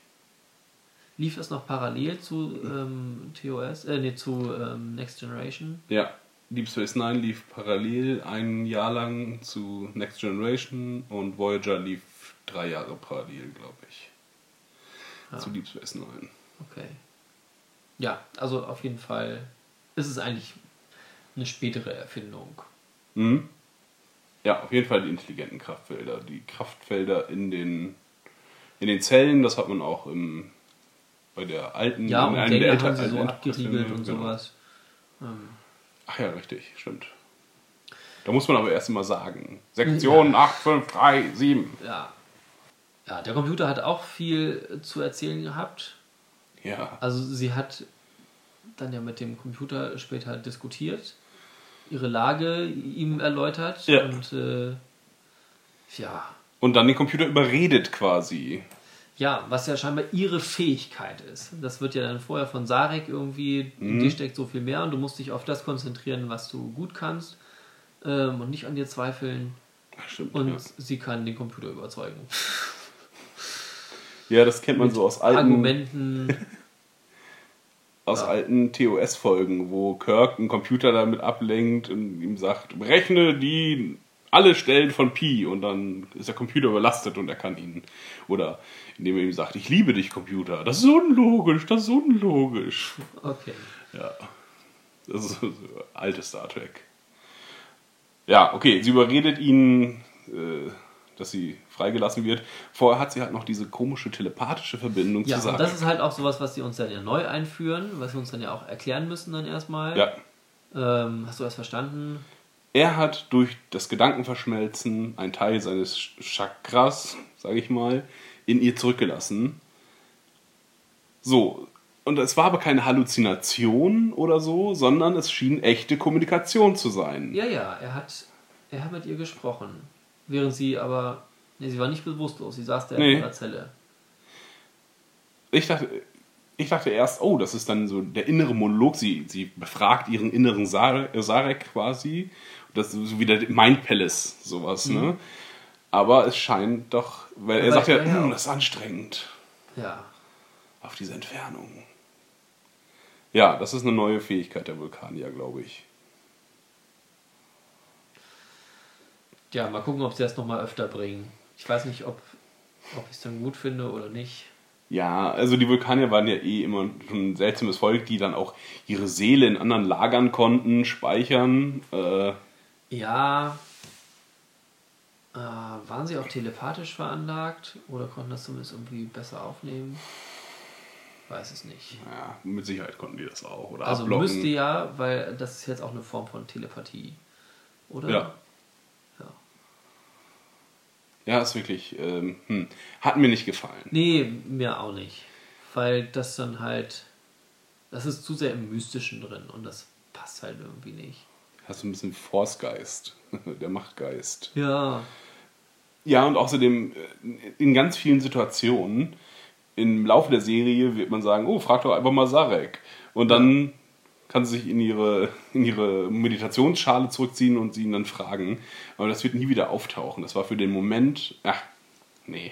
lief das noch parallel zu ähm, TOS, äh, nee, zu ähm, Next Generation? Ja, Deep Space Nine lief parallel ein Jahr lang zu Next Generation und Voyager lief drei Jahre parallel, glaube ich. Ja. Zu Deep Space Nine. Okay. Ja, also auf jeden Fall ist es eigentlich eine spätere Erfindung. Mhm. Ja, auf jeden Fall die intelligenten Kraftfelder. Die Kraftfelder in den, in den Zellen, das hat man auch im, bei der alten. Ja, und Gänge der haben älter- sie so abgeriegelt und genau. sowas. Ähm, Ach ja, richtig, stimmt. Da muss man aber erst mal sagen. Sektion 8537. ja. Ja, der Computer hat auch viel zu erzählen gehabt. Ja. Also sie hat dann ja mit dem Computer später diskutiert, ihre Lage ihm erläutert Ja. und äh, ja, Und dann den Computer überredet quasi. Ja, was ja scheinbar ihre Fähigkeit ist. Das wird ja dann vorher von Sarek irgendwie, in dir steckt so viel mehr und du musst dich auf das konzentrieren, was du gut kannst ähm, und nicht an dir zweifeln. Stimmt. Und ja. sie kann den Computer überzeugen. Ja, das kennt man so aus alten, Argumenten. aus Ja. alten TOS-Folgen, wo Kirk einen Computer damit ablenkt und ihm sagt, berechne die alle Stellen von Pi und dann ist der Computer überlastet und er kann ihn. Oder indem er ihm sagt, ich liebe dich, Computer. Das ist unlogisch, das ist unlogisch. Okay. Ja. Das ist so alte Star Trek. Ja, okay, sie überredet ihn, äh, dass sie freigelassen wird. Vorher hat sie halt noch diese komische telepathische Verbindung Ja, zu sagen. das ist halt auch sowas, was sie uns dann ja neu einführen, was wir uns dann ja auch erklären müssen dann erstmal. ja. Ähm, hast du das verstanden? Er hat durch das Gedankenverschmelzen einen Teil seines Chakras, sage ich mal, in ihr zurückgelassen. So, und es war aber keine Halluzination oder so, sondern es schien echte Kommunikation zu sein. Ja, ja, er hat, er hat mit ihr gesprochen. Während sie aber, nee, sie war nicht bewusstlos, sie saß da Nee. in ihrer Zelle. Ich dachte, ich dachte erst, oh, das ist dann so der innere Monolog. Sie, sie befragt ihren inneren Sar- Sarek quasi. Das ist so wie der Mind Palace, sowas, ne? Aber es scheint doch, weil er Aber- sagt ja, ja, ja. "Hm, das ist anstrengend Ja. auf diese Entfernung. Ja, das ist eine neue Fähigkeit der Vulkanier, glaube ich. Ja, mal gucken, ob sie das nochmal öfter bringen. Ich weiß nicht, ob, ob ich es dann gut finde oder nicht. Ja, also die Vulkanier waren ja eh immer schon ein seltsames Volk, die dann auch ihre Seele in anderen lagern konnten, speichern. Äh, Ja. Äh, waren sie auch telepathisch veranlagt oder konnten das zumindest irgendwie besser aufnehmen? Weiß es nicht. ja, mit Sicherheit konnten die das auch. Oder Also abblocken. müsste ja, weil das ist jetzt auch eine Form von Telepathie. Oder? Ja. Ja, ist wirklich. Ähm, hm, hat mir nicht gefallen. Nee, mir auch nicht. Weil das dann halt. Das ist zu sehr im Mystischen drin und das passt halt irgendwie nicht. Hast du ein bisschen Force-Geist, der Machtgeist. Ja. Ja, und außerdem äh, in ganz vielen Situationen im Laufe der Serie wird man sagen, oh, frag doch einfach mal Sarek. Und dann kann sie sich in ihre, in ihre Meditationsschale zurückziehen und sie ihn dann fragen. Aber das wird nie wieder auftauchen. Das war für den Moment, ach, nee.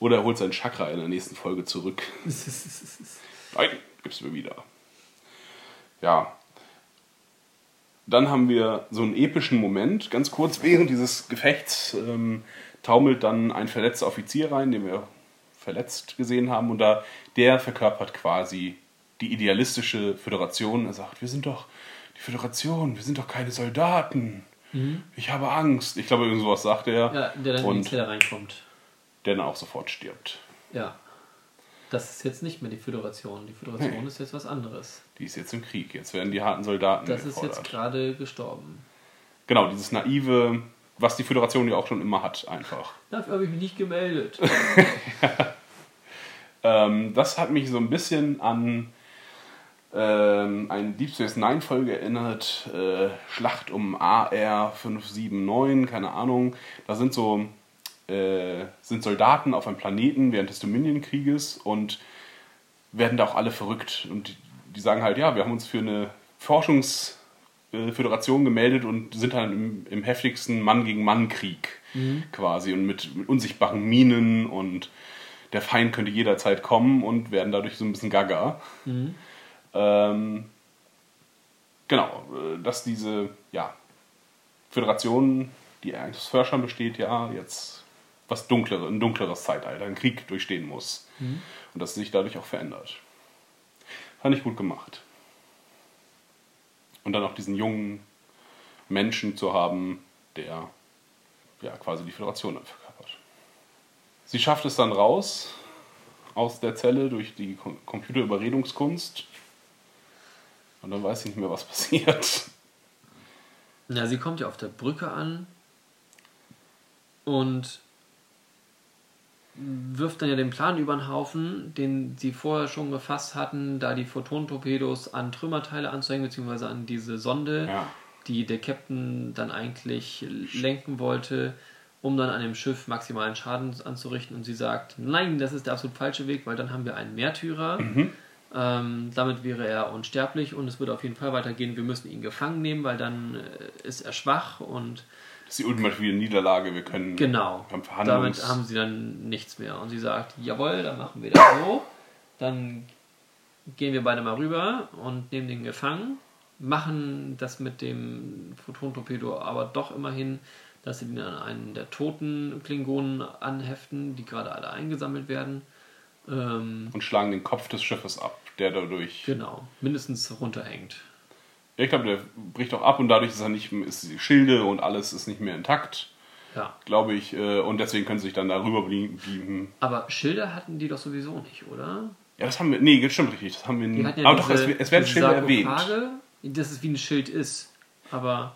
Oder er holt sein Chakra in der nächsten Folge zurück. Nein, gib's mir wieder. Ja. Dann haben wir so einen epischen Moment. Ganz kurz während dieses Gefechts ähm, taumelt dann ein verletzter Offizier rein, den wir verletzt gesehen haben. Und da der verkörpert quasi die idealistische Föderation. Er sagt, wir sind doch die Föderation, wir sind doch keine Soldaten. Ich habe Angst. Ich glaube, irgend sowas sagt er. Ja, der dann in und Zelle reinkommt. der dann auch sofort stirbt. Ja. Das ist jetzt nicht mehr die Föderation. Die Föderation Nee. ist jetzt was anderes. Die ist jetzt im Krieg. Jetzt werden die harten Soldaten Das ist gefordert. jetzt gerade gestorben. Genau, dieses naive, was die Föderation ja auch schon immer hat, einfach. Dafür habe ich mich nicht gemeldet. Ähm, das hat mich so ein bisschen an ähm, eine Deep Space Nine Folge erinnert. Äh, Schlacht um AR 579, keine Ahnung. Da sind so äh, sind Soldaten auf einem Planeten während des Dominion-Krieges und werden da auch alle verrückt. Und die, die sagen halt, ja, wir haben uns für eine Forschungsföderation gemeldet und sind dann im, im heftigsten Mann-gegen-Mann-Krieg quasi und mit, mit unsichtbaren Minen und der Feind könnte jederzeit kommen und werden dadurch so ein bisschen gaga. Ähm, genau, äh, dass diese ja, Föderation, die eigentlich aus Forschern besteht, ja, jetzt was dunklere, ein dunkleres Zeitalter, einen Krieg durchstehen muss. Und dass sie sich dadurch auch verändert. Fand ich gut gemacht. Und dann auch diesen jungen Menschen zu haben, der ja quasi die Föderation verkörpert. Sie schafft es dann raus aus der Zelle durch die Com- Computerüberredungskunst. Und dann weiß ich nicht mehr, was passiert. Ja, sie kommt ja auf der Brücke an und wirft dann ja den Plan über den Haufen, den sie vorher schon gefasst hatten, da die Photontorpedos an Trümmerteile anzuhängen, beziehungsweise an diese Sonde, Ja. die der Captain dann eigentlich lenken wollte, um dann an dem Schiff maximalen Schaden anzurichten. Und sie sagt, nein, das ist der absolut falsche Weg, weil dann haben wir einen Märtyrer. Ähm, damit wäre er unsterblich und es würde auf jeden Fall weitergehen. Wir müssen ihn gefangen nehmen, weil dann äh, ist er schwach und Das ist die ultimative Niederlage. Wir können genau. wir haben Damit haben sie dann nichts mehr. Und sie sagt, jawohl, dann machen wir das so. Dann gehen wir beide mal rüber und nehmen den gefangen, machen das mit dem Photontorpedo aber doch immerhin, dass sie den an einen der toten Klingonen anheften, die gerade alle eingesammelt werden. Ähm, und schlagen den Kopf des Schiffes ab, der dadurch. genau, mindestens runterhängt. Ja, ich glaube, der bricht auch ab und dadurch ist er nicht, ist die Schilde und alles ist nicht mehr intakt, Ja. glaube ich. äh, Und deswegen können sie sich dann darüber beamen. Aber Schilder hatten die doch sowieso nicht, oder? Ja, das haben wir. Nee, das stimmt richtig. Das haben wir hatten ja Aber doch, diese, es, es werden Schilder erwähnt. Dass es wie ein Schild ist. Aber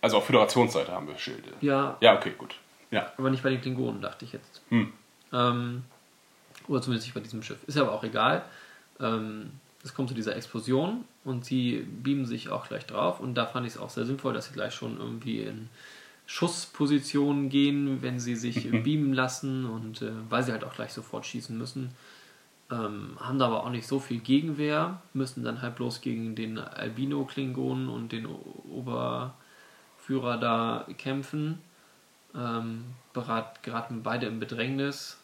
Also auf Föderationsseite haben wir Schilde. ja, Ja, okay, gut. Ja. aber nicht bei den Klingonen, dachte ich jetzt. Hm. Ähm, oder zumindest nicht bei diesem Schiff. Ist aber auch egal. Ähm, es kommt zu dieser Explosion und sie beamen sich auch gleich drauf. Und da fand ich es auch sehr sinnvoll, dass sie gleich schon irgendwie in Schusspositionen gehen, wenn sie sich beamen lassen und äh, weil sie halt auch gleich sofort schießen müssen. Ähm, haben da aber auch nicht so viel Gegenwehr, müssen dann halt bloß gegen den Albino-Klingonen und den Oberführer da kämpfen. Ähm, berat, geraten beide in Bedrängnis,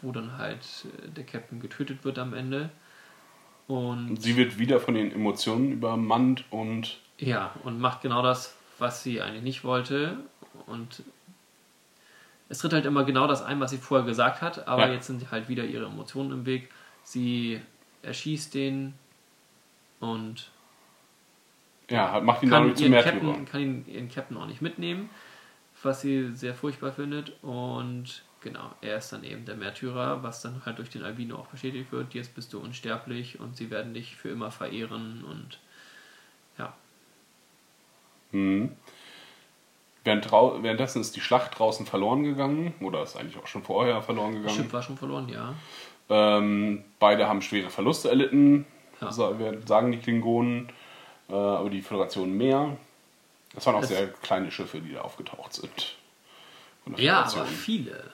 wo dann halt äh, der Captain getötet wird am Ende. Und Sie wird wieder von den Emotionen übermannt und ja, und macht genau das, was sie eigentlich nicht wollte. Und es tritt halt immer genau das ein, was sie vorher gesagt hat, aber Ja. jetzt sind halt wieder ihre Emotionen im Weg. Sie erschießt den und ja, macht ihn dadurch zum Märtyrer. Kann ihn, ihren Captain auch nicht mitnehmen, was sie sehr furchtbar findet. Und genau, er ist dann eben der Märtyrer, was dann halt durch den Albino auch bestätigt wird. Jetzt bist du unsterblich und sie werden dich für immer verehren und ja. Mhm. Während währenddessen ist die Schlacht draußen verloren gegangen, oder ist eigentlich auch schon vorher verloren Das gegangen. Schiff war schon verloren, ja. Ähm, beide haben schwere Verluste erlitten, Ja. sa- sagen die Klingonen, äh, aber die Föderation mehr. Das waren auch Es- sehr kleine Schiffe, die da aufgetaucht sind. Ja, aber viele.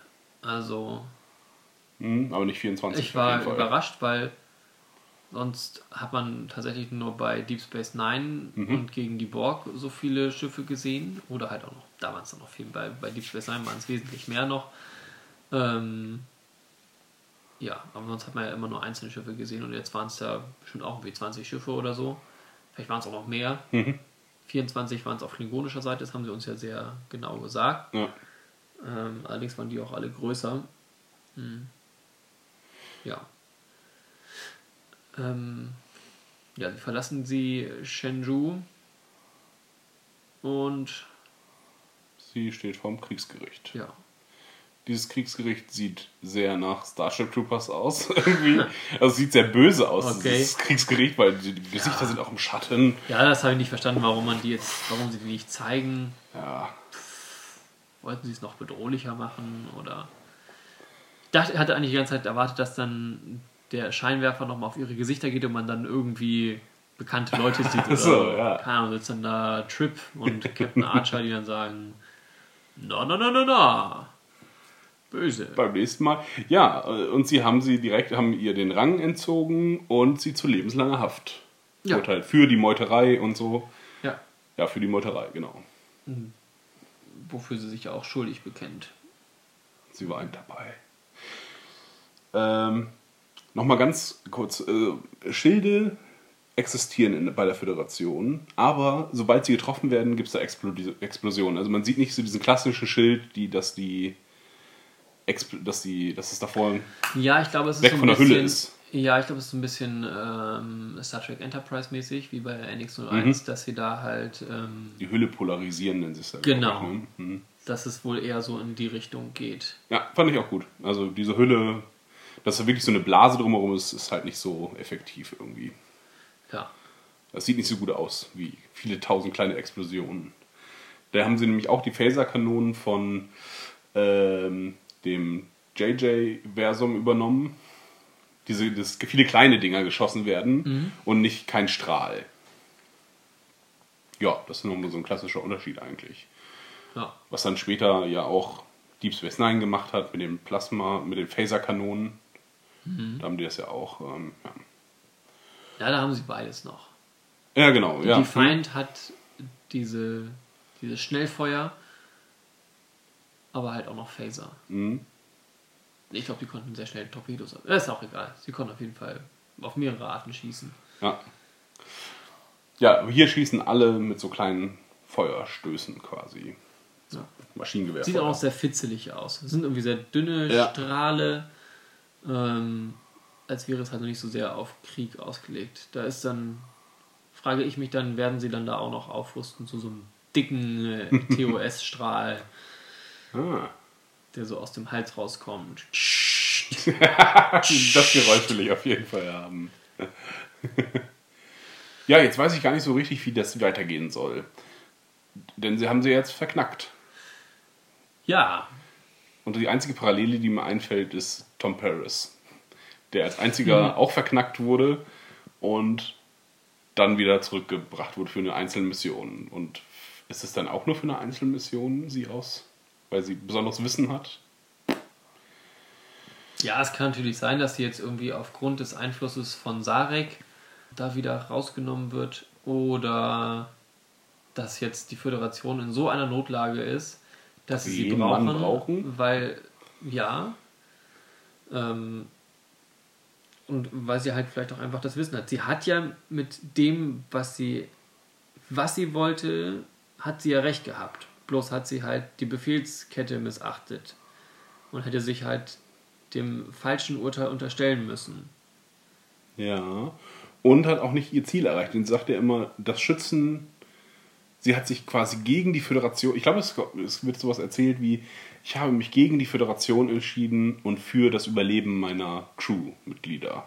Also, Mhm, aber nicht 24. ich war überrascht, weil sonst hat man tatsächlich nur bei Deep Space Nine Mhm. und gegen die Borg so viele Schiffe gesehen. Oder halt auch noch, damals dann noch viel, bei, bei Deep Space Nine waren es wesentlich mehr noch. Ähm, ja, aber sonst hat man ja immer nur einzelne Schiffe gesehen und jetzt waren es ja bestimmt auch irgendwie 20 Schiffe oder so. Vielleicht waren es auch noch mehr. Mhm. 24 waren es auf klingonischer Seite, das haben sie uns ja sehr genau gesagt. Ja. Ähm, allerdings waren die auch alle größer. Hm. Ja. Ähm, ja, sie verlassen sie Shenzhou und Sie steht vorm Kriegsgericht. ja. Dieses Kriegsgericht sieht sehr nach Starship Troopers aus. irgendwie. Also es sieht sehr böse aus, Okay. dieses Kriegsgericht, weil die, die Gesichter sind auch im Schatten. Ja, das habe ich nicht verstanden, warum man die jetzt, warum sie die nicht zeigen. Ja, Wollten sie es noch bedrohlicher machen oder. Ich dachte, hatte eigentlich die ganze Zeit erwartet, dass dann der Scheinwerfer nochmal auf ihre Gesichter geht und man dann irgendwie bekannte Leute sieht. Oder So, ja. Keine Ahnung, sitzt dann da Trip und Captain Archer, die dann sagen: Na, na, na, na, na. Böse. beim nächsten Mal. Ja, äh, und sie haben sie direkt, haben ihr den Rang entzogen und sie zu lebenslanger Haft Ja. verurteilt. Für die Meuterei und so. Ja. Ja, für die Meuterei, genau. Wofür sie sich ja auch schuldig bekennt. Sie weint dabei. Ähm, Nochmal ganz kurz. Äh, Schilde existieren in, bei der Föderation, aber sobald sie getroffen werden, gibt es da Explodi Explosionen. Also man sieht nicht so diesen klassischen Schild, die, dass die Expl dass die, dass es davor Ja, ich glaube, es ist Weg so von der bisschen, Hülle ist. Ja, ich glaube, es ist ein bisschen ähm, Star Trek Enterprise mäßig, wie bei NX01, dass sie da halt, ähm, die Hülle polarisieren, nennen sie es da. Genau. ich, ne? Mhm. dass es wohl eher so in die Richtung geht. Ja, fand ich auch gut. Also diese Hülle, dass da wirklich so eine Blase drumherum ist, ist halt nicht so effektiv irgendwie. Ja. Das sieht nicht so gut aus wie viele tausend kleine Explosionen. Da haben sie nämlich auch die Phaserkanonen von ähm, dem JJ-Versum übernommen. Diese, dass viele kleine Dinger geschossen werden und nicht kein Strahl. Ja, das ist nochmal so ein klassischer Unterschied eigentlich. Ja. Was dann später ja auch Deep Space Nine gemacht hat mit dem Plasma, mit den Phaserkanonen. Da haben die das ja auch. Ähm, ja. ja, da haben sie beides noch. ja, genau. Ja. Die Feind hat diese, dieses Schnellfeuer, aber halt auch noch Phaser. Mhm. Ich glaube, die konnten sehr schnell Torpedos ab. Das ist auch egal. Sie konnten auf jeden Fall auf mehrere Arten schießen. Ja. Ja, hier schießen alle mit so kleinen Feuerstößen quasi. Ja. Maschinengewehr. Sieht auch sehr fitzelig aus. Es sind irgendwie sehr dünne Ja. Strahle, ähm, als wäre es halt noch nicht so sehr auf Krieg ausgelegt. Da ist dann, frage ich mich dann, werden sie dann da auch noch aufrüsten zu so einem dicken äh, TOS-Strahl, Ah. Der so aus dem Hals rauskommt. Das Geräusch will ich auf jeden Fall haben. ja, jetzt weiß ich gar nicht so richtig, wie das weitergehen soll. Denn sie haben sie jetzt verknackt. Ja, Und die einzige Parallele, die mir einfällt, ist Tom Paris. Der als einziger auch verknackt wurde und dann wieder zurückgebracht wurde für eine einzelne Mission. Und ist es dann auch nur für eine einzelne Mission, sie aus, weil sie besonderes Wissen hat? Ja, es kann natürlich sein, dass sie jetzt irgendwie aufgrund des Einflusses von Sarek da wieder rausgenommen wird oder dass jetzt die Föderation in so einer Notlage ist, dass sie sie brauchen, brauchen? weil ja ähm, und weil sie halt vielleicht auch einfach das Wissen hat. Sie hat ja mit dem, was sie was sie wollte, hat sie ja recht gehabt. Bloß hat sie halt die Befehlskette missachtet und hätte sich halt dem falschen Urteil unterstellen müssen. Ja. Und hat auch nicht ihr Ziel erreicht. Und sie sagt ja immer, das Schützen, sie hat sich quasi gegen die Föderation, ich glaube, es, es wird sowas erzählt wie, ich habe mich gegen die Föderation entschieden und für das Überleben meiner Crewmitglieder.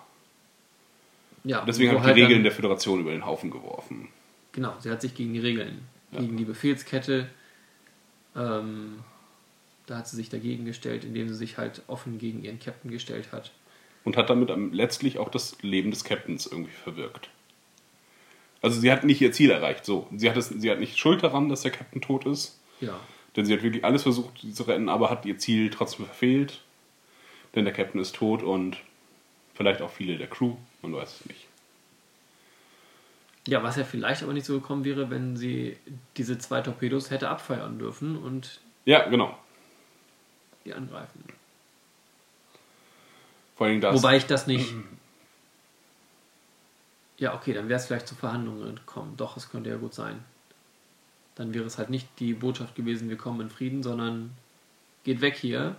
Ja, Deswegen habe ich halt die Regeln der Föderation über den Haufen geworfen. Genau, sie hat sich gegen die Regeln, gegen die Befehlskette, ähm, da hat sie sich dagegen gestellt, indem sie sich halt offen gegen ihren Captain gestellt hat. Und hat damit am- letztlich auch das Leben des Captains irgendwie verwirkt. Also sie hat nicht ihr Ziel erreicht, so. Sie hat, es, sie hat nicht Schuld daran, dass der Captain tot ist, Ja, Denn sie hat wirklich alles versucht, sie zu retten, aber hat ihr Ziel trotzdem verfehlt. Denn der Captain ist tot und vielleicht auch viele der Crew, man weiß es nicht. Ja, was ja vielleicht aber nicht so gekommen wäre, wenn sie diese zwei Torpedos hätte abfeuern dürfen und Ja, genau. die angreifen. Vor allem das. Wobei ich das nicht. Ja, okay, dann wäre es vielleicht zu Verhandlungen gekommen. Doch, es könnte ja gut sein. Dann wäre es halt nicht die Botschaft gewesen, wir kommen in Frieden, sondern geht weg hier,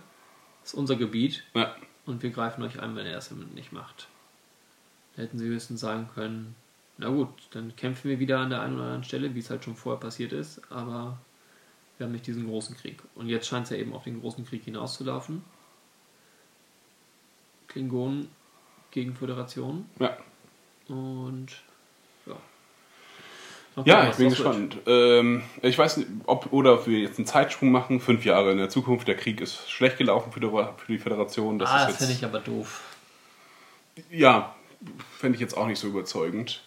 das ist unser Gebiet ja, und wir greifen euch an, wenn ihr das nicht macht. Da hätten sie höchstens sagen können, na gut, dann kämpfen wir wieder an der einen oder anderen Stelle, wie es halt schon vorher passiert ist, aber wir haben nicht diesen großen Krieg. Und jetzt scheint es ja eben auf den großen Krieg hinauszulaufen. Klingonen gegen Föderation. ja. Und ja. Mal Ja, ich bin gespannt. Ähm, ich weiß nicht, ob oder ob wir jetzt einen Zeitsprung machen, fünf Jahre in der Zukunft. Der Krieg ist schlecht gelaufen für die, für die Föderation. Das ah, ist das jetzt, finde ich aber doof. Ja, fände ich jetzt auch nicht so überzeugend.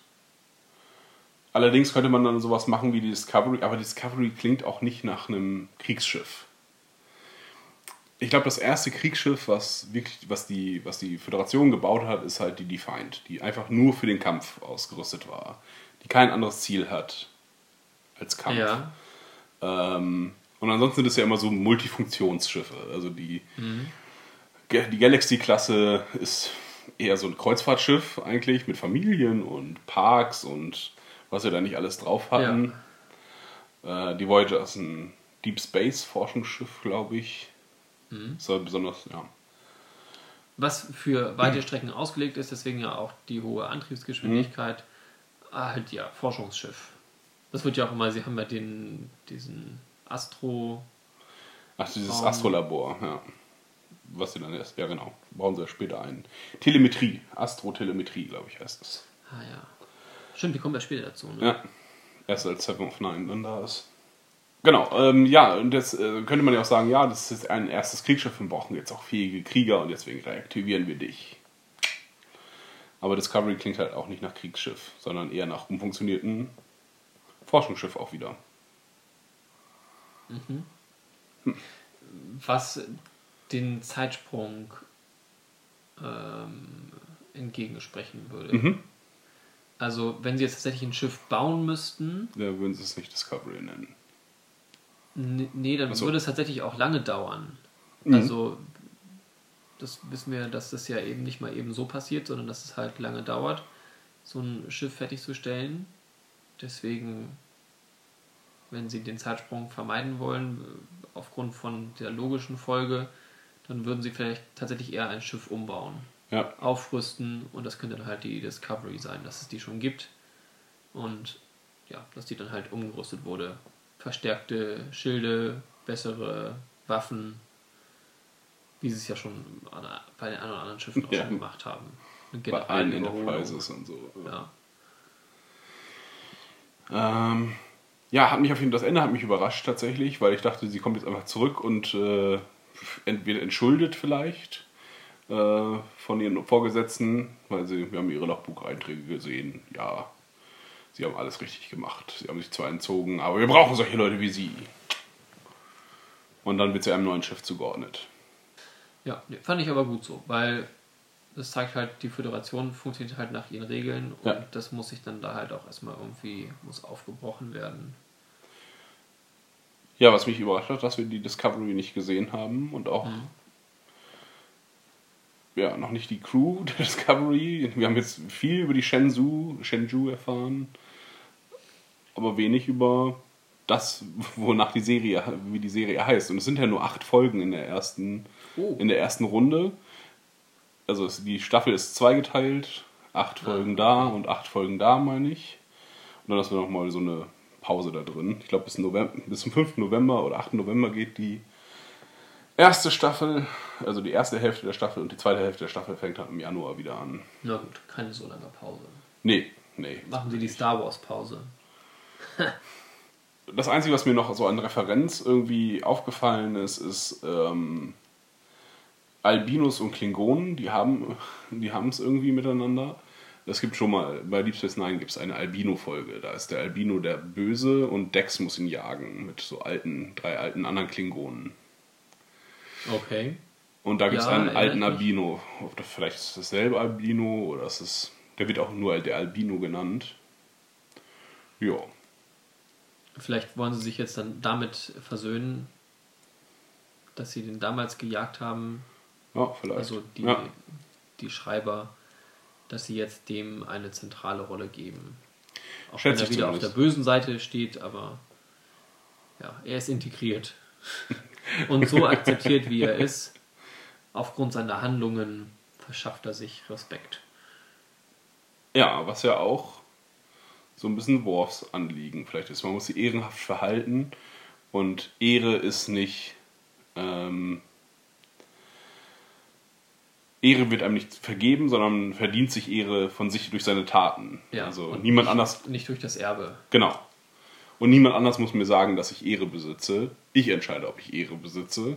Allerdings könnte man dann sowas machen wie die Discovery, aber Discovery klingt auch nicht nach einem Kriegsschiff. Ich glaube, das erste Kriegsschiff, was wirklich, was die, was die Föderation gebaut hat, ist halt die Defiant, die einfach nur für den Kampf ausgerüstet war, die kein anderes Ziel hat als Kampf. Ja. Ähm, und ansonsten sind es ja immer so Multifunktionsschiffe. Also die, Ga- die Galaxy-Klasse ist eher so ein Kreuzfahrtschiff eigentlich mit Familien und Parks und was wir da nicht alles drauf hatten. Äh, die Voyager ist ein Deep Space Forschungsschiff, glaube ich. Soll besonders, ja. Was für weite Strecken ausgelegt ist, deswegen ja auch die hohe Antriebsgeschwindigkeit. Ah, halt ja, Forschungsschiff. Das wird ja auch immer, sie haben ja den, diesen Astro. Ach, dieses Um, Astrolabor, ja. Was sie dann erst, ja genau, bauen sie ja später ein. Telemetrie, Astrotelemetrie, glaube ich, heißt es. Ah ja. Stimmt, die kommen ja später dazu. Ne? Ja, erst als Seven of Nine dann da ist. Genau, ähm, ja, und jetzt äh, könnte man ja auch sagen, ja, das ist ein erstes Kriegsschiff, wir brauchen jetzt auch fähige Krieger und deswegen reaktivieren wir dich. Aber Discovery klingt halt auch nicht nach Kriegsschiff, sondern eher nach umfunktionierten Forschungsschiff auch wieder. Was den Zeitsprung ähm, entgegensprechen würde. Mhm. Also, wenn sie jetzt tatsächlich ein Schiff bauen müssten, Da würden sie es nicht Discovery nennen. nee, dann so. würde es tatsächlich auch lange dauern. Mhm. Also, das wissen wir, dass das ja eben nicht mal eben so passiert, sondern dass es halt lange dauert, so ein Schiff fertigzustellen. Deswegen, wenn sie den Zeitsprung vermeiden wollen, äh, aufgrund von der logischen Folge, dann würden sie vielleicht tatsächlich eher ein Schiff umbauen, Ja, aufrüsten und das könnte dann halt die Discovery sein, dass es die schon gibt und ja, dass die dann halt umgerüstet wurde. Verstärkte Schilde, bessere Waffen, wie sie es ja schon an- bei den anderen, anderen Schiffen auch Ja. schon gemacht haben. Bei allen. Enterprises und so. Ja. Ähm, ja, hat mich auf jeden Fall, das Ende hat mich überrascht tatsächlich, weil ich dachte, sie kommt jetzt einfach zurück und äh, ent- wird entschuldet vielleicht äh, von ihren Vorgesetzten, weil sie, wir haben ihre Logbucheinträge gesehen, ja, sie haben alles richtig gemacht. Sie haben sich zwar entzogen, aber wir brauchen solche Leute wie sie. Und dann wird sie einem neuen Chef zugeordnet. Ja, fand ich aber gut so, weil das zeigt halt, die Föderation funktioniert halt nach ihren Regeln und Ja. das muss sich dann da halt auch erstmal irgendwie, muss aufgebrochen werden. Ja, was mich überrascht hat, dass wir die Discovery nicht gesehen haben und auch ja, noch nicht die Crew der Discovery. Wir haben jetzt viel über die Shenzhou, Shenzhou erfahren, aber wenig über das, wonach die Serie, wie die Serie heißt. Und es sind ja nur acht Folgen in der ersten, Oh. in der ersten Runde. Also es, die Staffel ist zweigeteilt, acht Folgen da und acht Folgen da, meine ich. Und dann hast du nochmal so eine Pause da drin. Ich glaube, bis, November, bis zum 5. November oder 8. November geht die erste Staffel, also die erste Hälfte der Staffel und die zweite Hälfte der Staffel fängt dann im Januar wieder an. Na gut, keine so lange Pause. Nee, nee. Machen Sie die Star Wars Pause. Das Einzige, was mir noch so an Referenz irgendwie aufgefallen ist, ist ähm, Albinos und Klingonen, die haben die haben es irgendwie miteinander. Es gibt schon mal, bei Deep Space Nine gibt es eine Albino-Folge. Da ist der Albino der Böse und Dex muss ihn jagen mit so alten, drei alten anderen Klingonen. Okay. Und da gibt es Ja, einen alten mich. Albino. Ob das vielleicht ist es dasselbe Albino oder ist es. Der wird auch nur der Albino genannt. Ja. Vielleicht wollen sie sich jetzt dann damit versöhnen, dass sie den damals gejagt haben, Ja, vielleicht. also die, ja. die Schreiber, dass sie jetzt dem eine zentrale Rolle geben. Auch Schätze wenn er ich wieder auf der zumindest. bösen Seite steht, aber ja, er ist integriert. Und so akzeptiert, wie er ist, aufgrund seiner Handlungen verschafft er sich Respekt. ja, was ja auch so ein bisschen Worfs Anliegen vielleicht ist. Man muss sich ehrenhaft verhalten und Ehre ist nicht. Ähm, Ehre wird einem nicht vergeben, sondern man verdient sich Ehre von sich durch seine Taten. Ja, also und niemand nicht, anders Nicht durch das Erbe. Genau. Und niemand anders muss mir sagen, dass ich Ehre besitze. Ich entscheide, ob ich Ehre besitze.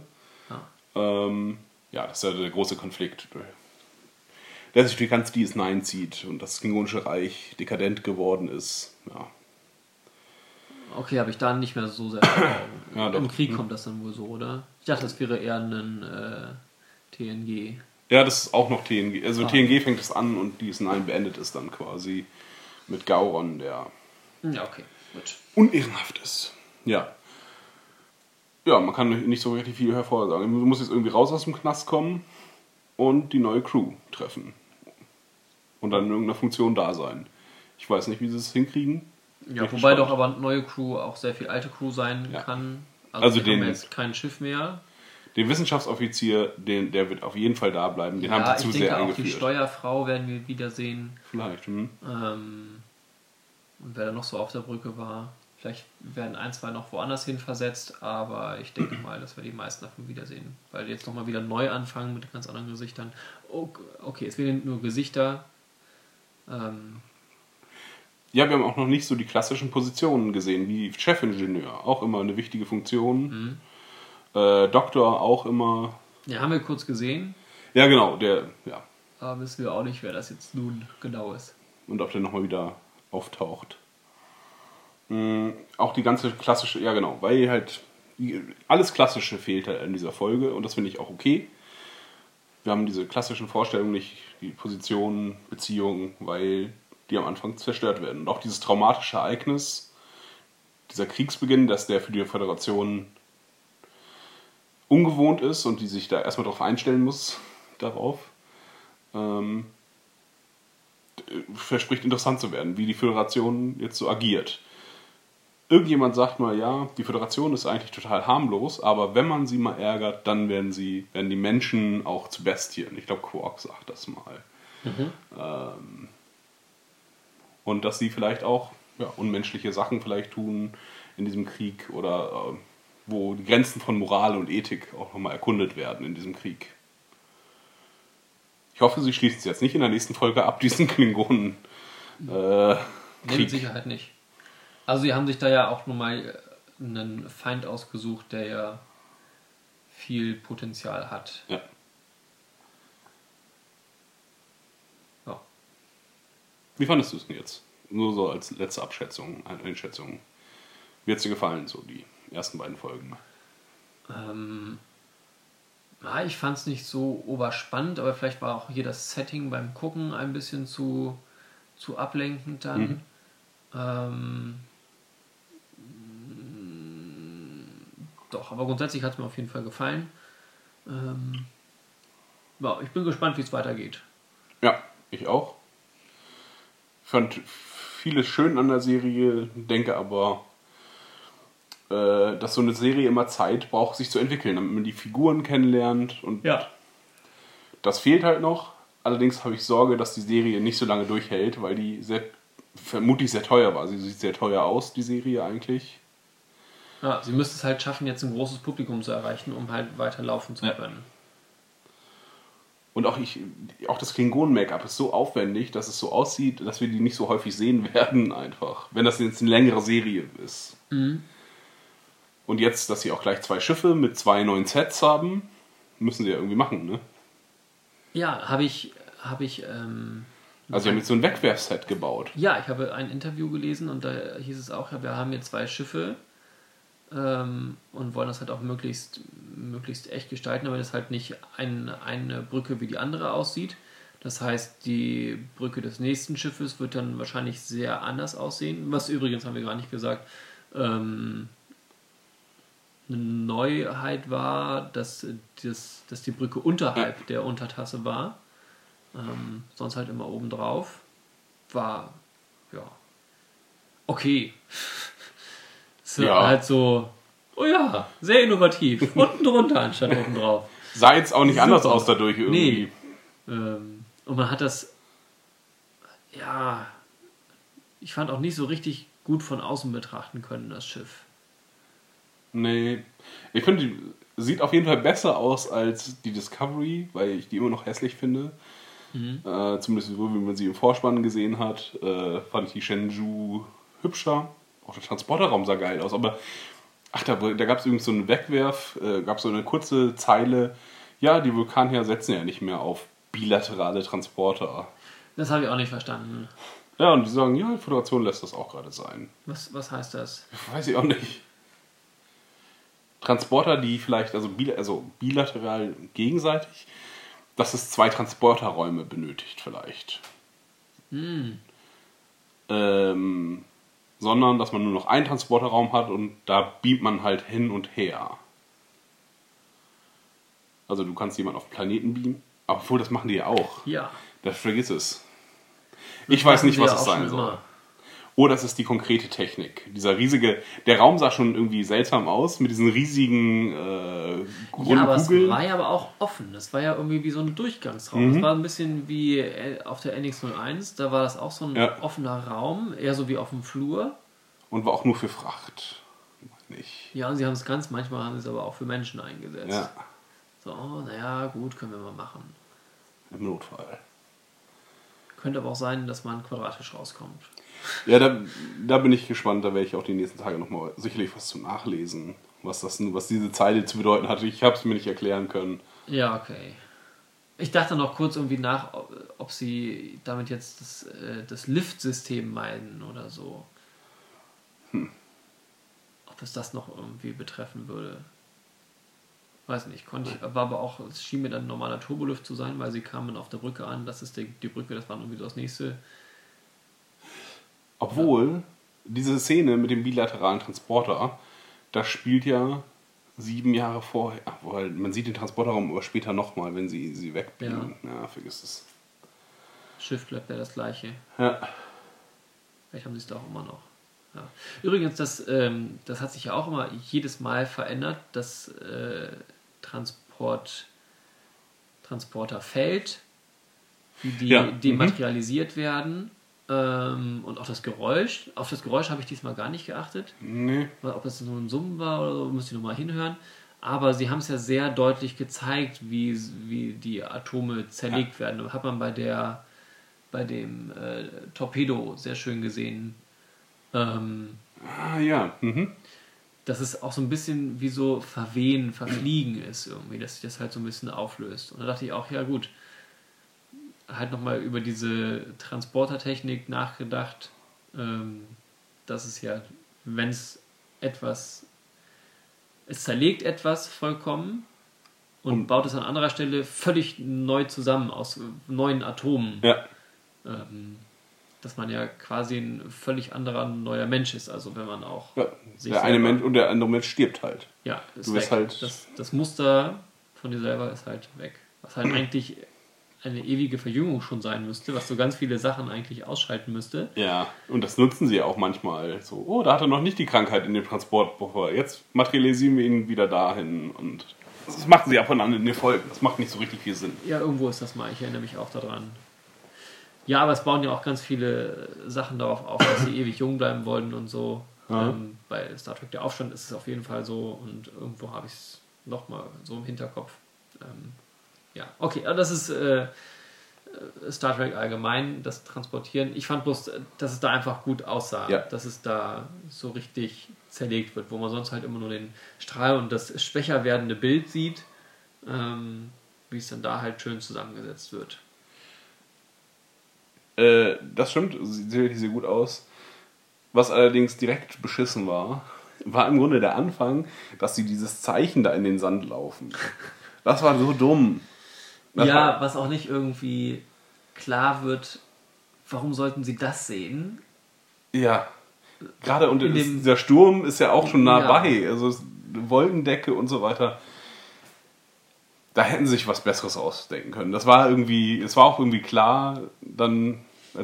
Ja. Ähm, ja, das ist ja der große Konflikt, der sich durch ganz DS9 zieht und das Klingonische Reich dekadent geworden ist. Ja, Okay, habe ich da nicht mehr so sehr. Ja. Im Krieg kommt das dann wohl so, oder? Ich dachte, das wäre eher ein äh, TNG. ja das ist auch noch TNG. Also Ah. TNG fängt es an und DS9 beendet es dann quasi mit Gauron, der Ja, okay, gut. unehrenhaft ist. Ja. Ja, man kann nicht so richtig viel hervorsagen. Du musst jetzt irgendwie raus aus dem Knast kommen und die neue Crew treffen. Und dann in irgendeiner Funktion da sein. Ich weiß nicht, wie sie es hinkriegen. Ja, Bin wobei gespannt. doch aber neue Crew auch sehr viel alte Crew sein Ja. kann. Also wir den- haben jetzt kein Schiff mehr. Den Wissenschaftsoffizier, den, der wird auf jeden Fall da bleiben. Den haben ja, sie zu ich sehr denke auch die. Steuerfrau werden wir wiedersehen. Vielleicht. Hm. Ähm, und wer da noch so auf der Brücke war. Vielleicht werden ein, zwei noch woanders hin versetzt, aber ich denke mal, dass wir die meisten davon wiedersehen. Weil jetzt nochmal wieder neu anfangen mit ganz anderen Gesichtern. Oh, Okay, es werden nur Gesichter. Ähm, Ja, wir haben auch noch nicht so die klassischen Positionen gesehen, wie Chefingenieur. Auch immer eine wichtige Funktion. Mhm. Äh, Doktor auch immer. ja, haben wir kurz gesehen, Ja, genau, der, ja. aber wissen wir auch nicht, wer das jetzt nun genau ist. und ob der nochmal wieder auftaucht. Mm, auch die ganze klassische, ja genau, weil halt alles Klassische fehlt halt in dieser Folge und das finde ich auch okay. Wir haben diese klassischen Vorstellungen nicht, die Positionen, Beziehungen, weil die am Anfang zerstört werden. Und auch dieses traumatische Ereignis, dieser Kriegsbeginn, dass der für die Föderation ungewohnt ist und die sich da erstmal darauf einstellen muss, darauf, ähm, verspricht interessant zu werden, wie die Föderation jetzt so agiert. Irgendjemand sagt mal, ja, die Föderation ist eigentlich total harmlos, aber wenn man sie mal ärgert, dann werden sie, werden die Menschen auch zu Bestien. Ich glaube, Quark sagt das mal. Ähm, und dass sie vielleicht auch ja, unmenschliche Sachen vielleicht tun in diesem Krieg oder äh, wo die Grenzen von Moral und Ethik auch nochmal erkundet werden in diesem Krieg. Ich hoffe, sie schließen es jetzt nicht in der nächsten Folge ab, diesen Klingonen. Äh, Nee, mit Krieg. Sicherheit nicht. Also sie haben sich da ja auch nochmal einen Feind ausgesucht, der ja viel Potenzial hat. Ja. Ja. Wie fandest du es denn jetzt? Nur so als letzte Abschätzung, Einschätzung. Wie hat es dir gefallen, so die ersten beiden Folgen? Ähm, ja, ich fand es nicht so oberspannend, aber vielleicht war auch hier das Setting beim Gucken ein bisschen zu, zu ablenkend dann. Mhm. Ähm, doch, aber grundsätzlich hat es mir auf jeden Fall gefallen. Ähm, ja, ich bin gespannt, wie es weitergeht. Ja, ich auch. Ich fand vieles schön an der Serie, denke aber, äh, dass so eine Serie immer Zeit braucht, sich zu entwickeln, damit man die Figuren kennenlernt und Ja. das fehlt halt noch. Allerdings habe ich Sorge, dass die Serie nicht so lange durchhält, weil die sehr, vermutlich sehr teuer war. Sie sieht sehr teuer aus, die Serie eigentlich. Ja. Sie müsste es halt schaffen, jetzt ein großes Publikum zu erreichen, um halt weiterlaufen zu Ja. können. Und auch, ich, auch das Klingonen-Make-up ist so aufwendig, dass es so aussieht, dass wir die nicht so häufig sehen werden, einfach. Wenn das jetzt eine längere Serie ist. Und jetzt, dass sie auch gleich zwei Schiffe mit zwei neuen Sets haben, müssen sie ja irgendwie machen, ne? Ja, habe ich, habe ich ähm, Also sie haben jetzt so ein Wegwerfset gebaut. Ja, ich habe ein Interview gelesen und da hieß es auch, ja, wir haben hier zwei Schiffe ähm, und wollen das halt auch möglichst, möglichst echt gestalten, aber das halt nicht ein, eine Brücke wie die andere aussieht. Das heißt, die Brücke des nächsten Schiffes wird dann wahrscheinlich sehr anders aussehen. Was übrigens, haben wir gar nicht gesagt, ähm, eine Neuheit war, dass, das, dass die Brücke unterhalb der Untertasse war. Ähm, sonst halt immer oben drauf. War, ja, okay. Es Ja. halt so, oh ja, sehr innovativ. Unten drunter anstatt oben drauf. Sah jetzt auch nicht anders Super. aus dadurch irgendwie. Nee. Ähm, und man hat das, ja, ich fand auch nicht so richtig gut von außen betrachten können, das Schiff. Nee. Ich finde, sieht auf jeden Fall besser aus als die Discovery, weil ich die immer noch hässlich finde. Äh, zumindest so, wie man sie im Vorspann gesehen hat, äh, fand ich die Shenzhou hübscher. Auch der Transporterraum sah geil aus. Aber, ach, da, da gab es übrigens so einen Wegwerf, äh, gab so eine kurze Zeile. Ja, die Vulkanier setzen ja nicht mehr auf bilaterale Transporter. Das habe ich auch nicht verstanden. Ja, und die sagen, ja, die Föderation lässt das auch gerade sein. Was, was heißt das? Weiß ich auch nicht. Transporter, die vielleicht, also, bil also bilateral gegenseitig, dass es zwei Transporterräume benötigt vielleicht. Ähm, sondern, dass man nur noch einen Transporterraum hat und da beamt man halt hin und her. Also du kannst jemanden auf Planeten beamen, obwohl das machen die ja auch. Ja. Das vergiss es. Ich weiß nicht, was es sein soll. immer. Oh, das ist die konkrete Technik. Dieser riesige, der Raum sah schon irgendwie seltsam aus mit diesen riesigen äh, Ja, aber es Kugeln. war ja aber auch offen. Das war ja irgendwie wie so ein Durchgangsraum. Mhm. Das war ein bisschen wie äh, auf der NX01. Da war das auch so ein Ja. offener Raum, eher so wie auf dem Flur. Und war auch nur für Fracht. Nicht. Ja, und sie haben es ganz, manchmal haben sie es aber auch für Menschen eingesetzt. Ja, So, oh, naja, gut, können wir mal machen. im Notfall. Könnte aber auch sein, dass man quadratisch rauskommt. Ja, da, da bin ich gespannt. Da werde ich auch die nächsten Tage nochmal sicherlich was zu nachlesen. Was, das, was diese Zeile zu bedeuten hatte. Ich habe es mir nicht erklären können. Ja, okay. Ich dachte noch kurz irgendwie nach, ob, sie damit jetzt das, äh, das Lift-System meinen oder so. Ob es das noch irgendwie betreffen würde. Weiß nicht, konnte ich, war aber auch, es schien mir dann normaler Turbolift zu sein, weil sie kamen auf der Brücke an. Das ist die, die Brücke, das war irgendwie so das nächste. Obwohl, diese Szene mit dem bilateralen Transporter, das spielt ja sieben Jahre vorher. Weil man sieht den Transporterraum aber später nochmal, wenn sie sie wegbeamen. Ja. vergiss es. Schiff bleibt ja das gleiche. Ja. Vielleicht haben sie es da auch immer noch. Ja. Übrigens, das, ähm, das hat sich ja auch immer jedes Mal verändert, das äh, Transport, Transporterfeld, wie die Ja, dematerialisiert werden ähm, und auch das Geräusch. Auf das Geräusch habe ich diesmal gar nicht geachtet. Nee. Ob das nur ein Summen war oder so, müsste ich nochmal hinhören. Aber sie haben es ja sehr deutlich gezeigt, wie, wie die Atome zerlegt werden. Das hat man bei der bei dem äh, Torpedo sehr schön gesehen. Ähm, Ah ja. Mhm. dass es auch so ein bisschen wie so verwehen, verfliegen ist irgendwie, dass sich das halt so ein bisschen auflöst. Und da dachte ich auch, ja gut, halt nochmal über diese Transportertechnik nachgedacht, ähm, dass es ja, wenn es etwas, es zerlegt etwas vollkommen und, Und- baut es an anderer Stelle völlig neu zusammen aus neuen Atomen. Ja. Ähm, dass man ja quasi ein völlig anderer neuer Mensch ist, also wenn man auch ja. Der eine Mensch und der andere Mensch stirbt halt. ja, ist Du weg. halt- das, das Muster von dir selber ist halt weg. Was halt eigentlich eine ewige Verjüngung schon sein müsste, was so ganz viele Sachen eigentlich ausschalten müsste. Ja. Und das nutzen sie ja auch manchmal. So, oh, da hat er noch nicht die Krankheit in dem Transportbuffer. Jetzt materialisieren wir ihn wieder dahin. Und das machen sie ab und an in den Folgen. Das macht nicht so richtig viel Sinn. Ja, irgendwo ist das mal. Ich erinnere mich auch daran. Ja, aber es bauen ja auch ganz viele Sachen darauf auf, dass sie ewig jung bleiben wollen und so. Ja. Ähm, bei Star Trek Der Aufstand ist es auf jeden Fall so und irgendwo habe ich es nochmal so im Hinterkopf. Ähm, ja, okay, aber das ist äh, Star Trek allgemein, das Transportieren. Ich fand bloß, dass es da einfach gut aussah, Ja. dass es da so richtig zerlegt wird, wo man sonst halt immer nur den Strahl und das schwächer werdende Bild sieht, ähm, wie es dann da halt schön zusammengesetzt wird. Äh, das stimmt, sieht wirklich sehr gut aus. Was allerdings direkt beschissen war, war im Grunde der Anfang, dass sie dieses Zeichen da in den Sand laufen. Das war so dumm. Das ja, war, was auch nicht irgendwie klar wird, warum sollten sie das sehen? ja. Gerade und dem- dieser Sturm ist ja auch schon nah Ja. bei. Also Wolkendecke und so weiter. Da hätten sie sich was Besseres ausdenken können. Das war irgendwie, es war auch irgendwie klar, dann.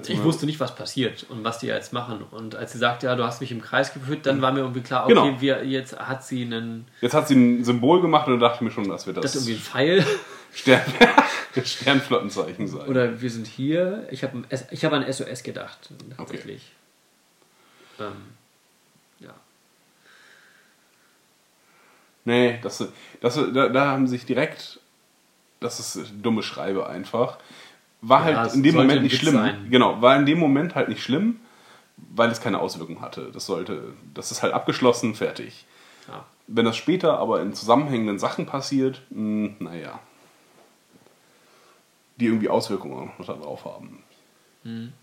Ich wusste nicht, was passiert und was die jetzt machen. Und als sie sagte, ja, du hast mich im Kreis geführt, dann war mir irgendwie klar, okay, Genau. wir, jetzt hat sie einen, Jetzt hat sie ein Symbol gemacht und da dachte ich mir schon, dass wir das, das irgendwie ein Pfeil. Stern, Sternflottenzeichen sein. Oder wir sind hier. Ich habe hab an SOS gedacht, tatsächlich. Ähm, ja. Nee, das, das, da, da haben sich direkt, das ist dumme Schreibe einfach, war Ja, halt in dem Moment nicht Witz schlimm. sein. Genau, war in dem Moment halt nicht schlimm, weil es keine Auswirkung hatte. Das sollte, das ist halt abgeschlossen, fertig. ja. Wenn das später aber in zusammenhängenden Sachen passiert, mh, naja, die irgendwie Auswirkungen noch darauf haben. Mhm.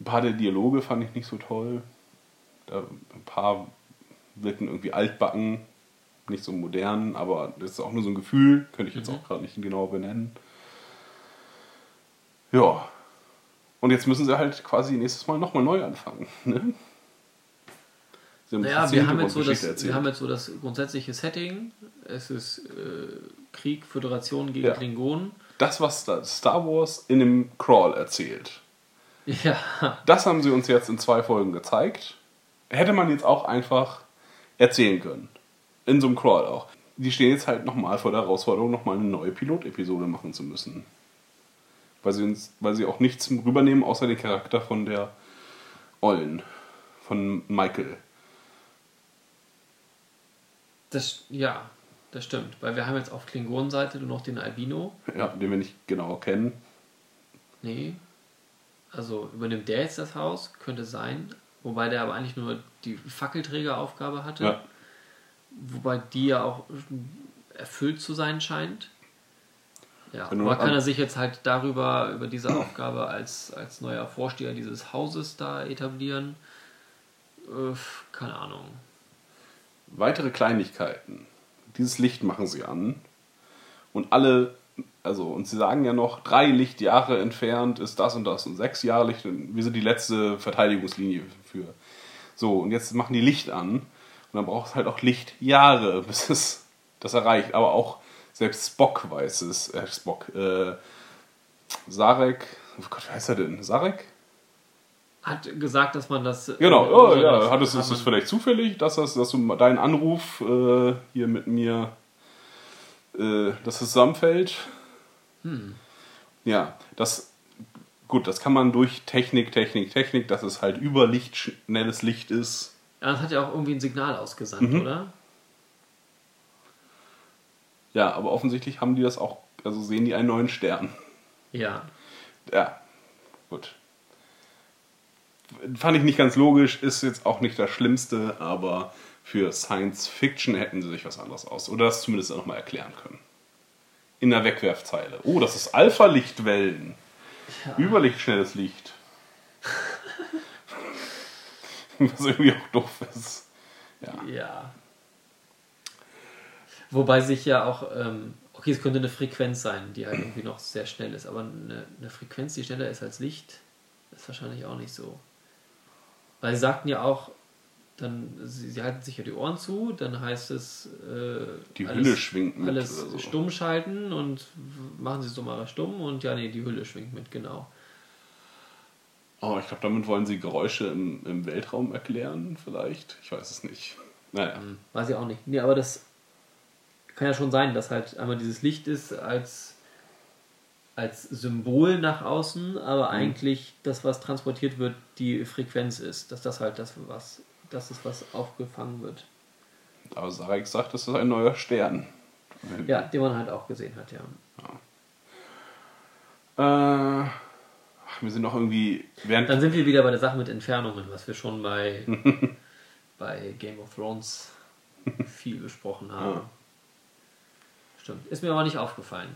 Ein paar der Dialoge fand ich nicht so toll. Ein paar wirken irgendwie altbacken, nicht so modern, aber das ist auch nur so ein Gefühl, könnte ich jetzt Mhm. auch gerade nicht genau benennen. Ja. Und jetzt müssen sie halt quasi nächstes Mal nochmal neu anfangen. Ne? Sie haben Naja, wir haben, jetzt so das, wir haben jetzt so das grundsätzliche Setting. Es ist äh, Krieg, Föderation gegen Ja. Klingonen. das, was Star- Star Wars in dem Crawl erzählt, Ja, das haben sie uns jetzt in zwei Folgen gezeigt. Hätte man jetzt auch einfach erzählen können. In so einem Crawl auch. Die stehen jetzt halt nochmal vor der Herausforderung, nochmal eine neue Pilotepisode machen zu müssen. Weil sie, uns, weil sie auch nichts rübernehmen, außer den Charakter von der Ollen. Von Michael. das, ja, das stimmt. Weil wir haben jetzt auf Klingonenseite nur noch den Albino. Ja, den wir nicht genau kennen. Nee. Also übernimmt der jetzt das Haus? Könnte sein. Wobei der aber eigentlich nur die Fackelträgeraufgabe hatte. Ja. Wobei die ja auch erfüllt zu sein scheint. Ja, Wenn aber kann an- er sich jetzt halt darüber, über diese Aufgabe als, als neuer Vorsteher dieses Hauses da etablieren? Äh, keine Ahnung. Weitere Kleinigkeiten. Dieses Licht machen sie an. Und alle, also, und sie sagen ja noch, drei Lichtjahre entfernt ist das und das und sechs Jahre Licht. Wir sind die letzte Verteidigungslinie für. So, und jetzt machen die Licht an. Und dann braucht es halt auch Lichtjahre, bis es das erreicht. Aber auch selbst Spock weiß es. Äh, Spock. Äh, Sarek. Oh Gott, wie heißt er denn? Sarek? Hat gesagt, dass man das. Genau, äh, oh, das ja, hattest, hat ist es vielleicht zufällig, dass, das, dass du deinen Anruf äh, hier mit mir, äh, dass es zusammenfällt? Hm. Ja, das, gut, das kann man durch Technik, Technik, Technik, dass es halt über Licht, schnelles Licht ist. Ja, das hat ja auch irgendwie ein Signal ausgesandt, Mhm. oder? Ja, aber offensichtlich haben die das auch, also sehen die einen neuen Stern. Ja. Ja, gut. Fand ich nicht ganz logisch, ist jetzt auch nicht das Schlimmste, aber für Science Fiction hätten sie sich was anderes aus. Oder das zumindest nochmal erklären können. In der Wegwerfzeile. Oh, das ist Alpha-Lichtwellen. Überlichtschnelles Licht. Was irgendwie auch doof ist. Ja. Ja. Wobei sich ja auch, ähm, okay, es könnte eine Frequenz sein, die halt irgendwie noch sehr schnell ist, aber eine, eine Frequenz, die schneller ist als Licht, ist wahrscheinlich auch nicht so. Weil sie sagten ja auch, dann, sie, sie halten sich ja die Ohren zu, dann heißt es, äh, Die Hülle schwingt mit alles so. stumm schalten und machen sie es doch mal stumm und ja, nee, die Hülle schwingt mit, genau. Oh, ich glaube, damit wollen sie Geräusche im, im Weltraum erklären, vielleicht. Ich weiß es nicht. Naja. Weiß ich auch nicht. Nee, aber das kann ja schon sein, dass halt einmal dieses Licht ist als, als Symbol nach außen, aber eigentlich das, was transportiert wird, die Frequenz ist. Dass das halt das, was, das ist, was aufgefangen wird. Aber Sarek sagt, das ist ein neuer Stern. Ja, den man halt auch gesehen hat, ja. Äh, ach, wir sind noch irgendwie. Während, Dann sind wir wieder bei der Sache mit Entfernungen, was wir schon bei, bei Game of Thrones viel besprochen haben. Ja. Stimmt. Ist mir aber nicht aufgefallen.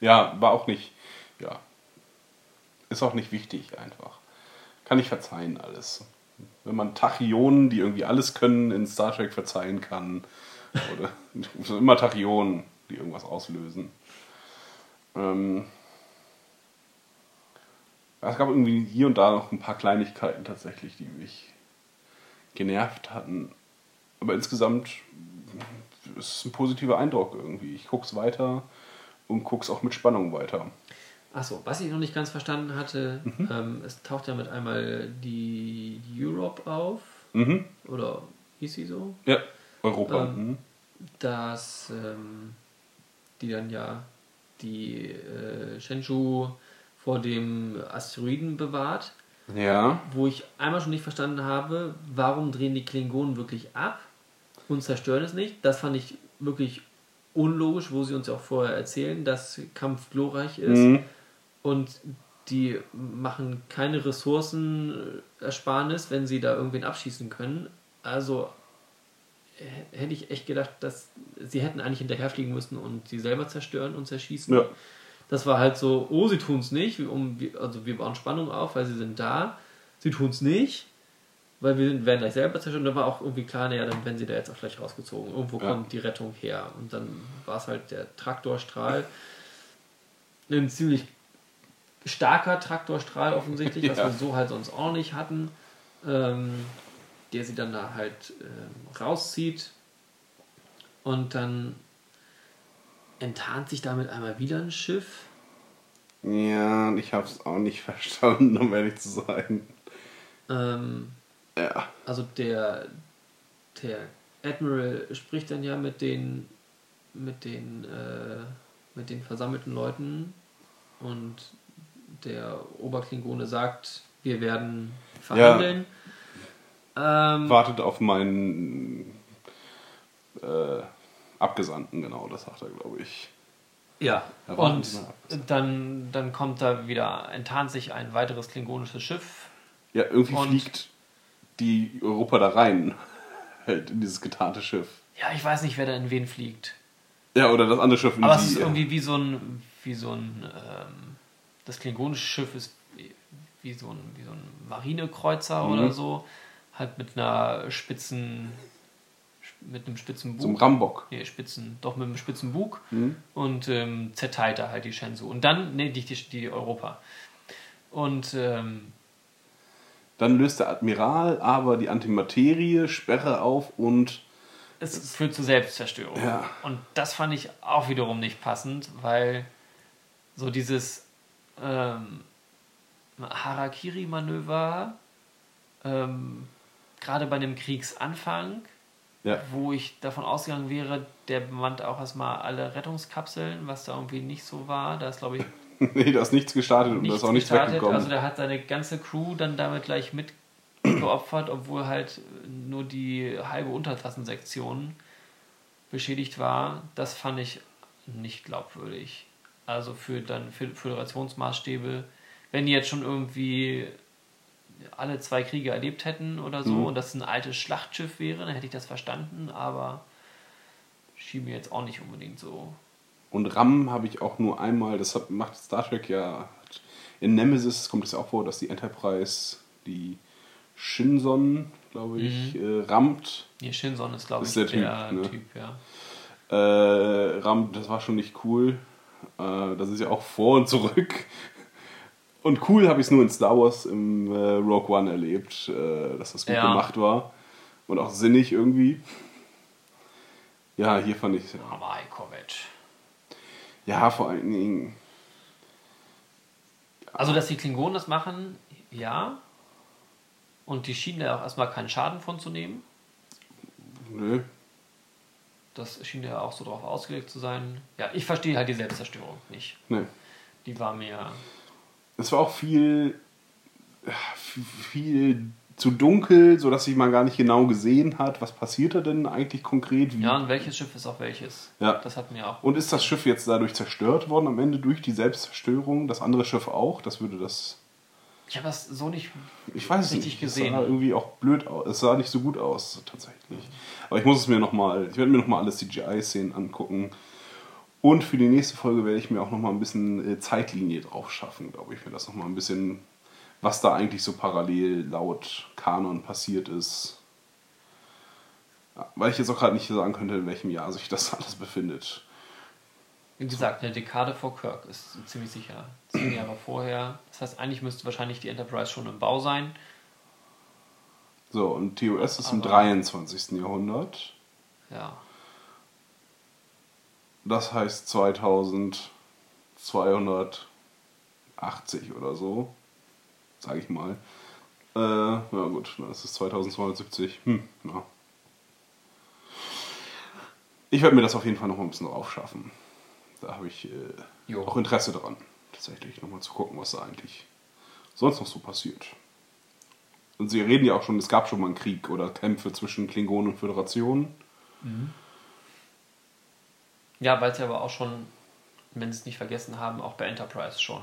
ja, war auch nicht. Ja. ist auch nicht wichtig einfach. Kann ich verzeihen alles. Wenn man Tachyonen, die irgendwie alles können, in Star Trek verzeihen kann. Oder immer Tachyonen, die irgendwas auslösen. Ähm, es gab irgendwie hier und da noch ein paar Kleinigkeiten tatsächlich, die mich genervt hatten. Aber insgesamt ist es ein positiver Eindruck irgendwie. Ich gucke es weiter und gucke es auch mit Spannung weiter. Achso, was ich noch nicht ganz verstanden hatte, Mhm. ähm, es taucht ja mit einmal die Europe auf, Mhm. oder hieß sie so, Ja, Europa. Ähm, mhm. dass ähm, die dann ja die äh, Shenzhou vor dem Asteroiden bewahrt, Ja, wo ich einmal schon nicht verstanden habe, warum drehen die Klingonen wirklich ab und zerstören es nicht. Das fand ich wirklich unlogisch, wo sie uns ja auch vorher erzählen, dass Kampf glorreich ist Mhm. und die machen keine Ressourcenersparnis, wenn sie da irgendwen abschießen können. Also hätte ich echt gedacht, dass sie hätten eigentlich hinterherfliegen müssen und sie selber zerstören und zerschießen. Ja. Das war halt so, oh, sie tun es nicht, um, also wir bauen Spannung auf, weil sie sind da. Sie tun es nicht, weil wir sind- werden gleich selber zerstört. Und da war auch irgendwie klar, naja, dann werden sie da jetzt auch gleich rausgezogen. Irgendwo Ja. kommt die Rettung her. Und dann war es halt der Traktorstrahl. Ein ziemlich starker Traktorstrahl offensichtlich, was Ja. wir so halt sonst auch nicht hatten. Ähm, der sie dann da halt ähm, rauszieht. Und dann enttarnt sich damit einmal wieder ein Schiff. Ja, und ich habe es auch nicht verstanden, um ehrlich zu sein. Ähm, Ja. also der, der Admiral spricht dann ja mit den mit den äh, mit den versammelten Leuten und der Oberklingone sagt, wir werden verhandeln. Ähm, Wartet auf meinen äh, Abgesandten, genau, das sagt er, glaube ich. ja, Ja, und dann, dann kommt da wieder, enttarnt sich ein weiteres klingonisches Schiff. Ja, irgendwie fliegt die Europa da rein. Halt in dieses getarnte Schiff. Ja, ich weiß nicht, wer da in wen fliegt. Ja, oder das andere Schiff Aber es ist irgendwie wie so ein, wie so ein, ähm, das klingonische Schiff ist wie, so, ein, wie so ein Marinekreuzer Mhm. oder so, halt mit einer spitzen, mit einem spitzen Bug. Zum Rambock. Nee, spitzen, doch mit einem spitzen Bug Mhm. und ähm, zerteilt er halt die Shenzhou. Und dann, nee, die, die, die Europa. Und ähm, Dann löst der Admiral aber die Antimaterie-Sperre auf und. es führt zu Selbstzerstörung. Ja. Und das fand ich auch wiederum nicht passend, weil so dieses ähm, Harakiri-Manöver, ähm, gerade bei einem Kriegsanfang, Ja. wo ich davon ausgegangen wäre, der bemannt auch erstmal alle Rettungskapseln, was da irgendwie nicht so war. Da ist, glaube ich, nee, da ist nichts gestartet und da ist auch nichts gestartet. weggekommen. Also der hat seine ganze Crew dann damit gleich mitgeopfert, obwohl halt nur die halbe Untertassensektion beschädigt war. Das fand ich nicht glaubwürdig. Also für dann für Föderationsmaßstäbe, wenn die jetzt schon irgendwie alle zwei Kriege erlebt hätten oder so Mhm. und das ein altes Schlachtschiff wäre, dann hätte ich das verstanden, aber schien mir jetzt auch nicht unbedingt so. Und RAM habe ich auch nur einmal, das hat, macht Star Trek ja. In Nemesis kommt es ja auch vor, dass die Enterprise die Shinson, glaube ich, äh, rammt. Nee, Shinson ist, glaube ich, der der, Typ, Typ, ne? ja. Äh, rammt, das war schon nicht cool. Äh, das ist ja auch vor und zurück. Und cool habe ich es nur in Star Wars im äh, Rogue One erlebt, äh, dass das gut Ja. gemacht war. Und auch sinnig irgendwie. Ja, hier fand ich Aber Kovic. Ja, vor allen Dingen. Also, dass die Klingonen das machen, ja. Und die schienen ja auch erstmal keinen Schaden von zu nehmen. Nö. Das schien ja auch so drauf ausgelegt zu sein. Ja, ich verstehe halt die Selbstzerstörung nicht. Nee. Die war mir. Es war auch viel, viel zu dunkel, sodass sich man gar nicht genau gesehen hat, was passiert da denn eigentlich konkret. Wie Ja, und welches Schiff ist auch welches? Ja. Das hat mir auch. Und ist das Schiff jetzt dadurch zerstört worden am Ende durch die Selbstzerstörung? Das andere Schiff auch? Das würde das. Ich habe das so nicht. Ich weiß es Richtig nicht. gesehen. Es sah irgendwie auch blöd aus. Es sah nicht so gut aus, tatsächlich. Aber ich muss es mir nochmal. Ich werde mir nochmal alle CGI-Szenen angucken. Und für die nächste Folge werde ich mir auch noch mal ein bisschen äh, Zeitlinie drauf schaffen, glaube ich, mir das noch mal ein bisschen, was da eigentlich so parallel laut Kanon passiert ist. Ja, weil ich jetzt auch gerade nicht sagen könnte, in welchem Jahr sich das alles befindet. Wie gesagt, eine Dekade vor Kirk ist ziemlich sicher. Zehn Jahre vorher. Das heißt, eigentlich müsste wahrscheinlich die Enterprise schon im Bau sein. So, und TOS ist im Aber- 23. Jahrhundert. Ja. Das heißt 2280 oder so, sage ich mal. Äh, ja gut, dann ist es 2270. Hm, ja. Ich werde mir das auf jeden Fall noch mal ein bisschen drauf schaffen. Da habe ich äh, auch Interesse dran, tatsächlich nochmal zu gucken, was da eigentlich sonst noch so passiert. Und sie reden ja auch schon, es gab schon mal einen Krieg oder Kämpfe zwischen Klingonen und Föderation. Ja, weil sie aber auch schon, wenn sie es nicht vergessen haben, auch bei Enterprise schon.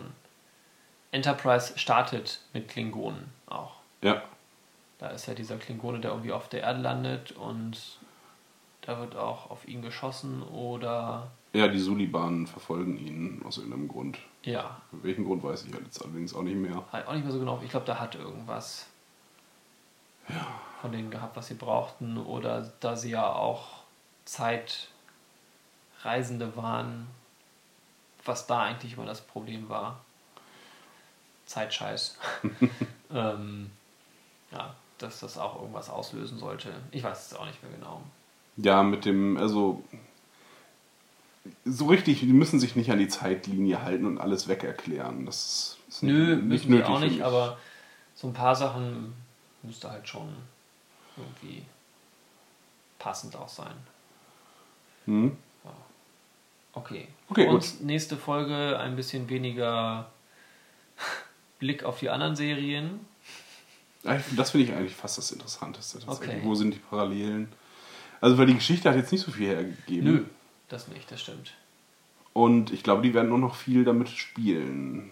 Enterprise startet mit Klingonen auch. Ja, Da ist ja dieser Klingone, der irgendwie auf der Erde landet und da wird auch auf ihn geschossen oder Ja, die Sulibanen verfolgen ihn aus irgendeinem Grund. ja, Für welchen Grund weiß ich jetzt allerdings auch nicht mehr. halt auch nicht mehr so genau. Ich glaube, da hat irgendwas von denen gehabt, was sie brauchten oder da sie ja auch Zeitreisende waren, was da eigentlich immer das Problem war. Zeitscheiß. ähm, ja, dass das auch irgendwas auslösen sollte. Ich weiß es auch nicht mehr genau. Ja, mit dem, also so richtig, die müssen sich nicht an die Zeitlinie halten und alles wegerklären. Das ist Nö, nicht müssen wir auch für nicht, aber so ein paar Sachen müsste halt schon irgendwie passend auch sein. Hm? Okay. Okay, Für gut. nächste Folge ein bisschen weniger Blick auf die anderen Serien. Das finde ich eigentlich fast das Interessanteste. tatsächlich. Okay. Wo sind die Parallelen? Also, weil die Geschichte hat jetzt nicht so viel hergegeben. Nö, das nicht, das stimmt. Und ich glaube, die werden auch noch viel damit spielen.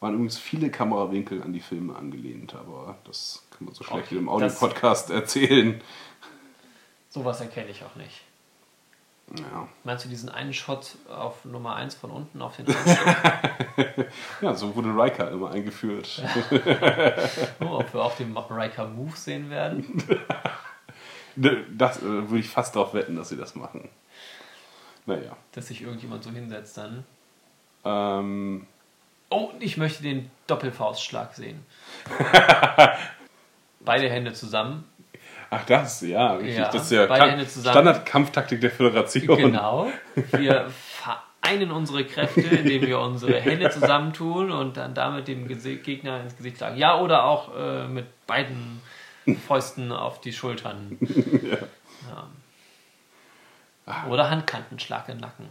Waren übrigens viele Kamerawinkel an die Filme angelehnt, aber das kann man so schlecht Okay, im das- Audio-Podcast erzählen. Sowas erkenne ich auch nicht. Ja. Meinst du diesen einen Shot auf Nummer 1 von unten auf den ja, so wurde Riker immer eingeführt. oh, ob wir auch den Riker Move sehen werden? Das äh, würde ich fast darauf wetten, dass sie das machen. Naja. Dass sich irgendjemand so hinsetzt dann. Ähm, Oh, ich möchte den Doppelfaustschlag sehen. Beide Hände zusammen. Ach, das, ja, richtig. Ja, das ist ja. Standardkampftaktik der Föderation. Genau. Wir vereinen unsere Kräfte, indem wir unsere Hände zusammentun und dann damit dem Gegner ins Gesicht schlagen. Ja, oder auch äh, mit beiden Fäusten auf die Schultern. Ja. Oder Handkantenschlag im Nacken.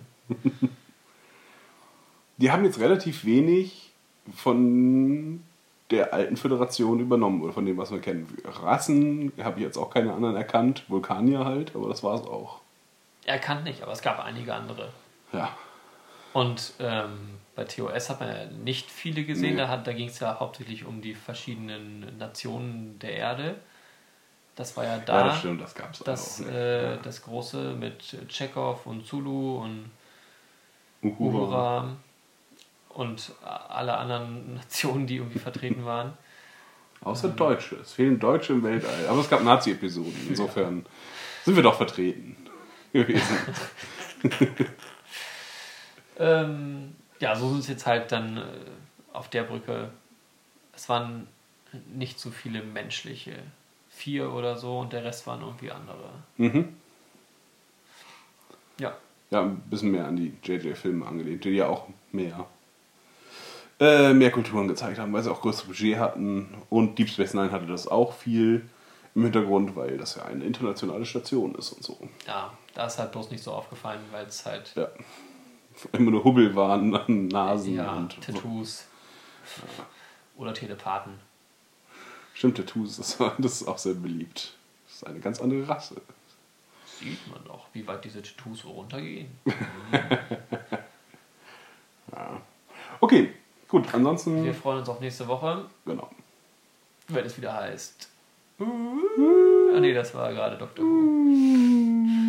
Die haben jetzt relativ wenig von der alten Föderation übernommen oder von dem, was wir kennen. Rassen habe ich jetzt auch keine anderen erkannt. Vulkanier halt, aber das war es auch. Er kann nicht, aber es gab einige andere. Ja. Und ähm, bei TOS hat man ja nicht viele gesehen. Nee. Da, hat- da ging es ja hauptsächlich um die verschiedenen Nationen der Erde. Das war ja da. ja, das stimmt, das gab es das, auch. ne? äh, das große mit Chekhov und Zulu und Uhura. Uhura und alle anderen Nationen, die irgendwie vertreten waren. Außer Deutsche. Es fehlen Deutsche im Weltall. Aber es gab Nazi-Episoden. Insofern sind wir doch vertreten gewesen. Ähm, ja, so sind es jetzt halt dann äh, auf der Brücke. Es waren nicht so viele menschliche. Vier oder so und der Rest waren irgendwie andere. Mhm. Ja. Ja, ein bisschen mehr an die JJ-Filme angelehnt, die ja auch mehr, äh, mehr Kulturen gezeigt haben, weil sie auch größere Budget hatten. Und Deep Space Nine hatte das auch viel im Hintergrund, weil das ja eine internationale Station ist und so. Ja, da ist halt bloß nicht so aufgefallen, weil es halt Ja. Immer nur Hubbel waren an Nasen ja, und Tattoos oder Telepathen. Stimmt, Tattoos, das, das ist auch sehr beliebt. Das ist eine ganz andere Rasse. Sieht man doch, wie weit diese Tattoos so runtergehen. Okay, gut, ansonsten. Wir freuen uns auf nächste Woche, Genau. wenn es wieder heißt. Ah nee, das war gerade Dr. Who.